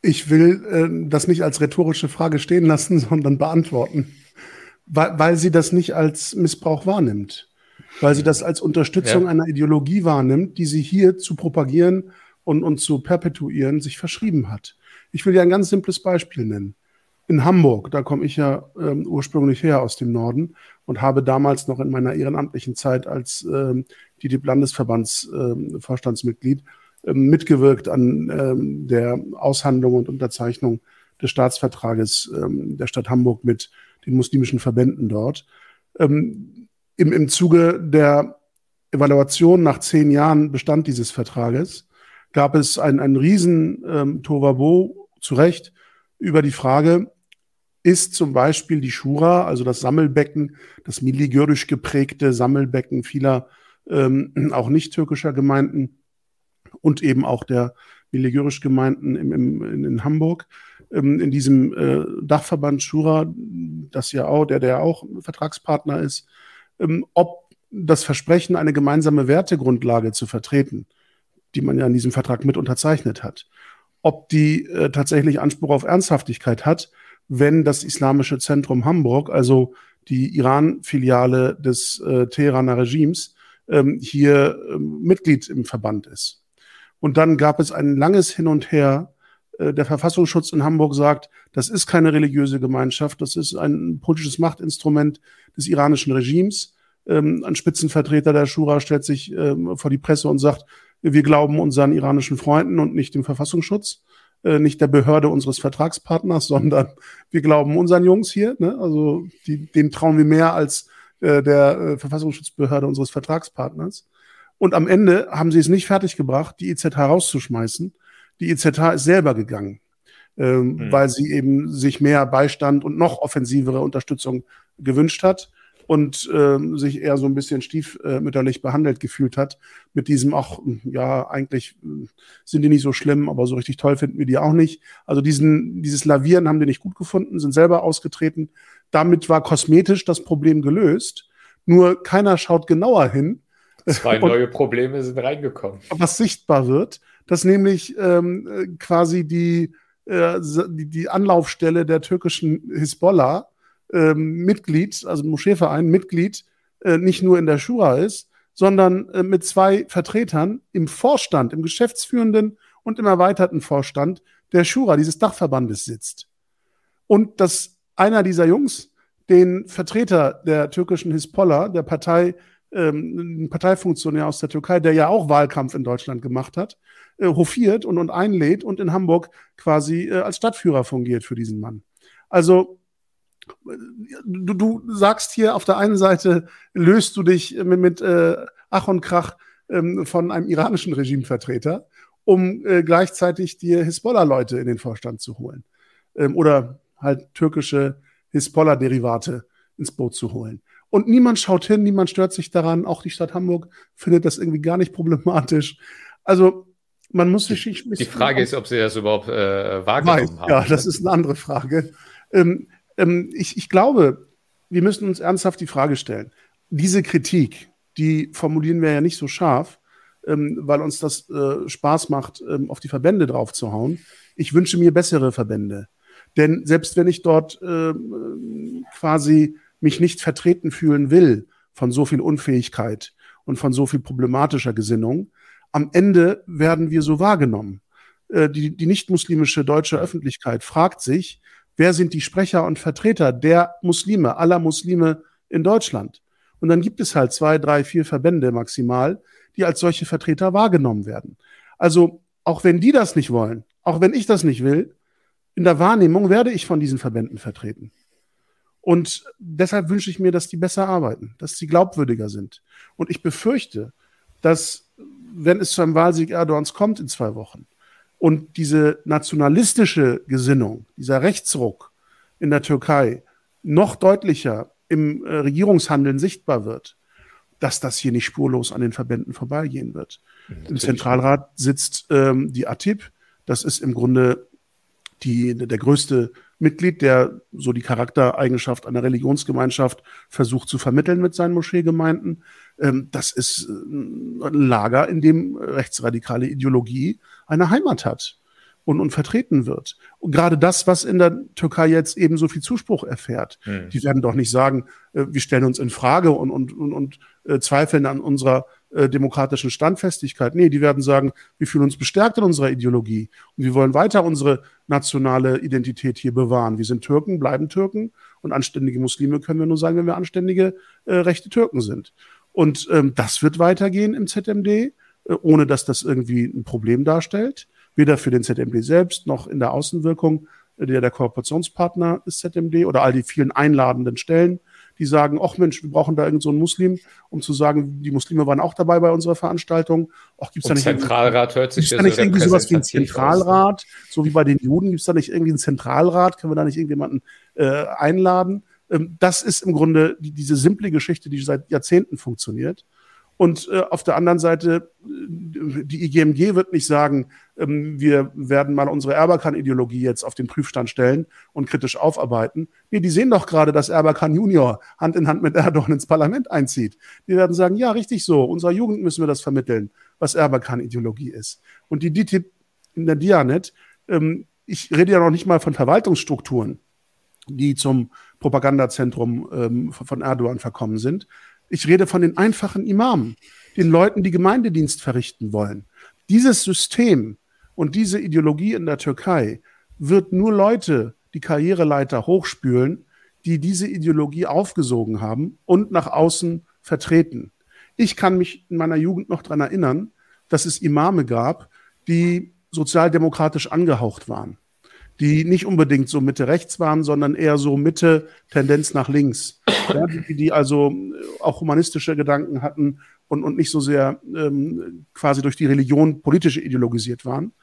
Ich will äh, das nicht als rhetorische Frage stehen lassen, sondern beantworten, weil, weil sie das nicht als Missbrauch wahrnimmt, weil sie das als Unterstützung ja. einer Ideologie wahrnimmt, die sie hier zu propagieren und, und zu perpetuieren sich verschrieben hat. Ich will dir ein ganz simples Beispiel nennen. In Hamburg, da komme ich ja ähm, ursprünglich her aus dem Norden und habe damals noch in meiner ehrenamtlichen Zeit als ähm, die DIP Landesverbandsvorstandsmitglied äh, ähm, mitgewirkt an ähm, der Aushandlung und Unterzeichnung des Staatsvertrages ähm, der Stadt Hamburg mit den muslimischen Verbänden dort. Ähm, im, Im Zuge der Evaluation nach zehn Jahren Bestand dieses Vertrages gab es ein, ein riesen ähm, zu Recht, über die Frage, ist zum Beispiel die Schura, also das Sammelbecken, das miligürdisch geprägte Sammelbecken vieler ähm, auch nicht türkischer Gemeinden und eben auch der Miligörisch Gemeinden im, im, in Hamburg. Ähm, in diesem äh, Dachverband Schura, das ja auch, der, der auch Vertragspartner ist, ähm, ob das Versprechen, eine gemeinsame Wertegrundlage zu vertreten, die man ja in diesem Vertrag mit unterzeichnet hat, ob die äh, tatsächlich Anspruch auf Ernsthaftigkeit hat, wenn das Islamische Zentrum Hamburg, also die Iran-Filiale des äh, Teheraner Regimes, ähm, hier ähm, Mitglied im Verband ist. Und dann gab es ein langes Hin und Her. Äh, der Verfassungsschutz in Hamburg sagt, das ist keine religiöse Gemeinschaft, das ist ein politisches Machtinstrument des iranischen Regimes. Ähm, ein Spitzenvertreter der Schura stellt sich ähm, vor die Presse und sagt, wir glauben unseren iranischen Freunden und nicht dem Verfassungsschutz, äh, nicht der Behörde unseres Vertragspartners, sondern wir glauben unseren Jungs hier. Ne? Also die, denen trauen wir mehr als äh, der äh, Verfassungsschutzbehörde unseres Vertragspartners. Und am Ende haben sie es nicht fertiggebracht, die IZH rauszuschmeißen. Die IZH ist selber gegangen, ähm, mhm. weil sie eben sich mehr Beistand und noch offensivere Unterstützung gewünscht hat und ähm, sich eher so ein bisschen stiefmütterlich behandelt gefühlt hat. Mit diesem auch, ja, eigentlich sind die nicht so schlimm, aber so richtig toll finden wir die auch nicht. Also diesen, dieses Lavieren haben die nicht gut gefunden, sind selber ausgetreten. Damit war kosmetisch das Problem gelöst. Nur keiner schaut genauer hin. Zwei neue Probleme sind reingekommen. Was sichtbar wird, dass nämlich ähm, quasi die, äh, die, die Anlaufstelle der türkischen Hisbollah ähm, Mitglied, also Moscheeverein, Mitglied äh, nicht nur in der Schura ist, sondern äh, mit zwei Vertretern im Vorstand, im geschäftsführenden und im erweiterten Vorstand der Schura, dieses Dachverbandes sitzt. Und dass einer dieser Jungs den Vertreter der türkischen Hisbollah, der Partei, ähm, Parteifunktionär aus der Türkei, der ja auch Wahlkampf in Deutschland gemacht hat, äh, hofiert und, und einlädt und in Hamburg quasi äh, als Stadtführer fungiert für diesen Mann. Also du, du sagst hier auf der einen Seite, löst du dich mit, mit äh, Ach und Krach ähm, von einem iranischen Regimevertreter, um äh, gleichzeitig dir Hisbollah-Leute in den Vorstand zu holen. Ähm, oder halt türkische Hisbollah-Derivate ins Boot zu holen. Und niemand schaut hin, niemand stört sich daran. Auch die Stadt Hamburg findet das irgendwie gar nicht problematisch. Also man muss sich. Die, die Frage ist, ob sie das überhaupt äh, wahrgenommen weiß, haben. Ja, das ist eine andere Frage. Ähm, ähm, ich, ich glaube, wir müssen uns ernsthaft die Frage stellen, diese Kritik, die formulieren wir ja nicht so scharf, ähm, weil uns das äh, Spaß macht, ähm, auf die Verbände draufzuhauen. Ich wünsche mir bessere Verbände. Denn selbst wenn ich dort äh, quasi mich nicht vertreten fühlen will von so viel Unfähigkeit und von so viel problematischer Gesinnung, am Ende werden wir so wahrgenommen. Äh, die, die nicht-muslimische deutsche Öffentlichkeit fragt sich, wer sind die Sprecher und Vertreter der Muslime, aller Muslime in Deutschland. Und dann gibt es halt zwei, drei, vier Verbände maximal, die als solche Vertreter wahrgenommen werden. Also auch wenn die das nicht wollen, auch wenn ich das nicht will, in der Wahrnehmung werde ich von diesen Verbänden vertreten. Und deshalb wünsche ich mir, dass die besser arbeiten, dass sie glaubwürdiger sind. Und ich befürchte, dass, wenn es zu einem Wahlsieg Erdogans kommt in zwei Wochen, und diese nationalistische Gesinnung, dieser Rechtsruck in der Türkei noch deutlicher im äh, Regierungshandeln sichtbar wird, dass das hier nicht spurlos an den Verbänden vorbeigehen wird. Natürlich. Im Zentralrat sitzt ähm, die ATIP. Das ist im Grunde die, der größte Mitglied, der so die Charaktereigenschaft einer Religionsgemeinschaft versucht zu vermitteln mit seinen Moscheegemeinden. Ähm, das ist äh, ein Lager, in dem rechtsradikale Ideologie eine Heimat hat und, und vertreten wird. Und gerade das, was in der Türkei jetzt eben so viel Zuspruch erfährt, hm. die werden doch nicht sagen, äh, wir stellen uns in Frage und, und, und, und äh, zweifeln an unserer äh, demokratischen Standfestigkeit. Nee, die werden sagen, wir fühlen uns bestärkt in unserer Ideologie und wir wollen weiter unsere nationale Identität hier bewahren. Wir sind Türken, bleiben Türken und anständige Muslime können wir nur sagen, wenn wir anständige äh, rechte Türken sind. Und ähm, das wird weitergehen im ZMD, ohne dass das irgendwie ein Problem darstellt. Weder für den ZMD selbst noch in der Außenwirkung, äh, der der Kooperationspartner ist ZMD oder all die vielen einladenden Stellen, die sagen, ach Mensch, wir brauchen da irgendeinen so Muslim, um zu sagen, die Muslime waren auch dabei bei unserer Veranstaltung. Ach, gibt's da nicht Zentralrat hört sich gibt's da nicht irgendwie sowas wie ein Zentralrat, aus. so wie bei den Juden, gibt es da nicht irgendwie einen Zentralrat? Können wir da nicht irgendjemanden äh, einladen? Ähm, das ist im Grunde die, diese simple Geschichte, die seit Jahrzehnten funktioniert. Und äh, auf der anderen Seite, äh, die IGMG wird nicht sagen, ähm, wir werden mal unsere Erbakan-Ideologie jetzt auf den Prüfstand stellen und kritisch aufarbeiten. Nee, die sehen doch gerade, dass Erbakan Junior Hand in Hand mit Erdogan ins Parlament einzieht. Die werden sagen, ja, richtig so, unserer Jugend müssen wir das vermitteln, was Erbakan-Ideologie ist. Und die DITIB in der Dianet, ähm, ich rede ja noch nicht mal von Verwaltungsstrukturen, die zum Propagandazentrum ähm, von Erdogan verkommen sind, ich rede von den einfachen Imamen, den Leuten, die Gemeindedienst verrichten wollen. Dieses System und diese Ideologie in der Türkei wird nur Leute die Karriereleiter hochspülen, die diese Ideologie aufgesogen haben und nach außen vertreten. Ich kann mich in meiner Jugend noch daran erinnern, dass es Imame gab, die sozialdemokratisch angehaucht waren, die nicht unbedingt so Mitte rechts waren, sondern eher so Mitte Tendenz nach links ja, die, die, also äh, auch humanistische Gedanken hatten und, und nicht so sehr ähm, quasi durch die Religion politisch ideologisiert waren.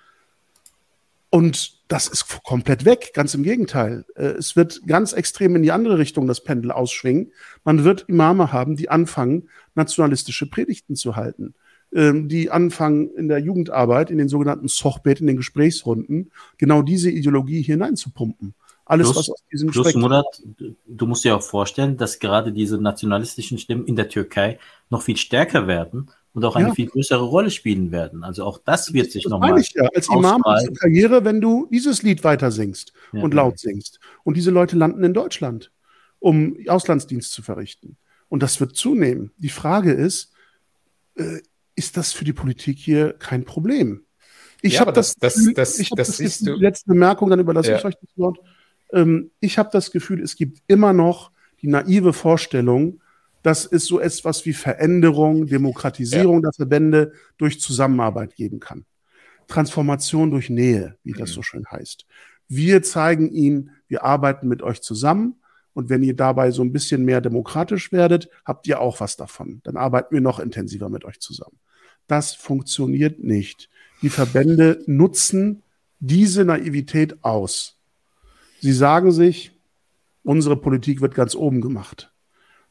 Und das ist komplett weg, ganz im Gegenteil. Äh, es wird ganz extrem in die andere Richtung das Pendel ausschwingen. Man wird Imame haben, die anfangen, nationalistische Predigten zu halten, ähm, die anfangen in der Jugendarbeit, in den sogenannten Sochbet, in den Gesprächsrunden, genau diese Ideologie hineinzupumpen. Alles, plus, was aus diesem plus Spektrum Murat, du musst dir auch vorstellen, dass gerade diese nationalistischen Stimmen in der Türkei noch viel stärker werden und auch eine ja. viel größere Rolle spielen werden. Also auch das wird sich nochmal. Ja. Als Imam hast du Karriere, wenn du dieses Lied weiter singst ja. und laut singst. Und diese Leute landen in Deutschland, um Auslandsdienst zu verrichten. Und das wird zunehmen. Die Frage ist, äh, ist das für die Politik hier kein Problem? Ich ja, habe das, das, das, das, ich hab das, das ist die letzte Bemerkung, dann überlasse ja. ich euch das Wort. Ähm, ich habe das Gefühl, es gibt immer noch die naive Vorstellung, dass es so etwas wie Veränderung, Demokratisierung ja. der Verbände durch Zusammenarbeit geben kann. Transformation durch Nähe, wie das mhm. so schön heißt. Wir zeigen Ihnen, wir arbeiten mit euch zusammen und wenn ihr dabei so ein bisschen mehr demokratisch werdet, habt ihr auch was davon. Dann arbeiten wir noch intensiver mit euch zusammen. Das funktioniert nicht. Die Verbände nutzen diese Naivität aus. Sie sagen sich, unsere Politik wird ganz oben gemacht.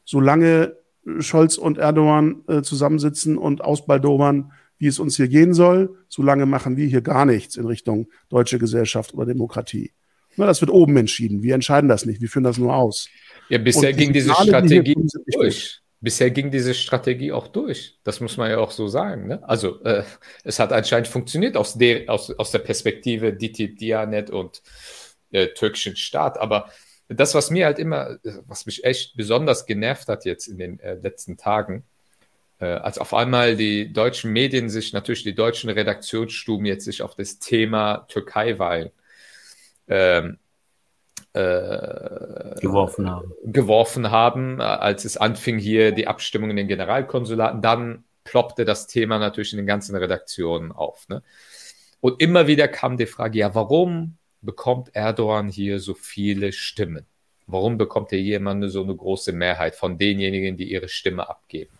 Solange Scholz und Erdogan äh, zusammensitzen und ausbaldobern, wie es uns hier gehen soll, solange machen wir hier gar nichts in Richtung deutsche Gesellschaft oder Demokratie. Na, das wird oben entschieden. Wir entscheiden das nicht. Wir führen das nur aus. Ja, bisher ging diese Signale, Strategie die durch. Bisher ging diese Strategie auch durch. Das muss man ja auch so sagen. Ne? Also äh, es hat anscheinend funktioniert aus der, aus, aus der Perspektive DT Dianet und äh, türkischen Staat. Aber das, was mir halt immer, was mich echt besonders genervt hat jetzt in den äh, letzten Tagen, äh, als auf einmal die deutschen Medien sich, natürlich die deutschen Redaktionsstuben jetzt sich auf das Thema Türkei-Wahlen ähm, äh, geworfen haben. geworfen haben, als es anfing hier die Abstimmung in den Generalkonsulaten, dann ploppte das Thema natürlich in den ganzen Redaktionen auf. Ne? Und immer wieder kam die Frage, ja, warum bekommt Erdogan hier so viele Stimmen? Warum bekommt er hier immer so eine große Mehrheit von denjenigen, die ihre Stimme abgeben?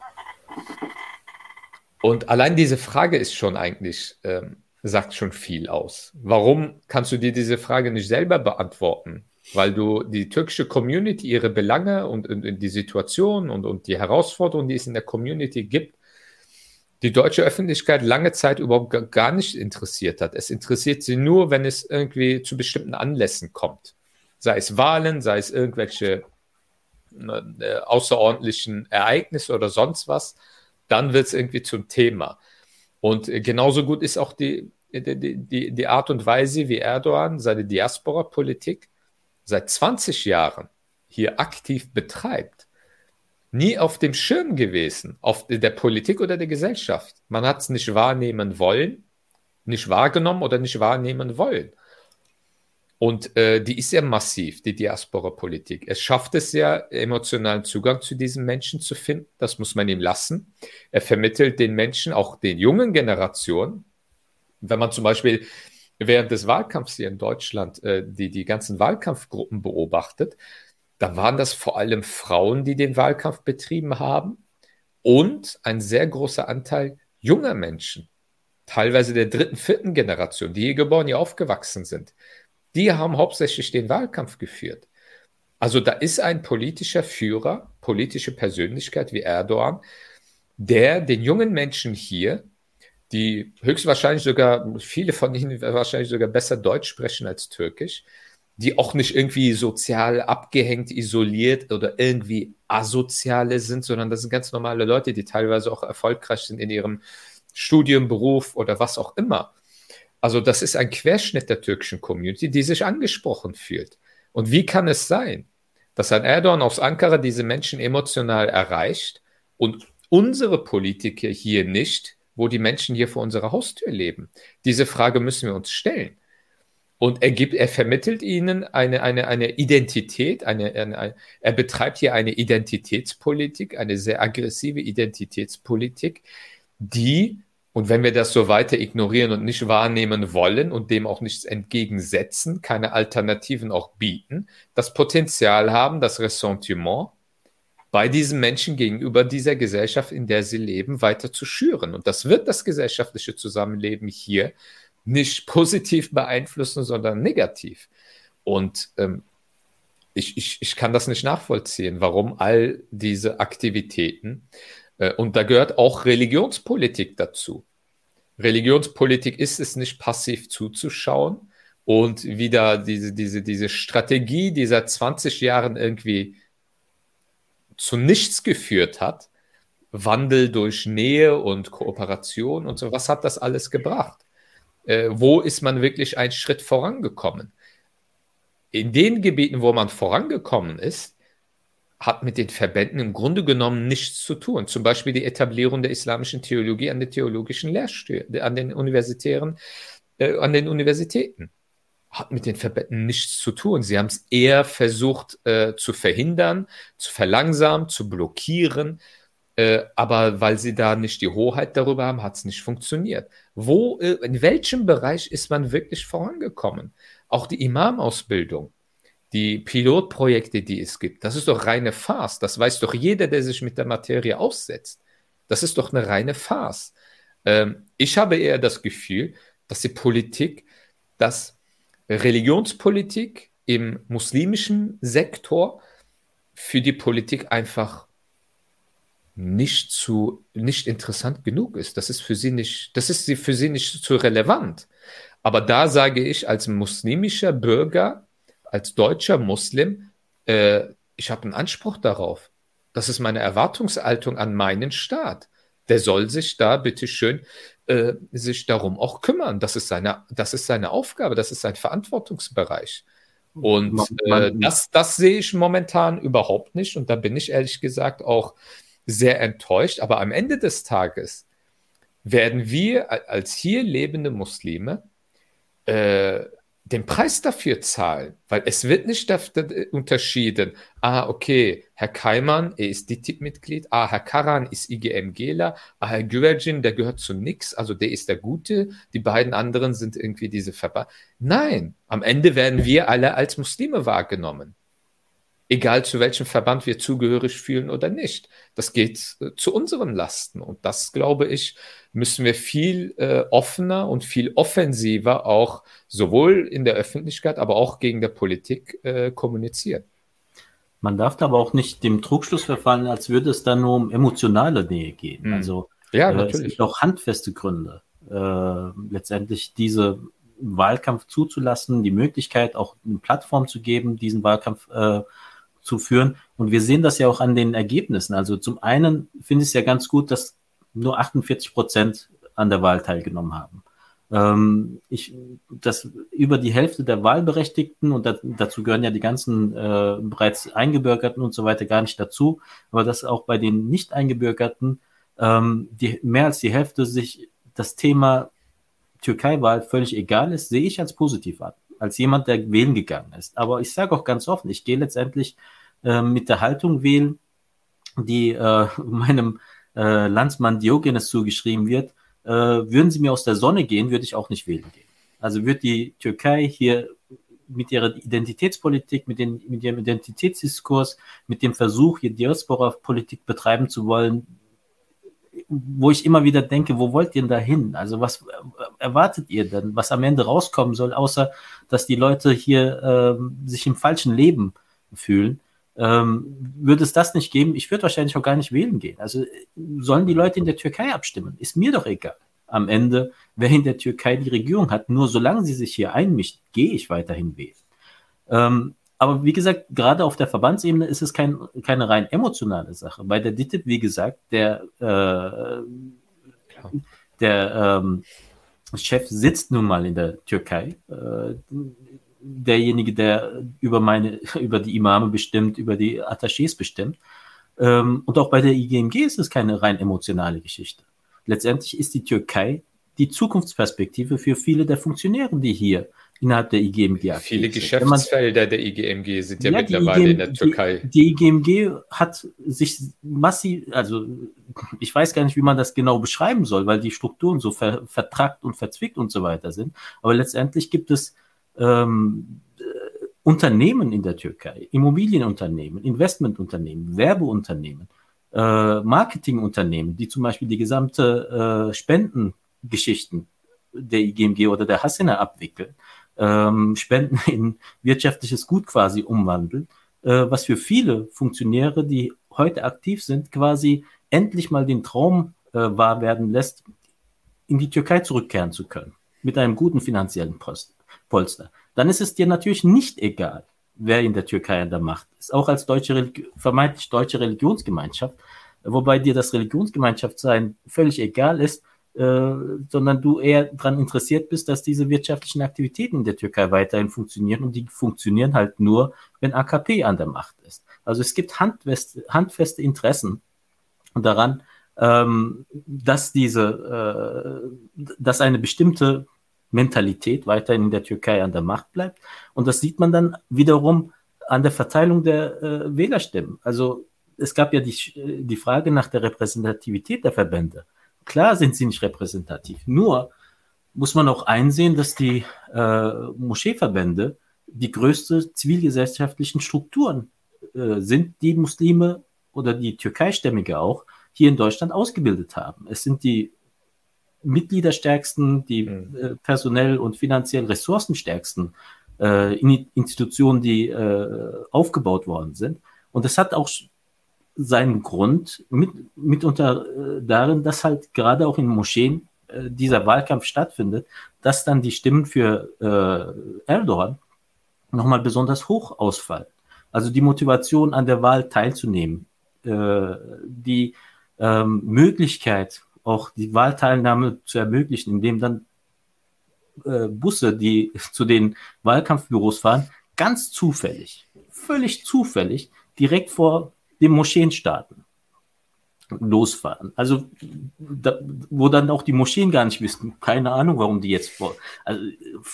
Und allein diese Frage ist schon eigentlich, ähm, sagt schon viel aus. Warum kannst du dir diese Frage nicht selber beantworten? Weil du die türkische Community, ihre Belange und, und, und die Situation und, und die Herausforderungen, die es in der Community gibt, die deutsche Öffentlichkeit lange Zeit überhaupt gar nicht interessiert hat. Es interessiert sie nur, wenn es irgendwie zu bestimmten Anlässen kommt. Sei es Wahlen, sei es irgendwelche äh, außerordentlichen Ereignisse oder sonst was, dann wird es irgendwie zum Thema. Und genauso gut ist auch die, die, die, die Art und Weise, wie Erdogan seine Diaspora-Politik seit 20 Jahren hier aktiv betreibt nie auf dem Schirm gewesen, auf der Politik oder der Gesellschaft. Man hat es nicht wahrnehmen wollen, nicht wahrgenommen oder nicht wahrnehmen wollen. Und äh, die ist ja massiv, die Diaspora-Politik. Es schafft es ja, emotionalen Zugang zu diesen Menschen zu finden. Das muss man ihm lassen. Er vermittelt den Menschen, auch den jungen Generationen, wenn man zum Beispiel während des Wahlkampfs hier in Deutschland äh, die, die ganzen Wahlkampfgruppen beobachtet, da waren das vor allem Frauen, die den Wahlkampf betrieben haben und ein sehr großer Anteil junger Menschen, teilweise der dritten, vierten Generation, die hier geboren, hier aufgewachsen sind. Die haben hauptsächlich den Wahlkampf geführt. Also da ist ein politischer Führer, politische Persönlichkeit wie Erdogan der den jungen Menschen hier, die höchstwahrscheinlich sogar, viele von ihnen wahrscheinlich sogar besser Deutsch sprechen als Türkisch, die auch nicht irgendwie sozial abgehängt, isoliert oder irgendwie asoziale sind, sondern das sind ganz normale Leute, die teilweise auch erfolgreich sind in ihrem Studium, Beruf oder was auch immer. Also das ist ein Querschnitt der türkischen Community, die sich angesprochen fühlt. Und wie kann es sein, dass ein Erdogan aus Ankara diese Menschen emotional erreicht und unsere Politiker hier nicht, wo die Menschen hier vor unserer Haustür leben? Diese Frage müssen wir uns stellen. Und er, gibt, er vermittelt ihnen eine, eine, eine Identität, eine, eine, er betreibt hier eine Identitätspolitik, eine sehr aggressive Identitätspolitik, die, und wenn wir das so weiter ignorieren und nicht wahrnehmen wollen und dem auch nichts entgegensetzen, keine Alternativen auch bieten, das Potenzial haben, das Ressentiment bei diesen Menschen gegenüber dieser Gesellschaft, in der sie leben, weiter zu schüren. Und das wird das gesellschaftliche Zusammenleben hier nicht positiv beeinflussen, sondern negativ. Und ähm, ich, ich, ich kann das nicht nachvollziehen, warum all diese Aktivitäten, äh, und da gehört auch Religionspolitik dazu. Religionspolitik ist es nicht passiv zuzuschauen und wieder diese, diese, diese Strategie, die seit 20 Jahren irgendwie zu nichts geführt hat, Wandel durch Nähe und Kooperation und so, was hat das alles gebracht? äh, wo ist man wirklich einen Schritt vorangekommen. In den Gebieten, wo man vorangekommen ist, hat mit den Verbänden im Grunde genommen nichts zu tun. Zum Beispiel die Etablierung der islamischen Theologie an den theologischen Lehrstühlen, an den universitären, äh, an den Universitäten. Hat mit den Verbänden nichts zu tun. Sie haben es eher versucht äh, zu verhindern, zu verlangsamen, zu blockieren. Äh, aber weil sie da nicht die Hoheit darüber haben, hat es nicht funktioniert. Wo, äh, in welchem Bereich ist man wirklich vorangekommen? Auch die Imam-Ausbildung, die Pilotprojekte, die es gibt, das ist doch reine Farce. Das weiß doch jeder, der sich mit der Materie aussetzt. Das ist doch eine reine Farce. Ähm, ich habe eher das Gefühl, dass die Politik, dass Religionspolitik im muslimischen Sektor für die Politik einfach nicht zu, nicht interessant genug ist. Das ist für sie nicht, das ist für sie nicht zu relevant. Aber da sage ich als muslimischer Bürger, als deutscher Muslim, äh, ich habe einen Anspruch darauf. Das ist meine Erwartungshaltung an meinen Staat. Der soll sich da bitteschön äh, sich darum auch kümmern. Das ist seine, das ist seine Aufgabe, das ist sein Verantwortungsbereich. Und äh, das, das sehe ich momentan überhaupt nicht. Und da bin ich ehrlich gesagt auch sehr enttäuscht. Aber am Ende des Tages werden wir als hier lebende Muslime äh, den Preis dafür zahlen, weil es wird nicht unterschieden. Ah, okay, Herr Keimann, er ist DITIB-Mitglied. Ah, Herr Karan ist IGMGler. Ah, Herr Güvercin, der gehört zu nix. Also der ist der Gute. Die beiden anderen sind irgendwie diese Verband. Nein, am Ende werden wir alle als Muslime wahrgenommen egal zu welchem Verband wir zugehörig fühlen oder nicht. Das geht äh, zu unseren Lasten. Und das, glaube ich, müssen wir viel äh, offener und viel offensiver auch sowohl in der Öffentlichkeit, aber auch gegen der Politik äh, kommunizieren. Man darf aber auch nicht dem Trugschluss verfallen, als würde es da nur um emotionale Nähe gehen. Mhm. Also ja, äh, es gibt auch handfeste Gründe, äh, letztendlich diese Wahlkampf zuzulassen, die Möglichkeit auch eine Plattform zu geben, diesen Wahlkampf äh, zu führen. Und wir sehen das ja auch an den Ergebnissen. Also zum einen finde ich es ja ganz gut, dass nur 48 Prozent an der Wahl teilgenommen haben. Ähm, ich, dass über die Hälfte der Wahlberechtigten, und da, dazu gehören ja die ganzen äh, bereits Eingebürgerten und so weiter gar nicht dazu, aber dass auch bei den nicht Eingebürgerten ähm, die, mehr als die Hälfte sich das Thema Türkei-Wahl völlig egal ist, sehe ich als positiv an als jemand, der wählen gegangen ist. Aber ich sage auch ganz offen, ich gehe letztendlich äh, mit der Haltung wählen, die äh, meinem äh, Landsmann Diogenes zugeschrieben wird. Äh, würden sie mir aus der Sonne gehen, würde ich auch nicht wählen gehen. Also wird die Türkei hier mit ihrer Identitätspolitik, mit, den, mit ihrem Identitätsdiskurs, mit dem Versuch, hier Diaspora-Politik betreiben zu wollen, wo ich immer wieder denke, wo wollt ihr denn da hin? Also was erwartet ihr denn, was am Ende rauskommen soll, außer dass die Leute hier äh, sich im falschen Leben fühlen? ähm, würde es das nicht geben, ich würde wahrscheinlich auch gar nicht wählen gehen. Also sollen die Leute in der Türkei abstimmen? Ist mir doch egal. Am Ende, wer in der Türkei die Regierung hat, nur solange sie sich hier einmischt, gehe ich weiterhin wählen. Ähm, aber wie gesagt, gerade auf der Verbandsebene ist es kein, keine rein emotionale Sache. Bei der DITIB, wie gesagt, der, äh, der ähm, Chef sitzt nun mal in der Türkei. Äh, derjenige, der über meine, über die Imame bestimmt, über die Attachés bestimmt. Ähm, und auch bei der IGMG ist es keine rein emotionale Geschichte. Letztendlich ist die Türkei die Zukunftsperspektive für viele der Funktionäre, die hier innerhalb der IGMG aktiv Viele Geschäftsfelder man, der IGMG sind ja, ja mittlerweile IGM, in der Türkei. Die, die, IGMG hat sich massiv, also ich weiß gar nicht, wie man das genau beschreiben soll, weil die Strukturen so ver, vertrackt und verzwickt und so weiter sind. Aber letztendlich gibt es ähm, Unternehmen in der Türkei, Immobilienunternehmen, Investmentunternehmen, Werbeunternehmen, äh, Marketingunternehmen, die zum Beispiel die gesamte äh, Spendengeschichten der IGMG oder der Hasena abwickeln, ähm, Spenden in wirtschaftliches Gut quasi umwandeln, äh, was für viele Funktionäre, die heute aktiv sind, quasi endlich mal den Traum äh, wahr werden lässt, in die Türkei zurückkehren zu können, mit einem guten finanziellen Posten. Polster, dann ist es dir natürlich nicht egal, wer in der Türkei an der Macht ist. Auch als deutsche, vermeintlich deutsche Religionsgemeinschaft, wobei dir das Religionsgemeinschaft sein völlig egal ist, sondern du eher daran interessiert bist, dass diese wirtschaftlichen Aktivitäten in der Türkei weiterhin funktionieren und die funktionieren halt nur, wenn AKP an der Macht ist. Also es gibt handfeste, handfeste Interessen daran, ähm, dass diese, äh, dass eine bestimmte Mentalität weiterhin in der Türkei an der Macht bleibt. Und das sieht man dann wiederum an der Verteilung der äh, Wählerstimmen. Also es gab ja die, die Frage nach der Repräsentativität der Verbände. Klar sind sie nicht repräsentativ. Nur muss man auch einsehen, dass die äh, Moscheeverbände die größte zivilgesellschaftlichen Strukturen äh, sind, die Muslime oder die Türkeistämmige auch hier in Deutschland ausgebildet haben. Es sind die Mitgliederstärksten, die mhm. äh, personell und finanziell ressourcenstärksten äh, Institutionen, die äh, aufgebaut worden sind. Und das hat auch seinen Grund mit, mitunter äh, darin, dass halt gerade auch in Moscheen äh, dieser Wahlkampf stattfindet, dass dann die Stimmen für äh, Erdogan nochmal besonders hoch ausfallen. Also die Motivation an der Wahl teilzunehmen, äh, die ähm, Möglichkeit auch die Wahlteilnahme zu ermöglichen, indem dann äh, Busse, die zu den Wahlkampfbüros fahren, ganz zufällig, völlig zufällig, direkt vor dem Moscheenstaaten losfahren. Also da, wo dann auch die Moscheen gar nicht wissen, keine Ahnung, warum die jetzt vor. Also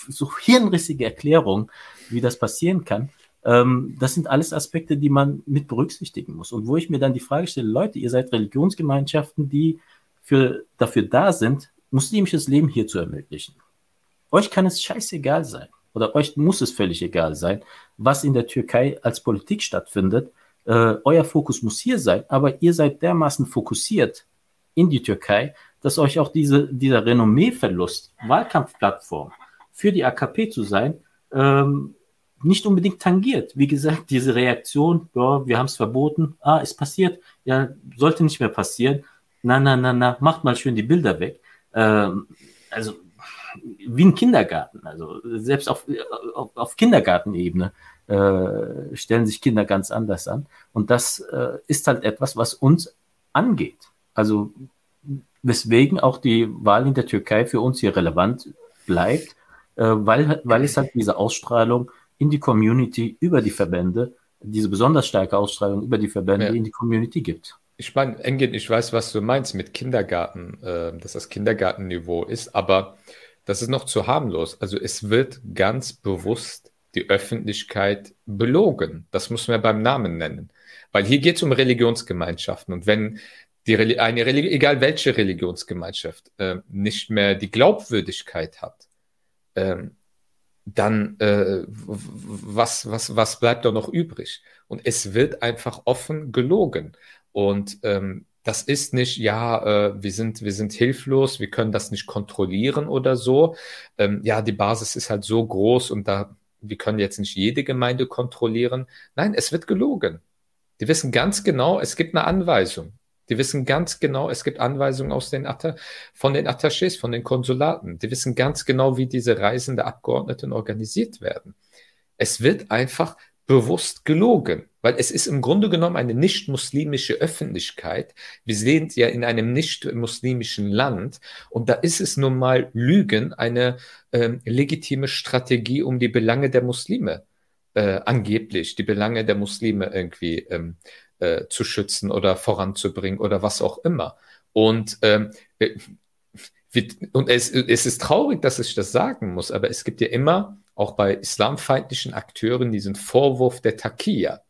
so hirnrissige Erklärung, wie das passieren kann. Ähm, das sind alles Aspekte, die man mit berücksichtigen muss. Und wo ich mir dann die Frage stelle, Leute, ihr seid Religionsgemeinschaften, die für, dafür da sind, muslimisches Leben hier zu ermöglichen. Euch kann es scheißegal sein oder euch muss es völlig egal sein, was in der Türkei als Politik stattfindet. Äh, euer Fokus muss hier sein, aber ihr seid dermaßen fokussiert in die Türkei, dass euch auch diese, dieser Renommeeverlust, Wahlkampfplattform für die AKP zu sein, ähm, nicht unbedingt tangiert. Wie gesagt, diese Reaktion, ja, wir haben es verboten, ah, ist passiert, ja, sollte nicht mehr passieren na, na, na, na, macht mal schön die Bilder weg. Ähm, also wie ein Kindergarten. Also selbst auf, auf, auf Kindergartenebene äh, stellen sich Kinder ganz anders an. Und das äh, ist halt etwas, was uns angeht. Also weswegen auch die Wahl in der Türkei für uns hier relevant bleibt, äh, weil, weil es halt diese Ausstrahlung in die Community über die Verbände, diese besonders starke Ausstrahlung über die Verbände ja. in die Community gibt. Ich meine, Engin, ich weiß, was du meinst mit Kindergarten, äh, dass das Kindergartenniveau ist, aber das ist noch zu harmlos. Also es wird ganz bewusst die Öffentlichkeit belogen. Das muss man beim Namen nennen. Weil hier geht es um Religionsgemeinschaften. Und wenn die, eine Religi egal welche Religionsgemeinschaft, äh, nicht mehr die Glaubwürdigkeit hat, äh, dann äh, was, was, was bleibt da noch übrig? Und es wird einfach offen gelogen. Und ähm, das ist nicht, ja, äh, wir, sind, wir sind hilflos, wir können das nicht kontrollieren oder so. Ähm, ja, die Basis ist halt so groß und da, wir können jetzt nicht jede Gemeinde kontrollieren. Nein, es wird gelogen. Die wissen ganz genau, es gibt eine Anweisung. Die wissen ganz genau, es gibt Anweisungen aus den von den Attachés, von den Konsulaten. Die wissen ganz genau, wie diese reisende Abgeordneten organisiert werden. Es wird einfach bewusst gelogen, weil es ist im Grunde genommen eine nicht-muslimische Öffentlichkeit. Wir sind ja in einem nicht-muslimischen Land und da ist es nun mal Lügen eine äh, legitime Strategie, um die Belange der Muslime äh, angeblich, die Belange der Muslime irgendwie ähm, äh, zu schützen oder voranzubringen oder was auch immer. Und ähm, äh, und es, es ist traurig, dass ich das sagen muss, aber es gibt ja immer auch bei islamfeindlichen Akteuren diesen Vorwurf der Takia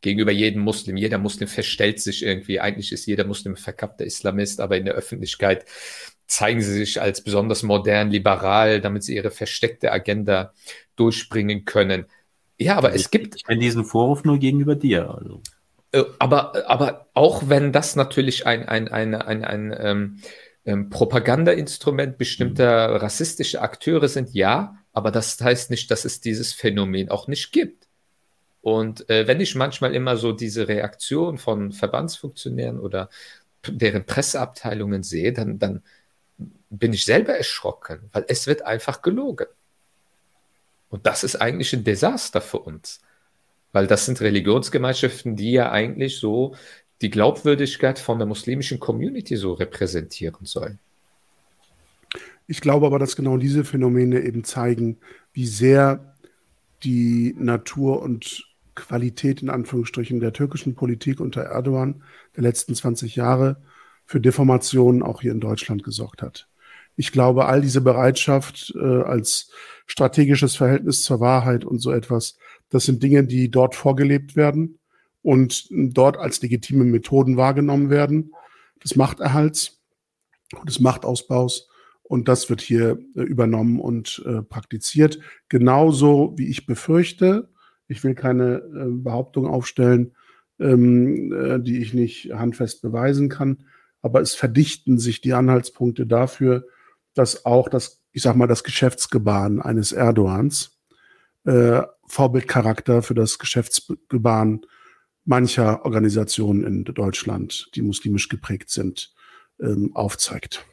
gegenüber jedem Muslim. Jeder Muslim verstellt sich irgendwie. Eigentlich ist jeder Muslim verkappter Islamist, aber in der Öffentlichkeit zeigen sie sich als besonders modern, liberal, damit sie ihre versteckte Agenda durchbringen können. Ja, aber ich, es gibt. Ich kenne diesen Vorwurf nur gegenüber dir. Also. Äh, aber, aber auch wenn das natürlich ein, ein, ein, ein, ein ähm, ähm, Propagandainstrument bestimmter rassistischer Akteure sind, ja, aber das heißt nicht, dass es dieses Phänomen auch nicht gibt. Und äh, wenn ich manchmal immer so diese Reaktion von Verbandsfunktionären oder deren Presseabteilungen sehe, dann, dann bin ich selber erschrocken, weil es wird einfach gelogen. Und das ist eigentlich ein Desaster für uns, weil das sind Religionsgemeinschaften, die ja eigentlich so die Glaubwürdigkeit von der muslimischen Community so repräsentieren sollen. Ich glaube aber, dass genau diese Phänomene eben zeigen, wie sehr die Natur und Qualität in Anführungsstrichen der türkischen Politik unter Erdogan der letzten 20 Jahre für Deformationen auch hier in Deutschland gesorgt hat. Ich glaube, all diese Bereitschaft äh, als strategisches Verhältnis zur Wahrheit und so etwas, das sind Dinge, die dort vorgelebt werden und dort als legitime Methoden wahrgenommen werden, des Machterhalts und des Machtausbaus. Und das wird hier äh, übernommen und äh, praktiziert. Genauso wie ich befürchte, ich will keine äh, Behauptung aufstellen, ähm, äh, die ich nicht handfest beweisen kann, aber es verdichten sich die Anhaltspunkte dafür, dass auch das, ich sag mal, das Geschäftsgebaren eines Erdogans äh, Vorbildcharakter für das Geschäftsgebaren mancher Organisationen in Deutschland, die muslimisch geprägt sind, ähm, aufzeigt.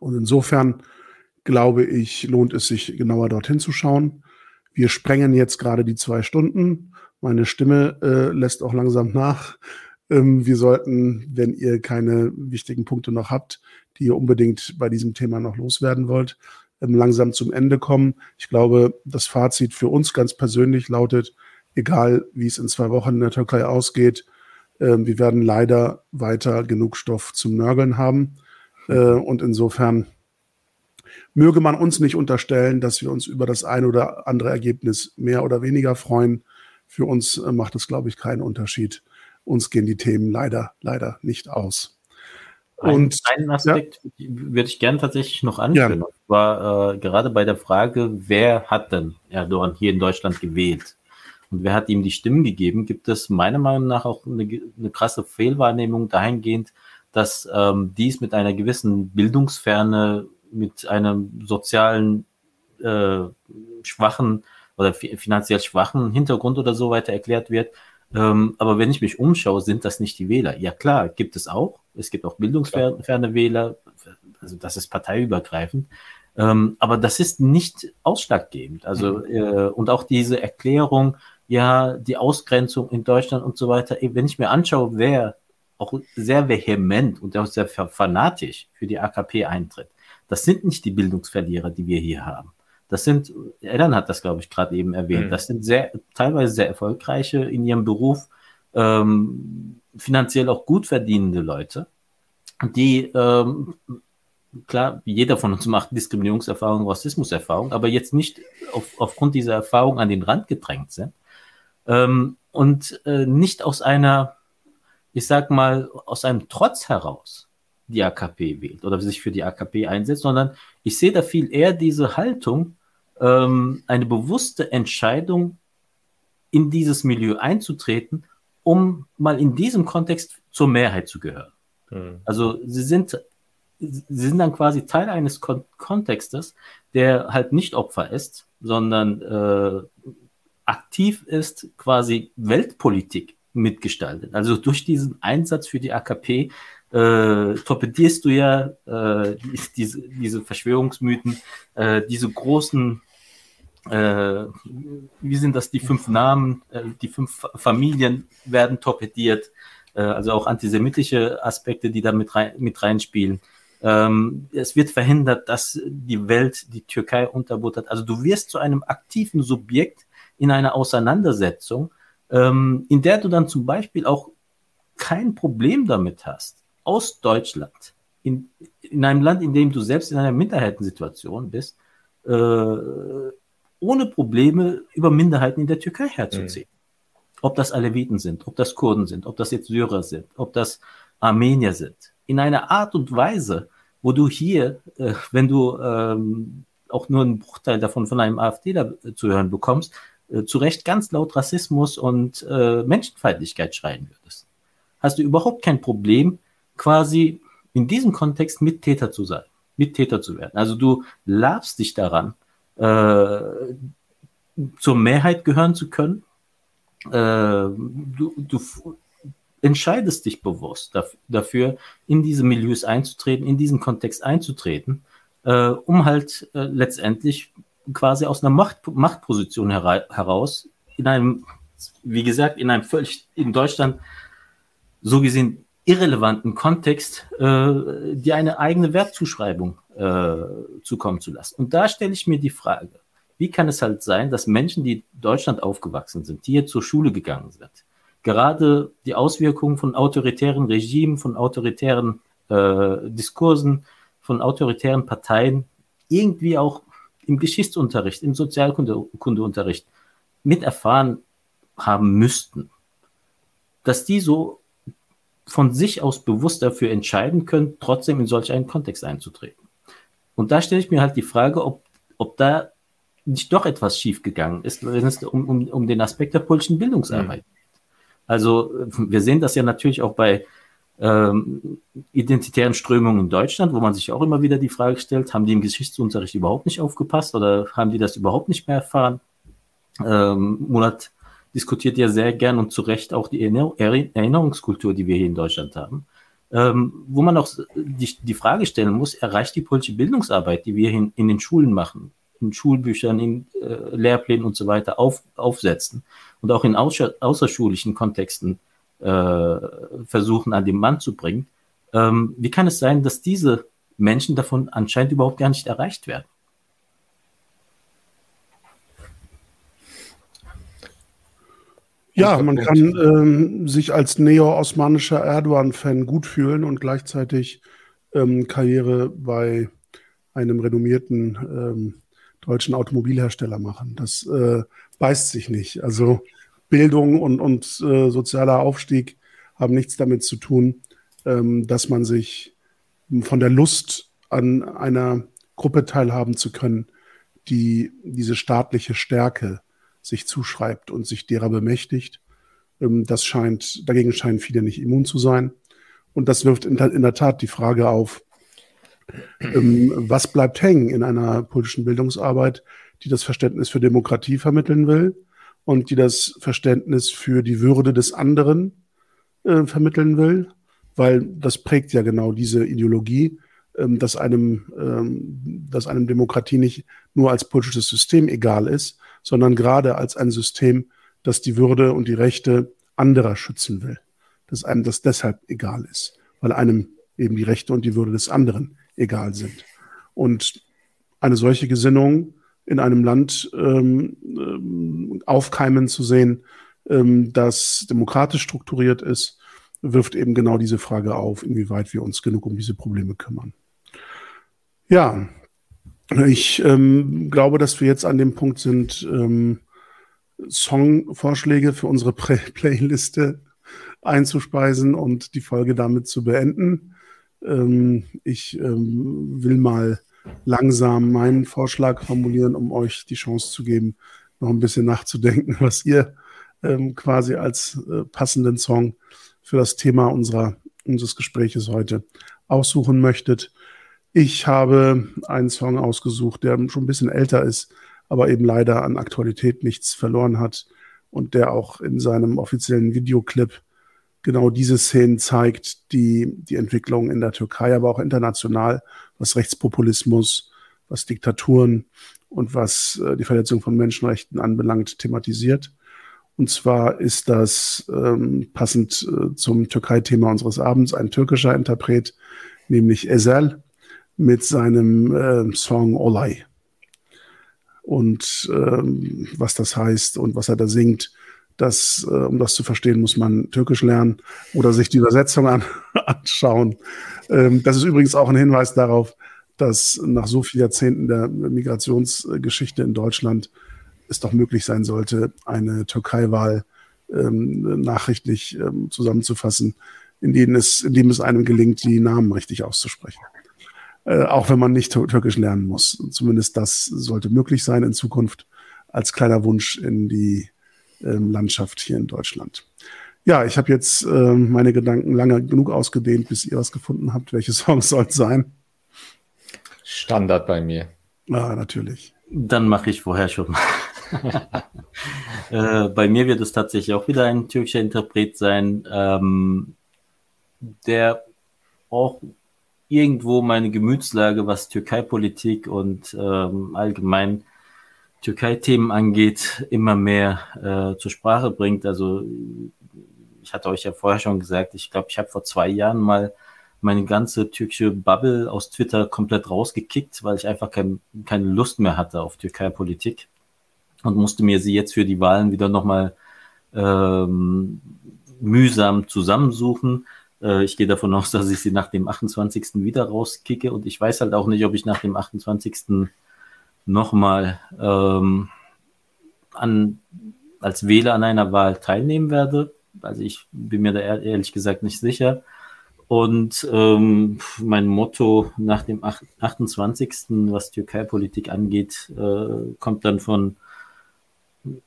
Und insofern glaube ich, lohnt es sich genauer dorthin zu schauen. Wir sprengen jetzt gerade die zwei Stunden. Meine Stimme äh, lässt auch langsam nach. Ähm, wir sollten, wenn ihr keine wichtigen Punkte noch habt, die ihr unbedingt bei diesem Thema noch loswerden wollt, ähm, langsam zum Ende kommen. Ich glaube, das Fazit für uns ganz persönlich lautet, egal wie es in zwei Wochen in der Türkei ausgeht, äh, wir werden leider weiter genug Stoff zum Nörgeln haben. Äh, und insofern möge man uns nicht unterstellen, dass wir uns über das ein oder andere Ergebnis mehr oder weniger freuen. Für uns äh, macht es, glaube ich, keinen Unterschied. Uns gehen die Themen leider, leider nicht aus. Und einen Aspekt ja. würde ich gerne tatsächlich noch anführen. Ja. War äh, gerade bei der Frage, wer hat denn Erdogan hier in Deutschland gewählt? Und wer hat ihm die Stimmen gegeben? Gibt es meiner Meinung nach auch eine, eine krasse Fehlwahrnehmung dahingehend, dass ähm, dies mit einer gewissen Bildungsferne, mit einem sozialen äh, schwachen oder finanziell schwachen Hintergrund oder so weiter erklärt wird. Ähm, aber wenn ich mich umschaue, sind das nicht die Wähler. Ja klar, gibt es auch. Es gibt auch bildungsferne Wähler. Also das ist parteiübergreifend. Ähm, aber das ist nicht ausschlaggebend. Also mhm. äh, und auch diese Erklärung, ja, die Ausgrenzung in Deutschland und so weiter. Wenn ich mir anschaue, wer auch sehr vehement und auch sehr fanatisch für die AKP eintritt, das sind nicht die Bildungsverlierer, die wir hier haben. Das sind, Ellen hat das, glaube ich, gerade eben erwähnt, mhm. das sind sehr, teilweise sehr erfolgreiche in ihrem Beruf, ähm, finanziell auch gut verdienende Leute, die, ähm, klar, jeder von uns macht Diskriminierungserfahrung, Rassismuserfahrung, aber jetzt nicht auf, aufgrund dieser Erfahrung an den Rand gedrängt sind ähm, und äh, nicht aus einer, ich sag mal, aus einem Trotz heraus die AKP wählt oder sich für die AKP einsetzt, sondern ich sehe da viel eher diese Haltung, ähm, eine bewusste Entscheidung, in dieses Milieu einzutreten, um mal in diesem Kontext zur Mehrheit zu gehören. Mhm. Also sie sind, sie sind dann quasi Teil eines Kon Kontextes, der halt nicht Opfer ist, sondern äh, aktiv ist, quasi Weltpolitik mitgestaltet. Also durch diesen Einsatz für die AKP äh, torpedierst du ja äh, diese, diese Verschwörungsmythen, äh, diese großen, äh, wie sind das, die fünf Namen, äh, die fünf Familien werden torpediert, äh, also auch antisemitische Aspekte, die da mit, rein, mit reinspielen. Ähm, es wird verhindert, dass die Welt die Türkei unterbuttert. Also du wirst zu einem aktiven Subjekt in einer Auseinandersetzung, ähm, in der du dann zum Beispiel auch kein Problem damit hast, aus Deutschland, in, in einem Land, in dem du selbst in einer Minderheitensituation bist, äh, ohne Probleme über Minderheiten in der Türkei herzuziehen. Mhm. Ob das Aleviten sind, ob das Kurden sind, ob das jetzt Syrer sind, ob das Armenier sind. In einer Art und Weise, wo du hier, äh, wenn du ähm, auch nur einen Bruchteil davon von einem AfDler zu hören bekommst, äh, zu Recht ganz laut Rassismus und äh, Menschenfeindlichkeit schreien würdest. Hast du überhaupt kein Problem, quasi in diesem Kontext Mittäter zu sein, Mittäter zu werden. Also du labst dich daran, äh, zur Mehrheit gehören zu können. Äh, du, du entscheidest dich bewusst dafür, in diese Milieus einzutreten, in diesen Kontext einzutreten, äh, um halt äh, letztendlich quasi aus einer Macht, Machtposition hera heraus in einem, wie gesagt, in einem völlig in Deutschland so gesehen irrelevanten Kontext äh, dir eine eigene Wertzuschreibung äh, zukommen zu lassen. Und da stelle ich mir die Frage, wie kann es halt sein, dass Menschen, die in Deutschland aufgewachsen sind, die hier zur Schule gegangen sind, gerade die Auswirkungen von autoritären Regimen, von autoritären äh, Diskursen, von autoritären Parteien irgendwie auch im Geschichtsunterricht, im Sozialkundeunterricht miterfahren haben müssten, dass die so von sich aus bewusst dafür entscheiden können, trotzdem in solch einen Kontext einzutreten. Und da stelle ich mir halt die Frage, ob, ob da nicht doch etwas schiefgegangen ist, wenn es um, um, um den Aspekt der politischen Bildungsarbeit mhm. geht. Also wir sehen das ja natürlich auch bei ähm, identitären Strömungen in Deutschland, wo man sich auch immer wieder die Frage stellt, haben die im Geschichtsunterricht überhaupt nicht aufgepasst oder haben die das überhaupt nicht mehr erfahren? Ähm, Monat diskutiert ja sehr gern und zu Recht auch die Erinnerungskultur, die wir hier in Deutschland haben, ähm, wo man auch die, die, Frage stellen muss, erreicht die politische Bildungsarbeit, die wir in, in den Schulen machen, in Schulbüchern, in äh, Lehrplänen und so weiter auf, aufsetzen und auch in außer, außerschulischen Kontexten äh, versuchen an den Mann zu bringen. Ähm, wie kann es sein, dass diese Menschen davon anscheinend überhaupt gar nicht erreicht werden? Ja, man kann ähm, sich als neo-osmanischer Erdogan-Fan gut fühlen und gleichzeitig ähm, Karriere bei einem renommierten ähm, deutschen Automobilhersteller machen. Das äh, beißt sich nicht. Also Bildung und, und äh, sozialer Aufstieg haben nichts damit zu tun, ähm, dass man sich von der Lust an einer Gruppe teilhaben zu können, die diese staatliche Stärke sich zuschreibt und sich derer bemächtigt. Ähm, das scheint, dagegen scheinen viele nicht immun zu sein. Und das wirft in, der Tat die Frage auf, ähm, was bleibt hängen in einer politischen Bildungsarbeit, die das Verständnis für Demokratie vermitteln will und die das Verständnis für die Würde des anderen äh, vermitteln will, weil das prägt ja genau diese Ideologie, ähm, dass einem, dass einem Demokratie nicht nur als politisches System egal ist, sondern gerade als ein System, das die Würde und die Rechte anderer schützen will. Dass einem das deshalb egal ist, weil einem eben die Rechte und die Würde des anderen egal sind. Und eine solche Gesinnung in einem Land ähm, ähm aufkeimen zu sehen, ähm, das demokratisch strukturiert ist, wirft eben genau diese Frage auf, inwieweit wir uns genug um diese Probleme kümmern. Ja, ich ähm, glaube, dass wir jetzt an dem Punkt sind, ähm, Songvorschläge für unsere Play Playliste einzuspeisen und die Folge damit zu beenden. Ähm, ich ähm, will mal langsam meinen Vorschlag formulieren, um euch die Chance zu geben, noch ein bisschen nachzudenken, was ihr ähm, quasi als äh, passenden Song für das Thema unserer, unseres Gespräches heute aussuchen möchtet. Ich habe einen Song ausgesucht, der schon ein bisschen älter ist, aber eben leider an Aktualität nichts verloren hat und der auch in seinem offiziellen Videoclip genau diese Szenen zeigt, die die Entwicklung in der Türkei, aber auch international, was Rechtspopulismus, was Diktaturen und was äh, die Verletzung von Menschenrechten anbelangt, thematisiert. Und zwar ist das ähm, passend äh, zum Türkei-Thema unseres Abends ein türkischer Interpret, nämlich Ezel mit seinem äh, Song Olay. Und ähm, was das heißt und was er da singt, das, äh, um das zu verstehen, muss man Türkisch lernen oder sich die Übersetzung an, anschauen. Ähm, das ist übrigens auch ein Hinweis darauf, dass nach so vielen Jahrzehnten der Migrationsgeschichte in Deutschland es doch möglich sein sollte, eine Türkei-Wahl ähm, nachrichtlich ähm, zusammenzufassen, in denen es, in dem es einem gelingt, die Namen richtig auszusprechen. Äh, auch wenn man nicht Türkisch lernen muss. Zumindest das sollte möglich sein in Zukunft als kleiner Wunsch in die ähm, Landschaft hier in Deutschland. Ja, ich habe jetzt äh, meine Gedanken lange genug ausgedehnt, bis ihr was gefunden habt. Welche Songs soll es sein? Standard bei mir. Ah, natürlich. Dann mache ich vorher schon. äh, bei mir wird es tatsächlich auch wieder ein türkischer Interpret sein, ähm, der auch irgendwo meine Gemütslage, was Türkei-Politik und ähm, allgemein Türkei-Themen angeht, immer mehr äh, zur Sprache bringt. Also ich hatte euch ja vorher schon gesagt, ich glaube, ich habe vor zwei Jahren mal meine ganze türkische Bubble aus Twitter komplett rausgekickt, weil ich einfach kein, keine Lust mehr hatte auf Türkei-Politik und musste mir sie jetzt für die Wahlen wieder nochmal ähm, mühsam zusammensuchen. Äh, ich gehe davon aus, dass ich sie nach dem 28. wieder rauskicke und ich weiß halt auch nicht, ob ich nach dem 28. nochmal ähm, an, als Wähler an einer Wahl teilnehmen werde. Also ich bin mir da ehrlich gesagt nicht sicher. Und ähm, mein Motto nach dem 28., was Türkei-Politik angeht, äh, kommt dann von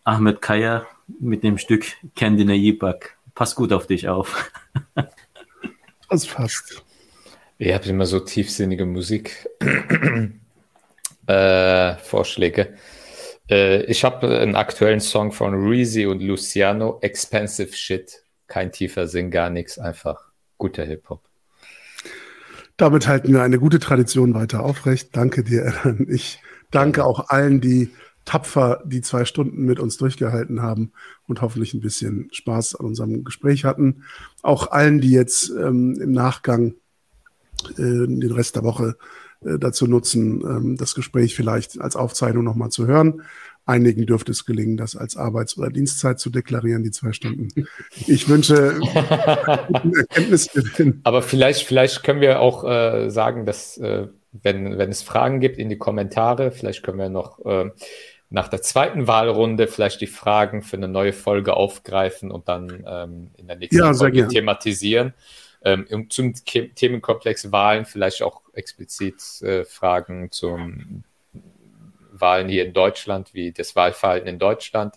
Ahmed Kaya mit dem Stück Kendine Yipak. Pass gut auf dich auf. das passt. Ihr habt immer so tiefsinnige Musik. äh, Vorschläge. Äh, ich habe einen aktuellen Song von Reezy und Luciano, Expensive Shit. Kein tiefer Sinn, gar nichts, einfach guter Hip-Hop. Damit halten wir eine gute Tradition weiter aufrecht. Danke dir, Ellen. Ich danke auch allen, die tapfer die zwei Stunden mit uns durchgehalten haben und hoffentlich ein bisschen Spaß an unserem Gespräch hatten. Auch allen, die jetzt ähm, im Nachgang äh, den Rest der Woche äh, dazu nutzen, ähm, das Gespräch vielleicht als Aufzeichnung nochmal zu hören. Einigen dürfte es gelingen, das als Arbeits- oder Dienstzeit zu deklarieren, die zwei Stunden. Ich wünsche Erkenntnisgewinn. Aber vielleicht, vielleicht können wir auch äh, sagen, dass äh, wenn, wenn es Fragen gibt in die Kommentare, vielleicht können wir noch äh, nach der zweiten Wahlrunde vielleicht die Fragen für eine neue Folge aufgreifen und dann ähm, in der nächsten ja, Folge thematisieren. Ähm, zum Themenkomplex Wahlen vielleicht auch explizit äh, Fragen zum Wahlen hier in Deutschland, wie das Wahlverhalten in Deutschland.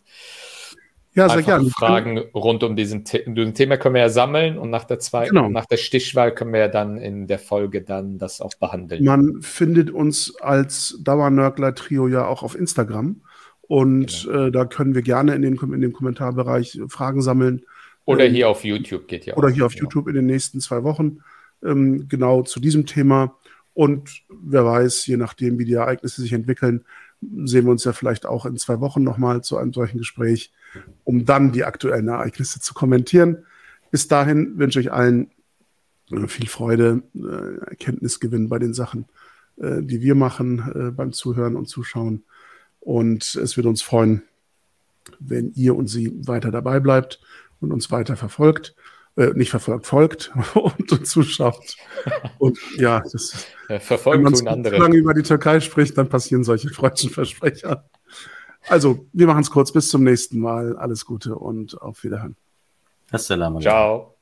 Ja, sehr gerne. Fragen rund um diesen, diesen Thema können wir ja sammeln und nach der zweiten, genau. nach der Stichwahl können wir ja dann in der Folge dann das auch behandeln. Man findet uns als Dauernörgler-Trio ja auch auf Instagram und genau. äh, da können wir gerne in, den, in dem Kommentarbereich Fragen sammeln. Oder ähm, hier auf YouTube geht ja. Oder hier auf YouTube in den nächsten zwei Wochen ähm, genau zu diesem Thema. Und wer weiß, je nachdem, wie die Ereignisse sich entwickeln, sehen wir uns ja vielleicht auch in zwei Wochen nochmal zu einem solchen Gespräch, um dann die aktuellen Ereignisse zu kommentieren. Bis dahin wünsche ich allen äh, viel Freude, äh, Erkenntnisgewinn bei den Sachen, äh, die wir machen beim Zuhören und Zuschauen. Und es wird uns freuen, wenn ihr und sie weiter dabei bleibt und uns weiter verfolgt äh, nicht verfolgt, folgt und, und zuschaut. Und ja, das, verfolgt wenn man andere. lange über die Türkei spricht, dann passieren solche freudschen Versprecher. Also, wir machen es kurz. Bis zum nächsten Mal. Alles Gute und auf Wiederhören. Assalamu Ciao.